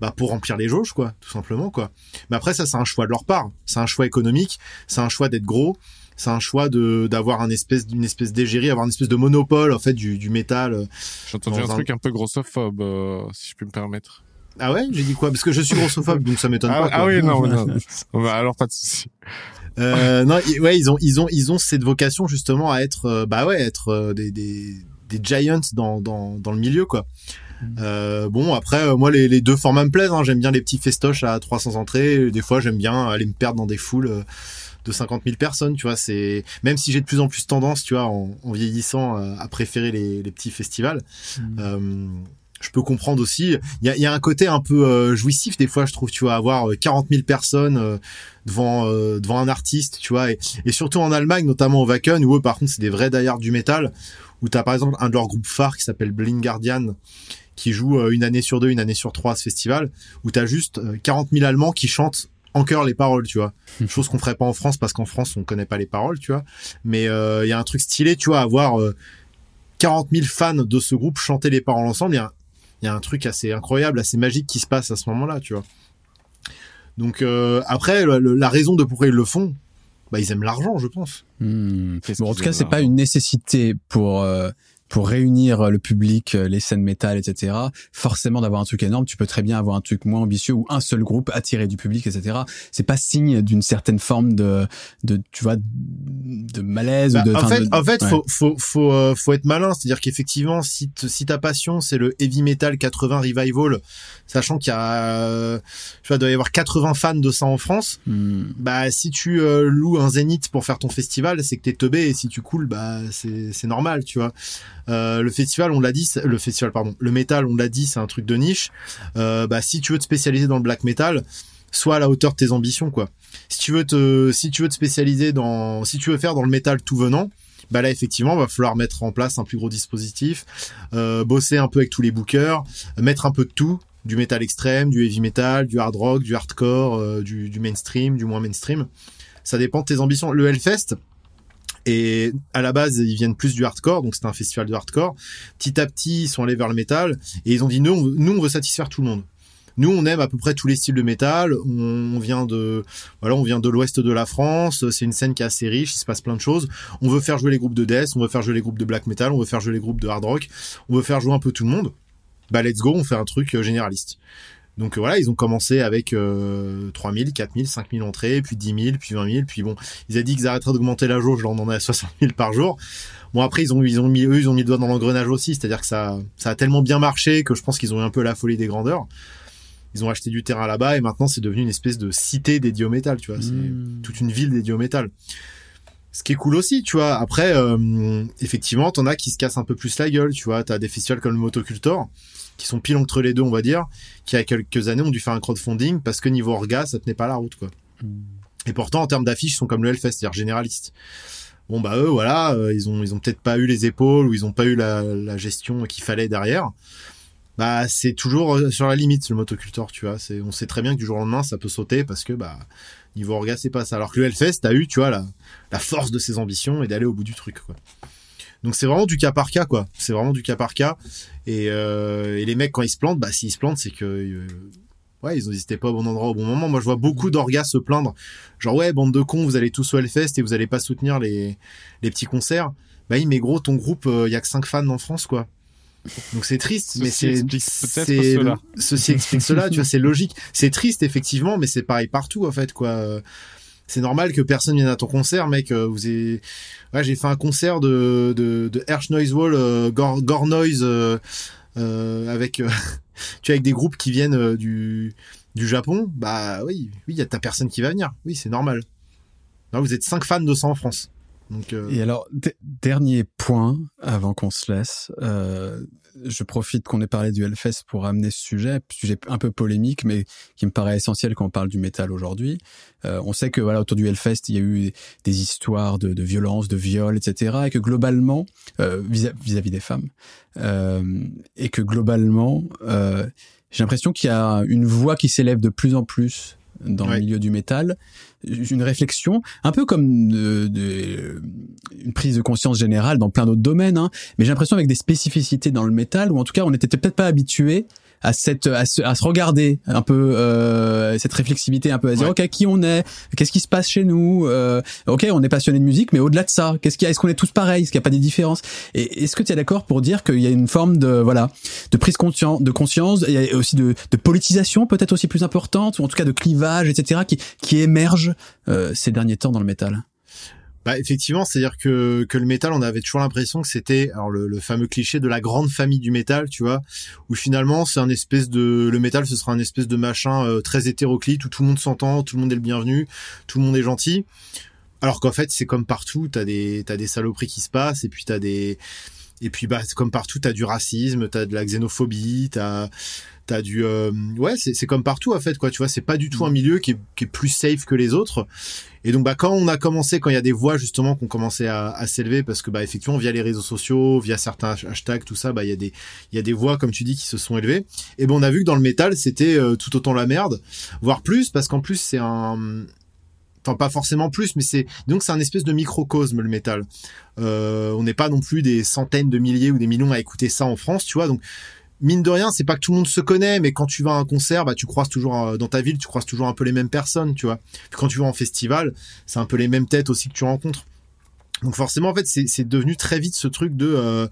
bah pour remplir les jauges quoi, tout simplement quoi. Mais après ça c'est un choix de leur part, c'est un choix économique, c'est un choix d'être gros, c'est un choix de d'avoir un espèce d'une espèce d'égérie, avoir une espèce de monopole en fait du, du métal. euh. J'ai entendu un un- truc un peu grossophobe, euh, si je puis me permettre. Ah ouais, j'ai dit quoi? Parce que je suis grossophobe donc ça m'étonne Ah, pas. quoi. ah oui, non, non. non. Bah, alors pas de souci. Euh, non, ouais, ils ont, ils ont, ils ont cette vocation justement à être, euh, bah ouais, être euh, des, des, des giants dans, dans, dans le milieu, quoi. Euh, bon, après, euh, moi, les, les deux formats me plaisent. Hein. J'aime bien les petits festoches à 300 entrées. Des fois, j'aime bien aller me perdre dans des foules euh, de 50 000 personnes. Tu vois, c'est même si j'ai de plus en plus tendance, tu vois, en, en vieillissant, euh, à préférer les, les petits festivals. Euh, je peux comprendre aussi. Il y a, il y a un côté un peu euh, jouissif des fois, je trouve. Tu vois, avoir euh, 40 000 personnes euh, devant euh, devant un artiste, tu vois, et, et surtout en Allemagne, notamment au Wacken, où eux, par contre, c'est des vrais die du métal. Où t'as par exemple un de leurs groupes phares qui s'appelle Blind Guardian, qui joue une année sur deux, une année sur trois à ce festival, où t'as juste euh, 40 000 Allemands qui chantent en chœur les paroles, tu vois. Chose qu'on ferait pas en France parce qu'en France on connaît pas les paroles, tu vois. Mais euh, il y a un truc stylé, tu vois, avoir euh, 40 000 fans de ce groupe chanter les paroles ensemble. Il y a, un- il y a un truc assez incroyable, assez magique qui se passe à ce moment-là, tu vois. Donc euh, après, le- le- la raison de pourquoi ils le font, bah ils aiment l'argent, je pense. Hmm. Bon, en tout cas, c'est pas une nécessité pour euh, pour réunir le public, euh, les scènes métal, etc. Forcément, d'avoir un truc énorme, tu peux très bien avoir un truc moins ambitieux ou un seul groupe attirer du public, etc. C'est pas signe d'une certaine forme de de tu vois de malaise Bah, ou de. en fait, de- en fait, ouais. faut faut faut euh, faut être malin, c'est-à-dire qu'effectivement, si si ta passion c'est le heavy metal 80 revival, sachant qu'il y a, euh, tu vois, doit y avoir 80 fans de ça en France. Hmm. Bah, si tu euh, loues un zénith pour faire ton festival, c'est que t'es teubé et si tu coules, bah c'est c'est normal, tu vois. Euh, le festival, on l'a dit, le festival, pardon, le métal, on l'a dit, c'est un truc de niche. Euh, bah, si tu veux te spécialiser dans le black metal, sois à la hauteur de tes ambitions, quoi. Si tu veux te, si tu veux te spécialiser dans, si tu veux faire dans le métal tout venant, bah là effectivement, va falloir mettre en place un plus gros dispositif, euh, bosser un peu avec tous les bookers, mettre un peu de tout, du métal extrême, du heavy metal, du hard rock, du hardcore, du, du mainstream, du moins mainstream. Ça dépend de tes ambitions. Le Hellfest, et à la base, ils viennent plus du hardcore, donc c'est un festival de hardcore. Petit à petit, ils sont allés vers le métal et ils ont dit nous, on veut, nous, on veut satisfaire tout le monde. Nous, on aime à peu près tous les styles de métal. On, on vient de, voilà, on vient de l'ouest de la France. C'est une scène qui est assez riche. Il se passe plein de choses. On veut faire jouer les groupes de death, on veut faire jouer les groupes de black metal, on veut faire jouer les groupes de hard rock, on veut faire jouer un peu tout le monde. Bah, let's go, on fait un truc euh, généraliste. Donc euh, voilà, ils ont commencé avec euh, 3000, 4000, 5000 entrées, puis 10 000, puis 20 000, puis bon, ils avaient dit qu'ils arrêteraient d'augmenter la jauge, là on en est à 60 000 par jour. Bon après ils ont ils ont mis eux ils ont mis le doigt dans l'engrenage aussi, c'est-à-dire que ça ça a tellement bien marché que je pense qu'ils ont eu un peu la folie des grandeurs. Ils ont acheté du terrain là-bas et maintenant c'est devenu une espèce de cité dédiée au métal, tu vois, c'est Hmm. toute une ville dédiée au métal. Ce qui est cool aussi, tu vois. Après, euh, effectivement, t'en as qui se cassent un peu plus la gueule, tu vois. T'as des festivals comme le Motocultor, qui sont pile entre les deux, on va dire, qui il y a quelques années ont dû faire un crowdfunding parce que niveau orga, ça tenait pas la route, quoi. Et pourtant, en termes d'affiches, ils sont comme le Hellfest, c'est-à-dire généralistes. Bon, bah eux, voilà, euh, ils ont, ils ont peut-être pas eu les épaules ou ils ont pas eu la, la gestion qu'il fallait derrière. bah c'est toujours euh, sur la limite le motocultor, tu vois. C'est, on sait très bien que du jour au lendemain ça peut sauter parce que bah niveau orga c'est pas ça. Alors que le Hellfest a eu, tu vois, la, la force de ses ambitions et d'aller au bout du truc, quoi. Donc c'est vraiment du cas par cas, quoi. C'est vraiment du cas par cas. Et, euh, et les mecs quand ils se plantent, bah s'ils se plantent, c'est que euh, ouais ils n'hésitaient pas au bon endroit au bon moment. Moi je vois beaucoup d'orgas se plaindre, genre ouais bande de cons, vous allez tous au Hellfest et vous allez pas soutenir les les petits concerts. Bah oui mais gros ton groupe, il y a que 5 fans en France, quoi. Donc c'est triste, mais Ceci peut-être c'est cela. ceci explique cela. Tu vois, c'est logique. C'est triste effectivement, mais c'est pareil partout en fait quoi. C'est normal que personne vienne à ton concert, mec. euh, Vous avez... ouais, j'ai fait un concert de de, Hersh Noise Wall, euh, Gore, Gore Noise, euh, euh, avec tu avec des groupes qui viennent du du Japon. Bah oui, oui, il y a ta personne qui va venir. Oui, c'est normal. Non, vous êtes cinq fans de ça en France. Et alors, dernier point avant qu'on se laisse. Je profite qu'on ait parlé du Hellfest pour amener ce sujet, sujet un peu polémique, mais qui me paraît essentiel quand on parle du métal aujourd'hui. Euh, on sait que voilà autour du Hellfest, il y a eu des histoires de, de violence, de viol, etc. Et que globalement, euh, vis- vis-à-vis des femmes, euh, et que globalement, euh, j'ai l'impression qu'il y a une voix qui s'élève de plus en plus dans le milieu du métal, une réflexion, un peu comme de, de- une prise de conscience générale dans plein d'autres domaines, hein, mais j'ai l'impression avec des spécificités dans le métal, ou en tout cas on n'était peut-être pas habitué à cette à se, à se regarder un peu euh, cette réflexivité un peu à dire Ouais. ok qui on est? Qu'est-ce qui se passe chez nous? Euh, ok on est passionné de musique mais au-delà de ça qu'est-ce qu'il y a est-ce qu'on est tous pareils? Est-ce qu'il n'y a pas des différences? Et est-ce que tu es d'accord pour dire qu'il y a une forme de voilà de prise conscien- de conscience il y a aussi de, de politisation peut-être aussi plus importante ou en tout cas de clivage etc qui qui émerge euh, ces derniers temps dans le métal? Bah effectivement, c'est-à-dire que que le métal, on avait toujours l'impression que c'était alors le, fameux cliché de la grande famille du métal, tu vois, où finalement c'est un espèce de le métal, ce sera un espèce de machin euh, très hétéroclite où tout le monde s'entend, tout le monde est le bienvenu, tout le monde est gentil. Alors qu'en fait, c'est comme partout, t'as des t'as des saloperies qui se passent et puis t'as des et puis bah comme partout, t'as du racisme, t'as de la xénophobie, t'as t'as du euh, ouais c'est c'est comme partout en fait quoi tu vois c'est pas du tout un milieu qui est, qui est plus safe que les autres. Et donc bah quand on a commencé quand il y a des voix justement qui ont commencé à, à s'élever parce que bah effectivement via les réseaux sociaux via certains hashtags tout ça bah il y a des il y a des voix comme tu dis qui se sont élevées. Et bon on a vu que dans le métal c'était euh, tout autant la merde. Voire plus parce qu'en plus c'est un enfin pas forcément plus mais c'est donc c'est un espèce de microcosme le métal. Euh, on n'est pas non plus des centaines de milliers ou des millions à écouter ça en France tu vois donc mine de rien, c'est pas que tout le monde se connaît, mais quand tu vas à un concert, bah tu croises toujours dans ta ville, tu croises toujours un peu les mêmes personnes, tu vois. Quand tu vas en festival, c'est un peu les mêmes têtes aussi que tu rencontres. Donc forcément, en fait, c'est devenu très vite ce truc de euh,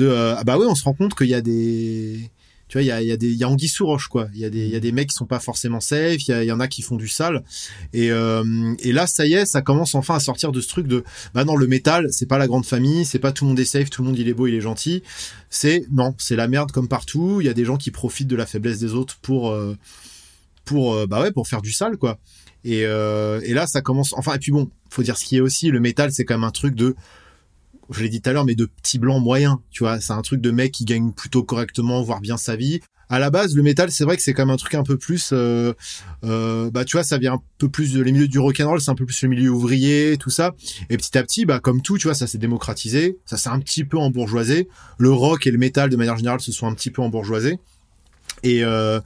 euh, ah bah oui, on se rend compte qu'il y a des tu vois, il y a, il y a des, il y a anguille sous roche, quoi. Il y a des, il y a des mecs qui sont pas forcément safe. Il y, en a qui font du sale. Et, euh, et là, ça y est, ça commence enfin à sortir de ce truc de, bah non, le métal, c'est pas la grande famille, c'est pas tout le monde est safe, tout le monde il est beau, il est gentil. C'est non, c'est la merde comme partout. Il y a des gens qui profitent de la faiblesse des autres pour, euh, pour, euh, bah ouais, pour faire du sale, quoi. Et, euh, et là, ça commence. Enfin, et puis bon, faut dire ce qui est aussi. Le métal, c'est quand même un truc de je l'ai dit tout à l'heure, mais de petits blancs moyens, tu vois. C'est un truc de mec qui gagne plutôt correctement, voire bien sa vie. À la base, le métal, c'est vrai que c'est quand même un truc un peu plus, euh, euh, bah tu vois, ça vient un peu plus de les milieux du rock'n'roll, c'est un peu plus le milieu ouvrier, tout ça. Et petit à petit, bah comme tout, tu vois, ça s'est démocratisé, ça s'est un petit peu embourgeoisé. Le rock et le métal, de manière générale, se sont un petit peu embourgeoisés. Et euh,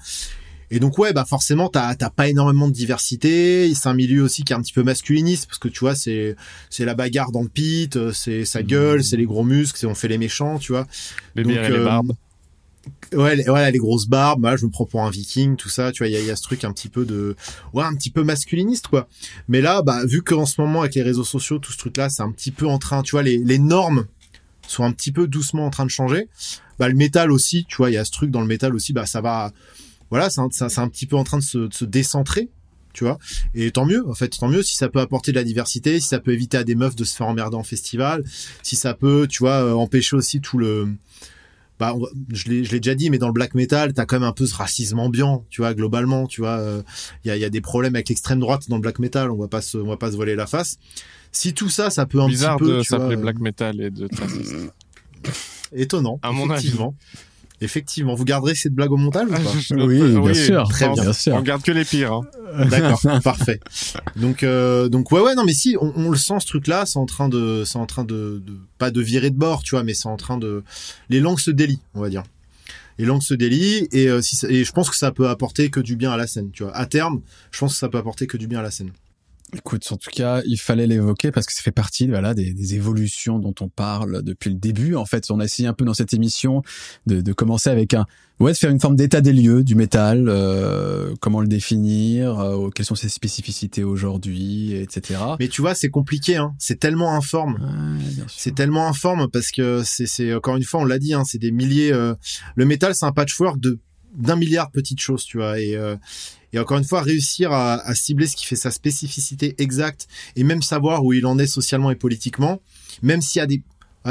et donc ouais, bah forcément, t'as t'as pas énormément de diversité. C'est un milieu aussi qui est un petit peu masculiniste parce que tu vois, c'est c'est la bagarre dans le pit, euh, c'est sa gueule, c'est les gros muscles, c'est on fait les méchants, tu vois. Les Donc, les euh, barbes. Ouais, les, ouais, les grosses barbes, bah, je me prends pour un viking, tout ça, tu vois, il y a, il y a ce truc un petit peu de, ouais, un petit peu masculiniste, quoi. Mais là, bah, vu qu'en ce moment, avec les réseaux sociaux, tout ce truc-là, c'est un petit peu en train, tu vois, les, les normes sont un petit peu doucement en train de changer. Bah, le métal aussi, tu vois, il y a ce truc dans le métal aussi, bah, ça va, voilà, c'est un, c'est un petit peu en train de se, de se décentrer, tu vois. Et tant mieux, en fait, tant mieux si ça peut apporter de la diversité, si ça peut éviter à des meufs de se faire emmerder en festival, si ça peut, tu vois, euh, empêcher aussi tout le, bah, on je l'ai, je l'ai déjà dit, mais dans le black metal, t'as quand même un peu ce racisme ambiant, tu vois, globalement, tu vois, euh, il y, a, il y a des problèmes avec l'extrême droite dans le black metal, on va pas se, on va pas se voiler la face. Si tout ça, ça peut un Bizarre petit peu, de tu vois, s'appeler euh, black metal et de étonnant, À mon avis. Effectivement. Vous garderez cette blague au montage ou pas Oui, bien sûr, très on- bien, bien sûr. On garde que les pires. Hein. D'accord, parfait. Donc, euh, donc ouais, ouais, non, mais si, on, on le sent ce truc-là, c'est en train de, c'est en train de, de, pas de virer de bord, tu vois, mais c'est en train de, les langues se délient, on va dire. et lance se délie et, euh, si ça- et je pense que ça peut apporter que du bien à la scène tu vois à terme je pense que ça peut apporter que du bien à la scène Écoute, en tout cas, il fallait l'évoquer parce que ça fait partie voilà, des, des évolutions dont on parle depuis le début. En fait, on a essayé un peu dans cette émission de, de commencer avec un... Ouais, de faire une forme d'état des lieux du métal, euh, comment le définir, euh, quelles sont ses spécificités aujourd'hui, etc. mais tu vois c'est compliqué hein c'est tellement informe Ouais, c'est tellement informe parce que c'est c'est encore une fois on l'a dit hein, c'est des milliers euh, le métal c'est un patchwork de d'un milliard de petites choses tu vois et euh, et encore une fois réussir à, à cibler ce qui fait sa spécificité exacte et même savoir où il en est socialement et politiquement même s'il y a des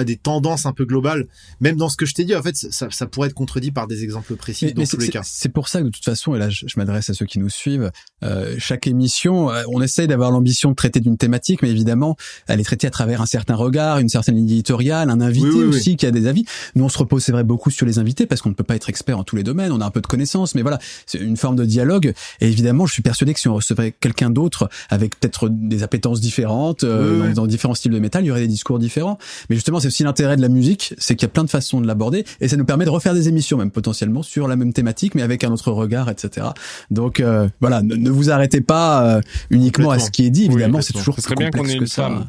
des tendances un peu globales même dans ce que je t'ai dit en fait ça, ça pourrait être contredit par des exemples précis Mais, dans mais tous les cas c'est pour ça que de toute façon, et là je, je m'adresse à ceux qui nous suivent, euh, chaque émission, euh, on essaye d'avoir l'ambition de traiter d'une thématique, mais évidemment, elle est traitée à travers un certain regard, une certaine ligne éditoriale, un invité Oui, oui, oui. aussi qui a des avis. Nous, on se repose, c'est vrai, beaucoup sur les invités parce qu'on ne peut pas être expert en tous les domaines, on a un peu de connaissances, mais voilà, c'est une forme de dialogue. Et évidemment, je suis persuadé que si on recevait quelqu'un d'autre avec peut-être des appétences différentes, euh, dans différents styles de métal, il y aurait des discours différents. Mais justement, c'est aussi l'intérêt de la musique, c'est qu'il y a plein de façons de l'aborder et ça nous permet de refaire des émissions, même potentiellement sur la même thématique, mais avec un autre regard, etc. Donc euh, voilà, ne, ne vous arrêtez pas euh, uniquement à ce qui est dit. Oui, Évidemment, c'est toujours Ce plus bien complexe que ça. femme.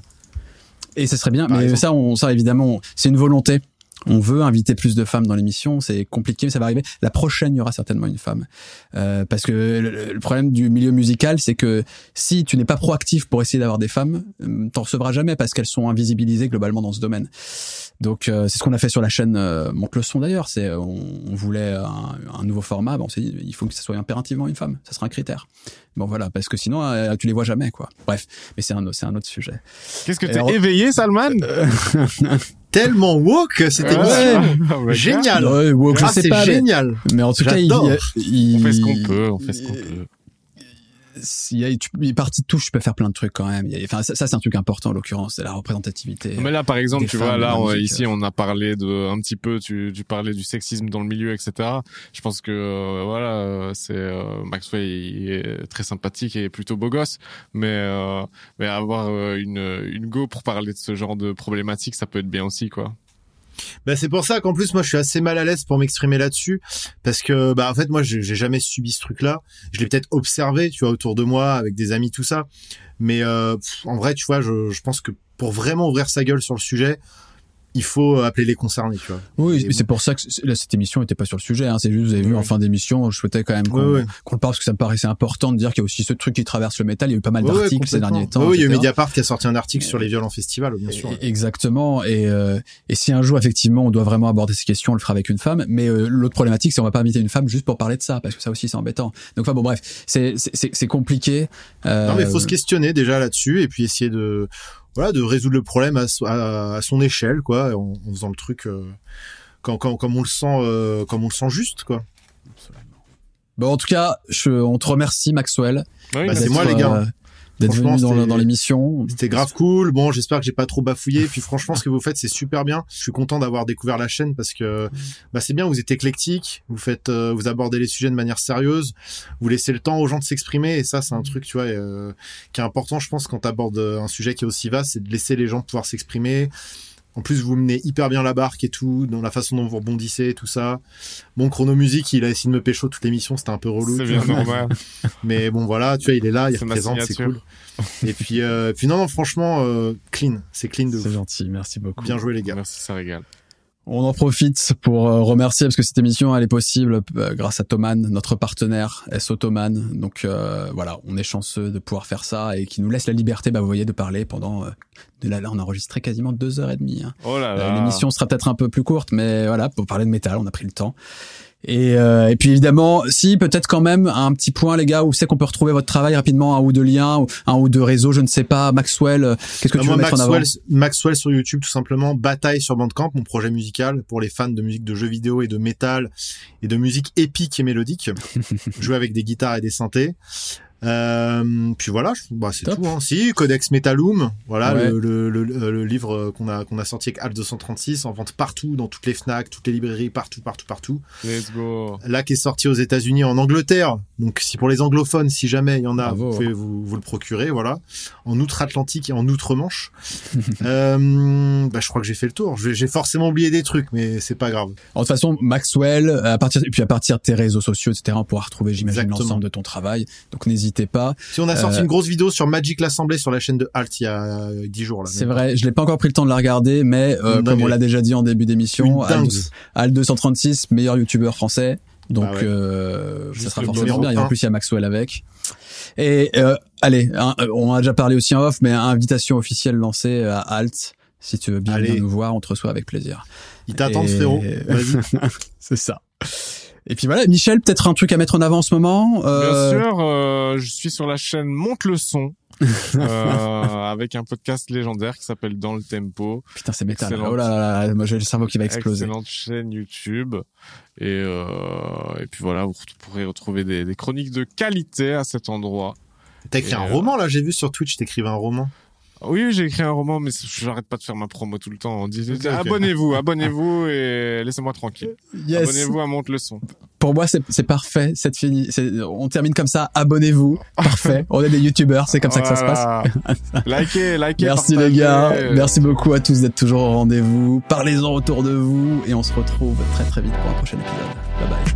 Et ça serait bien, Par mais exemple. ça, on, ça évidemment, c'est une volonté. On veut inviter plus de femmes dans l'émission, c'est compliqué, mais ça va arriver. La prochaine, il y aura certainement une femme, Euh, parce que le, le problème du milieu musical, c'est que si tu n'es pas proactif pour essayer d'avoir des femmes, euh, t'en recevras jamais parce qu'elles sont invisibilisées globalement dans ce domaine. Donc euh, c'est ce qu'on a fait sur la chaîne euh, Monte le son d'ailleurs. C'est euh, on, on voulait un, un nouveau format. Bon, il faut que ça soit impérativement une femme. Ça sera un critère. Bon voilà, parce que sinon euh, tu les vois jamais quoi. Bref, mais c'est un c'est un autre sujet. Qu'est-ce que t'es éveillé, Salman? tellement woke cette émission Oh, bah, génial Ouais, woke, je ah sais c'est génial. Mais en tout cas, il, il- On fait ce qu'on peut, on fait ce qu'on peut. S'il y a, tu, il est parti de touche, tu peux faire plein de trucs quand même. Il Enfin, ça, ça, c'est un truc important en l'occurrence, c'est la représentativité. Mais là, par exemple, tu vois, là, musique, ici, on a parlé de un petit peu. Tu, tu parlais du sexisme dans le milieu, etc. Je pense que euh, voilà, c'est euh, Maxwell, il est très sympathique et plutôt beau gosse, mais euh, mais avoir euh, une une go pour parler de ce genre de problématique, ça peut être bien aussi, quoi. Bah c'est pour ça qu'en plus moi je suis assez mal à l'aise pour m'exprimer là-dessus parce que bah en fait moi j'ai jamais subi ce truc-là. Je l'ai peut-être observé, tu vois, autour de moi avec des amis tout ça. Mais euh, en vrai, tu vois, je, je pense que pour vraiment ouvrir sa gueule sur le sujet, il faut appeler les concernés, tu vois. Oui, mais c'est pour ça que là, cette émission n'était pas sur le sujet. Hein. C'est juste, vous avez vu en fin d'émission, je souhaitais quand même qu'on qu'on le parle parce que ça me paraissait important de dire qu'il y a aussi ce truc qui traverse le métal. Il y a eu pas mal d'articles ces derniers temps. Oui, il y a eu. Mediapart qui a sorti un article sur les viols en festival, bien sûr. Et- Exactement. Et, euh, et si un jour effectivement on doit vraiment aborder ces questions, on le fera avec une femme. Mais euh, l'autre problématique, c'est on va pas inviter une femme juste pour parler de ça, parce que ça aussi c'est embêtant. Donc enfin bon bref, c'est c'est- c'est c'est compliqué. Euh, Non mais il faut se questionner déjà là-dessus et puis essayer de voilà de résoudre le problème à, so- à, à son échelle quoi, en, en faisant le truc euh, quand, quand, comme on le sent euh, comme on le sent juste quoi. Bon en tout cas, je, on te remercie Maxwell. Oui, Bah, c'est moi, les gars. Euh, D'être Franchement, venu dans, l'émission. C'était grave cool. Bon, j'espère que j'ai pas trop bafouillé. Puis franchement, ce que vous faites, c'est super bien. Je suis content d'avoir découvert la chaîne parce que bah, c'est bien. Vous êtes éclectique. Vous faites, euh, vous abordez les sujets de manière sérieuse. Vous laissez le temps aux gens de s'exprimer. Et ça, c'est un truc, tu vois, euh, qui est important, je pense, quand tu abordes un sujet qui est aussi vaste, c'est de laisser les gens pouvoir s'exprimer. En plus, vous menez hyper bien la barque et tout, dans la façon dont vous rebondissez et tout ça. Bon, Chrono Music, il a essayé de me pécho toute l'émission, c'était un peu relou. C'est bien vois. normal. Mais bon, voilà, tu vois, il est là, il C'est ma représente, c'est cool. Et puis, euh, puis non, non, franchement, euh, clean, c'est clean de C'est gentil, merci beaucoup. Bien joué les gars. Merci, ça régale. On en profite pour euh, remercier parce que cette émission elle est possible euh, grâce à Thoman, notre partenaire SO Thoman. Donc euh, voilà, on est chanceux de pouvoir faire ça et qui nous laisse la liberté, bah vous voyez, de parler pendant. Euh, de là, là, on a enregistré quasiment deux heures et demie. hein. Oh là Euh, là. L'émission sera peut-être un peu plus courte, mais voilà, pour parler de métal, on a pris le temps. Et, euh, et puis évidemment, si peut-être quand même un petit point, les gars, où c'est qu'on peut retrouver votre travail rapidement, un ou deux liens, ou un ou deux réseaux, je ne sais pas. Maxwell, euh, qu'est-ce que Bah, tu veux mettre en avant Maxwell, Maxwell sur YouTube, tout simplement. Bataille sur Bandcamp, mon projet musical pour les fans de musique de jeux vidéo et de métal et de musique épique et mélodique. Jouer avec des guitares et des synthés. Euh, puis voilà, bah, c'est tout. Hein. Si, Codex Metalum, voilà Ouais. le, le, le, le livre qu'on a qu'on a sorti avec Alt 236 en vente partout, dans toutes les Fnac, toutes les librairies, partout, partout, partout. Let's go. Là, qui est sorti aux États-Unis, en Angleterre. Donc, si pour les anglophones, si jamais il y en a, Bravo. vous pouvez vous, vous le procurer, voilà. En outre-Atlantique et en outre-Manche. euh, bah, je crois que j'ai fait le tour. J'ai forcément oublié des trucs, mais c'est pas grave. En toute façon, Maxwell, à partir et puis à partir de tes réseaux sociaux, etc., on pourra retrouver, j'imagine, l'ensemble de ton travail. Donc n'hésitez pas. Si on a sorti Euh, une grosse vidéo sur Magic l'Assemblée sur la chaîne de Alt il y a euh, 10 jours là. C'est vrai, je l'ai pas encore pris le temps de la regarder, mais euh, comme on l'a déjà dit en début d'émission, Une dingue. Al 236, meilleur youtubeur français. Donc Bah ouais. euh, ça sera forcément bien. Et en plus, il y a Maxwell avec. Et euh, allez, un- euh, on a déjà parlé aussi en off, mais invitation officielle lancée à Alt. Si tu veux bien venir nous voir, on te reçoit avec plaisir. Il t'attend, Et- frérot. Vas-y. C'est ça. Et puis voilà, Michel, peut-être un truc à mettre en avant en ce moment. euh, Bien sûr, euh, je suis sur la chaîne Monte le son. euh, avec un podcast légendaire qui s'appelle Dans le Tempo. Putain, c'est métal. Oh là là là, moi j'ai le cerveau qui va exploser. Excellente chaîne YouTube. Et, euh, et puis voilà, vous pourrez retrouver des, des chroniques de qualité à cet endroit. T'as écrit Et, un euh, roman là, j'ai vu sur Twitch, t'écrivais un roman. Oui, j'ai écrit un roman, mais je n'arrête pas de faire ma promo tout le temps. On dit, abonnez-vous, abonnez-vous et laissez-moi tranquille. Yes. Abonnez-vous à Monte le son. Pour moi, c'est parfait. C'est fini. On termine comme ça. Abonnez-vous. Parfait. On est des youtubeurs. C'est comme ça que ça se passe. passe. likez, likez, Merci partagez. les gars. Merci beaucoup à tous d'être toujours au rendez-vous. Parlez-en autour de vous et on se retrouve très très vite pour un prochain épisode. Bye bye.